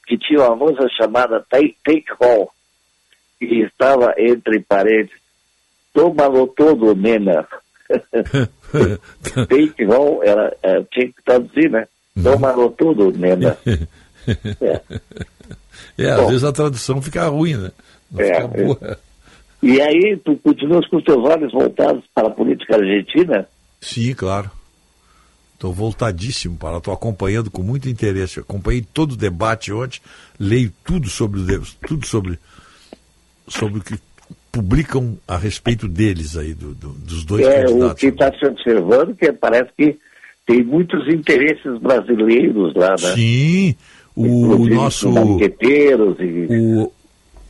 que tinha uma música chamada Take, Take Home, e estava entre parênteses, toma-lo todo, nena. Take Home, ela, ela tinha que traduzir, né? Toma-lo todo, nena. É. É, às Bom. vezes a tradução fica ruim, né? Não É, fica boa. E aí, tu continuas com os teus olhos voltados para a política argentina? Sim, claro. Estou voltadíssimo para, estou acompanhando com muito interesse. Eu acompanhei todo o debate ontem, leio tudo sobre o tudo sobre, sobre o que publicam a respeito deles aí, do- do- dos dois é, o candidatos. que está se observando que parece que tem muitos interesses brasileiros lá, né? Sim, o Inclusive nosso. e... O,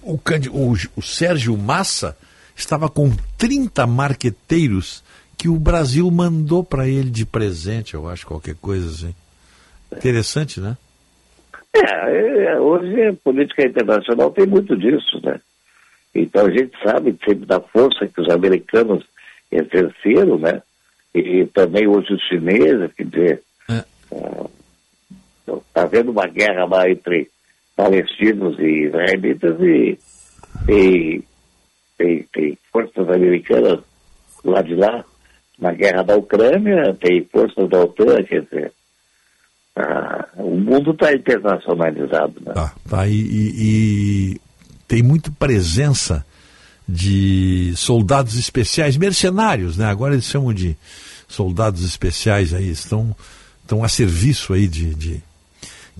o, o, o Sérgio Massa estava com 30 marqueteiros que o Brasil mandou para ele de presente, eu acho, qualquer coisa assim. Interessante, né? É, é, hoje a política internacional tem muito disso, né? Então a gente sabe sempre da força que os americanos exerceram, né? E também hoje os chineses, quer dizer, está havendo uma guerra lá entre palestinos e israelitas e tem, tem, tem forças americanas lá de lá, na guerra da Ucrânia, tem forças da OTAN, quer dizer, ah, o mundo está internacionalizado, né? Tá, tá e, e- e tem muito presença de soldados especiais, mercenários, né? Agora eles chamam de soldados especiais aí, estão, estão a serviço aí de, de...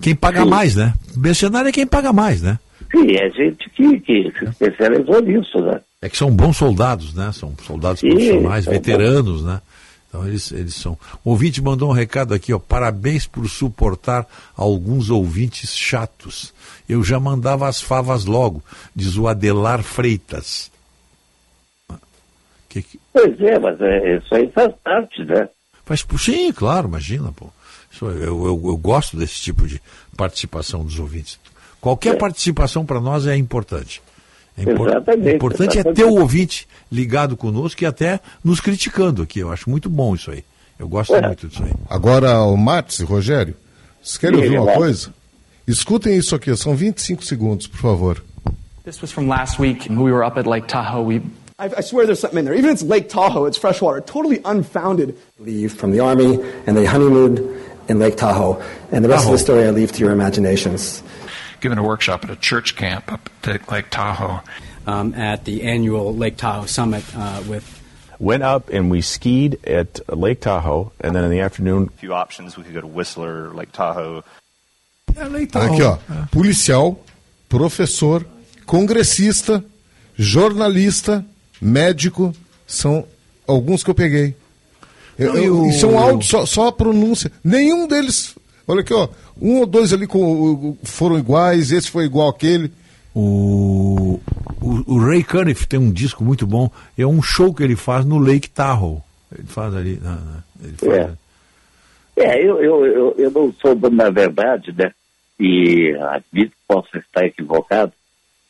Quem paga Sim. mais, né? Mercenário é quem paga mais, né? Sim, é gente que, que se especializou nisso, né? É que são bons soldados, né? São soldados Sim, profissionais, são veteranos, né? Então eles, eles são. O ouvinte mandou um recado aqui, ó. Parabéns por suportar alguns ouvintes chatos. Eu já mandava as favas logo, diz o Adelar Freitas. Que que- Pois é, mas é, isso aí faz parte, né? Faz, sim, claro, imagina, pô. Isso, eu, eu, eu gosto desse tipo de participação dos ouvintes. Qualquer participação para nós é importante. É Exatamente, o importante é ter o ouvinte ligado conosco e até nos criticando aqui. Eu acho muito bom isso aí. Eu gosto É. muito disso aí. Agora, o Matos e Rogério, Vocês querem ouvir uma coisa? Escutem isso aqui, são 25 segundos, por favor. This was from last week. We were up at Lake Tahoe. We I, I swear there's something in there. Even if it's Lake Tahoe, it's freshwater. Totally unfounded. leave from the army and they honeymooned in Lake Tahoe. And the rest of the story I leave to your imaginations. Given a workshop at a church camp up at Lake Tahoe. um, at the annual Lake Tahoe Summit uh, with Went up and we skied at Lake Tahoe, and then in the afternoon, few options. We could go to Whistler, Lake Tahoe. Aqui, ó. Policial, professor, congressista, jornalista, médico, são alguns que eu peguei. Eu- e eu- Isso é um áudio, só, só a pronúncia. Nenhum deles. Olha aqui, ó. Um ou dois ali com- foram iguais, esse foi igual àquele. O, o, o Ray Cunniff tem um disco muito bom. É um show que ele faz no Lake Tahoe. Ele faz ali. na- na- ele faz- É, é eu, eu, eu, eu não sou, na verdade, né? E admito que posso estar equivocado,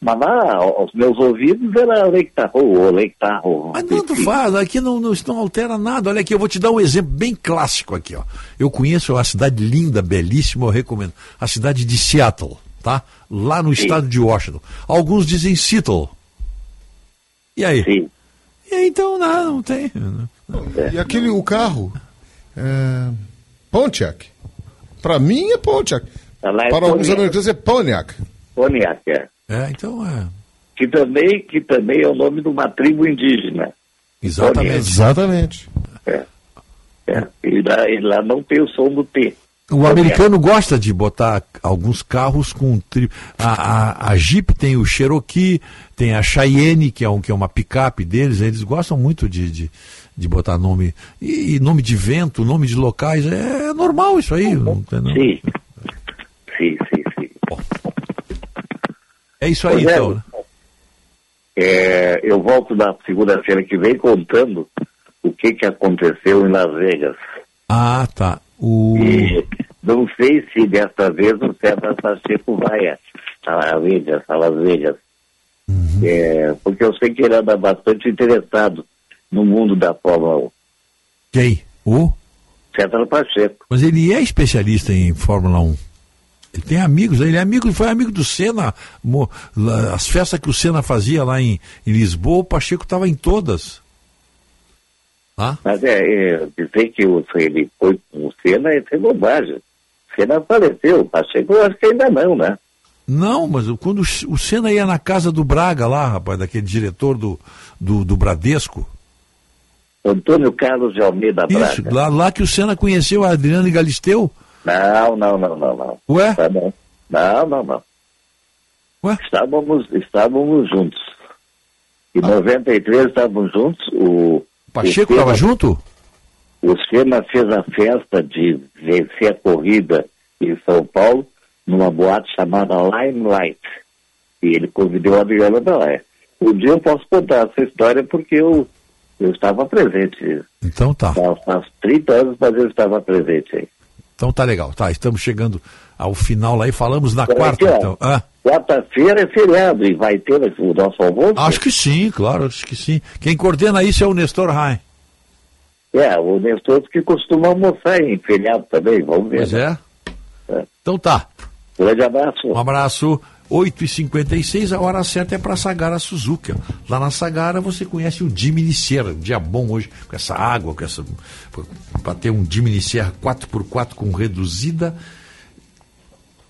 mas lá, aos meus ouvidos, era Tahoe, ou Lake Tahoe. Mas tanto faz, aqui não, não, não altera nada. Olha aqui, eu vou te dar um exemplo bem clássico aqui. Ó. Eu conheço uma cidade linda, belíssima, eu recomendo. A cidade de Seattle, tá? Lá no estado de Washington. Alguns dizem Seattle. E aí? E aí, então, não, não tem. E aquele, o carro? É, Pontiac. Para mim é Pontiac. é Para alguns americanos é Pontiac. Pontiac, é. É, então é. Que também, que também é o nome de uma tribo indígena. Exatamente. Exatamente. É. É. E, lá, e lá não tem o som do T. O americano gosta de botar alguns carros com tri... a, a, a Jeep tem o Cherokee, tem a Cheyenne, que é, um, que é uma picape deles, eles gostam muito de, de, de botar nome. E, e nome de vento, nome de locais, é, normal isso aí. Não não. Sim. Sim, sim, sim. É isso aí, Pois é. então. É, eu volto na segunda-feira que vem contando o que, que aconteceu em Las Vegas. Ah, tá. O... E não sei se desta vez o César Pacheco vai a Las Vegas, a Las Vegas. É, porque eu sei que ele anda bastante interessado no mundo da Fórmula 1. Quem? O? César Pacheco. Mas ele é especialista em Fórmula 1. Ele tem amigos, ele é amigo, foi amigo do Senna. As festas que o Senna fazia lá em, em Lisboa, o Pacheco estava em todas. Ah? Mas é, é, dizer que o, ele foi com o Senna é ser bobagem. O Senna faleceu, o Pacheco eu acho que ainda não, né? Não, mas quando o Senna ia na casa do Braga lá, rapaz, daquele diretor do, do, do Bradesco. Antônio Carlos de Almeida Braga. Isso, lá, lá que o Senna conheceu a Adriana Galisteu. Não, não, não, não, não. Ué? Tá bom. Não, não, não. Ué? Estávamos, estávamos juntos. Em 93 estávamos juntos. O Pacheco estava junto? O Senna fez a festa de vencer a corrida em São Paulo numa boate chamada Limelight. E ele convidou a Adriana para lá. Um dia eu posso contar essa história porque eu, eu estava presente. Então tá. Faz, faz 30 anos, mas eu estava presente aí. Então tá legal, tá. Estamos chegando ao final lá e falamos na quarta, ó, então. Ah, Quarta-feira é feriado e vai ter o nosso almoço? acho que sim, claro, acho que sim. Quem coordena isso é o Nestor Rain. É, o Nestor que costuma almoçar em feriado também, vamos ver. Pois né? é. Então tá. Grande abraço. Um abraço. 8h56, a hora certa é para Sagara Suzuki. Lá na Sagara você conhece o Jimny Sierra, um dia bom hoje, com essa água, com essa. para ter um Jimny Sierra 4x4 com reduzida,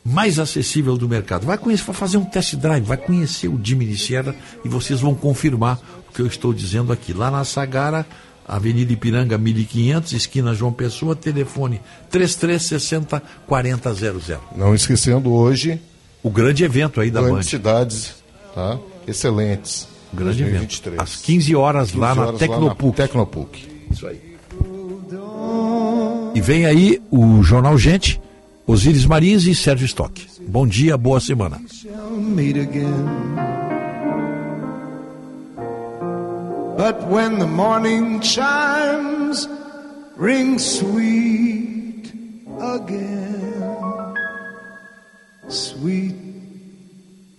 mais acessível do mercado. Vai conhecer, vai fazer um test drive, vai conhecer o Jimny Sierra e vocês vão confirmar o que eu estou dizendo aqui. Lá na Sagara, Avenida Ipiranga 1500, esquina João Pessoa, telefone 3360 4000. Não esquecendo hoje. O grande evento aí da Band. Grandes cidades, tá? Excelentes. Um grande 2023. evento. Às 15 horas lá 15 na horas Tecnopuc. Tecnopuc. Isso aí. E vem aí o Jornal Gente, Osíris Marins e Sérgio Stock. Bom dia, boa semana. shall meet again. But when the morning chimes ring sweet again, sweet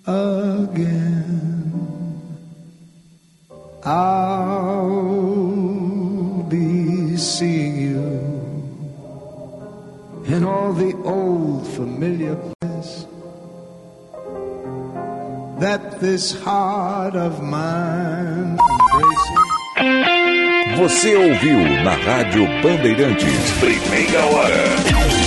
again, I'll be seeing you in all the old familiar place that this heart of mine embraces. Você ouviu na Rádio Bandeirantes. Primeira hora.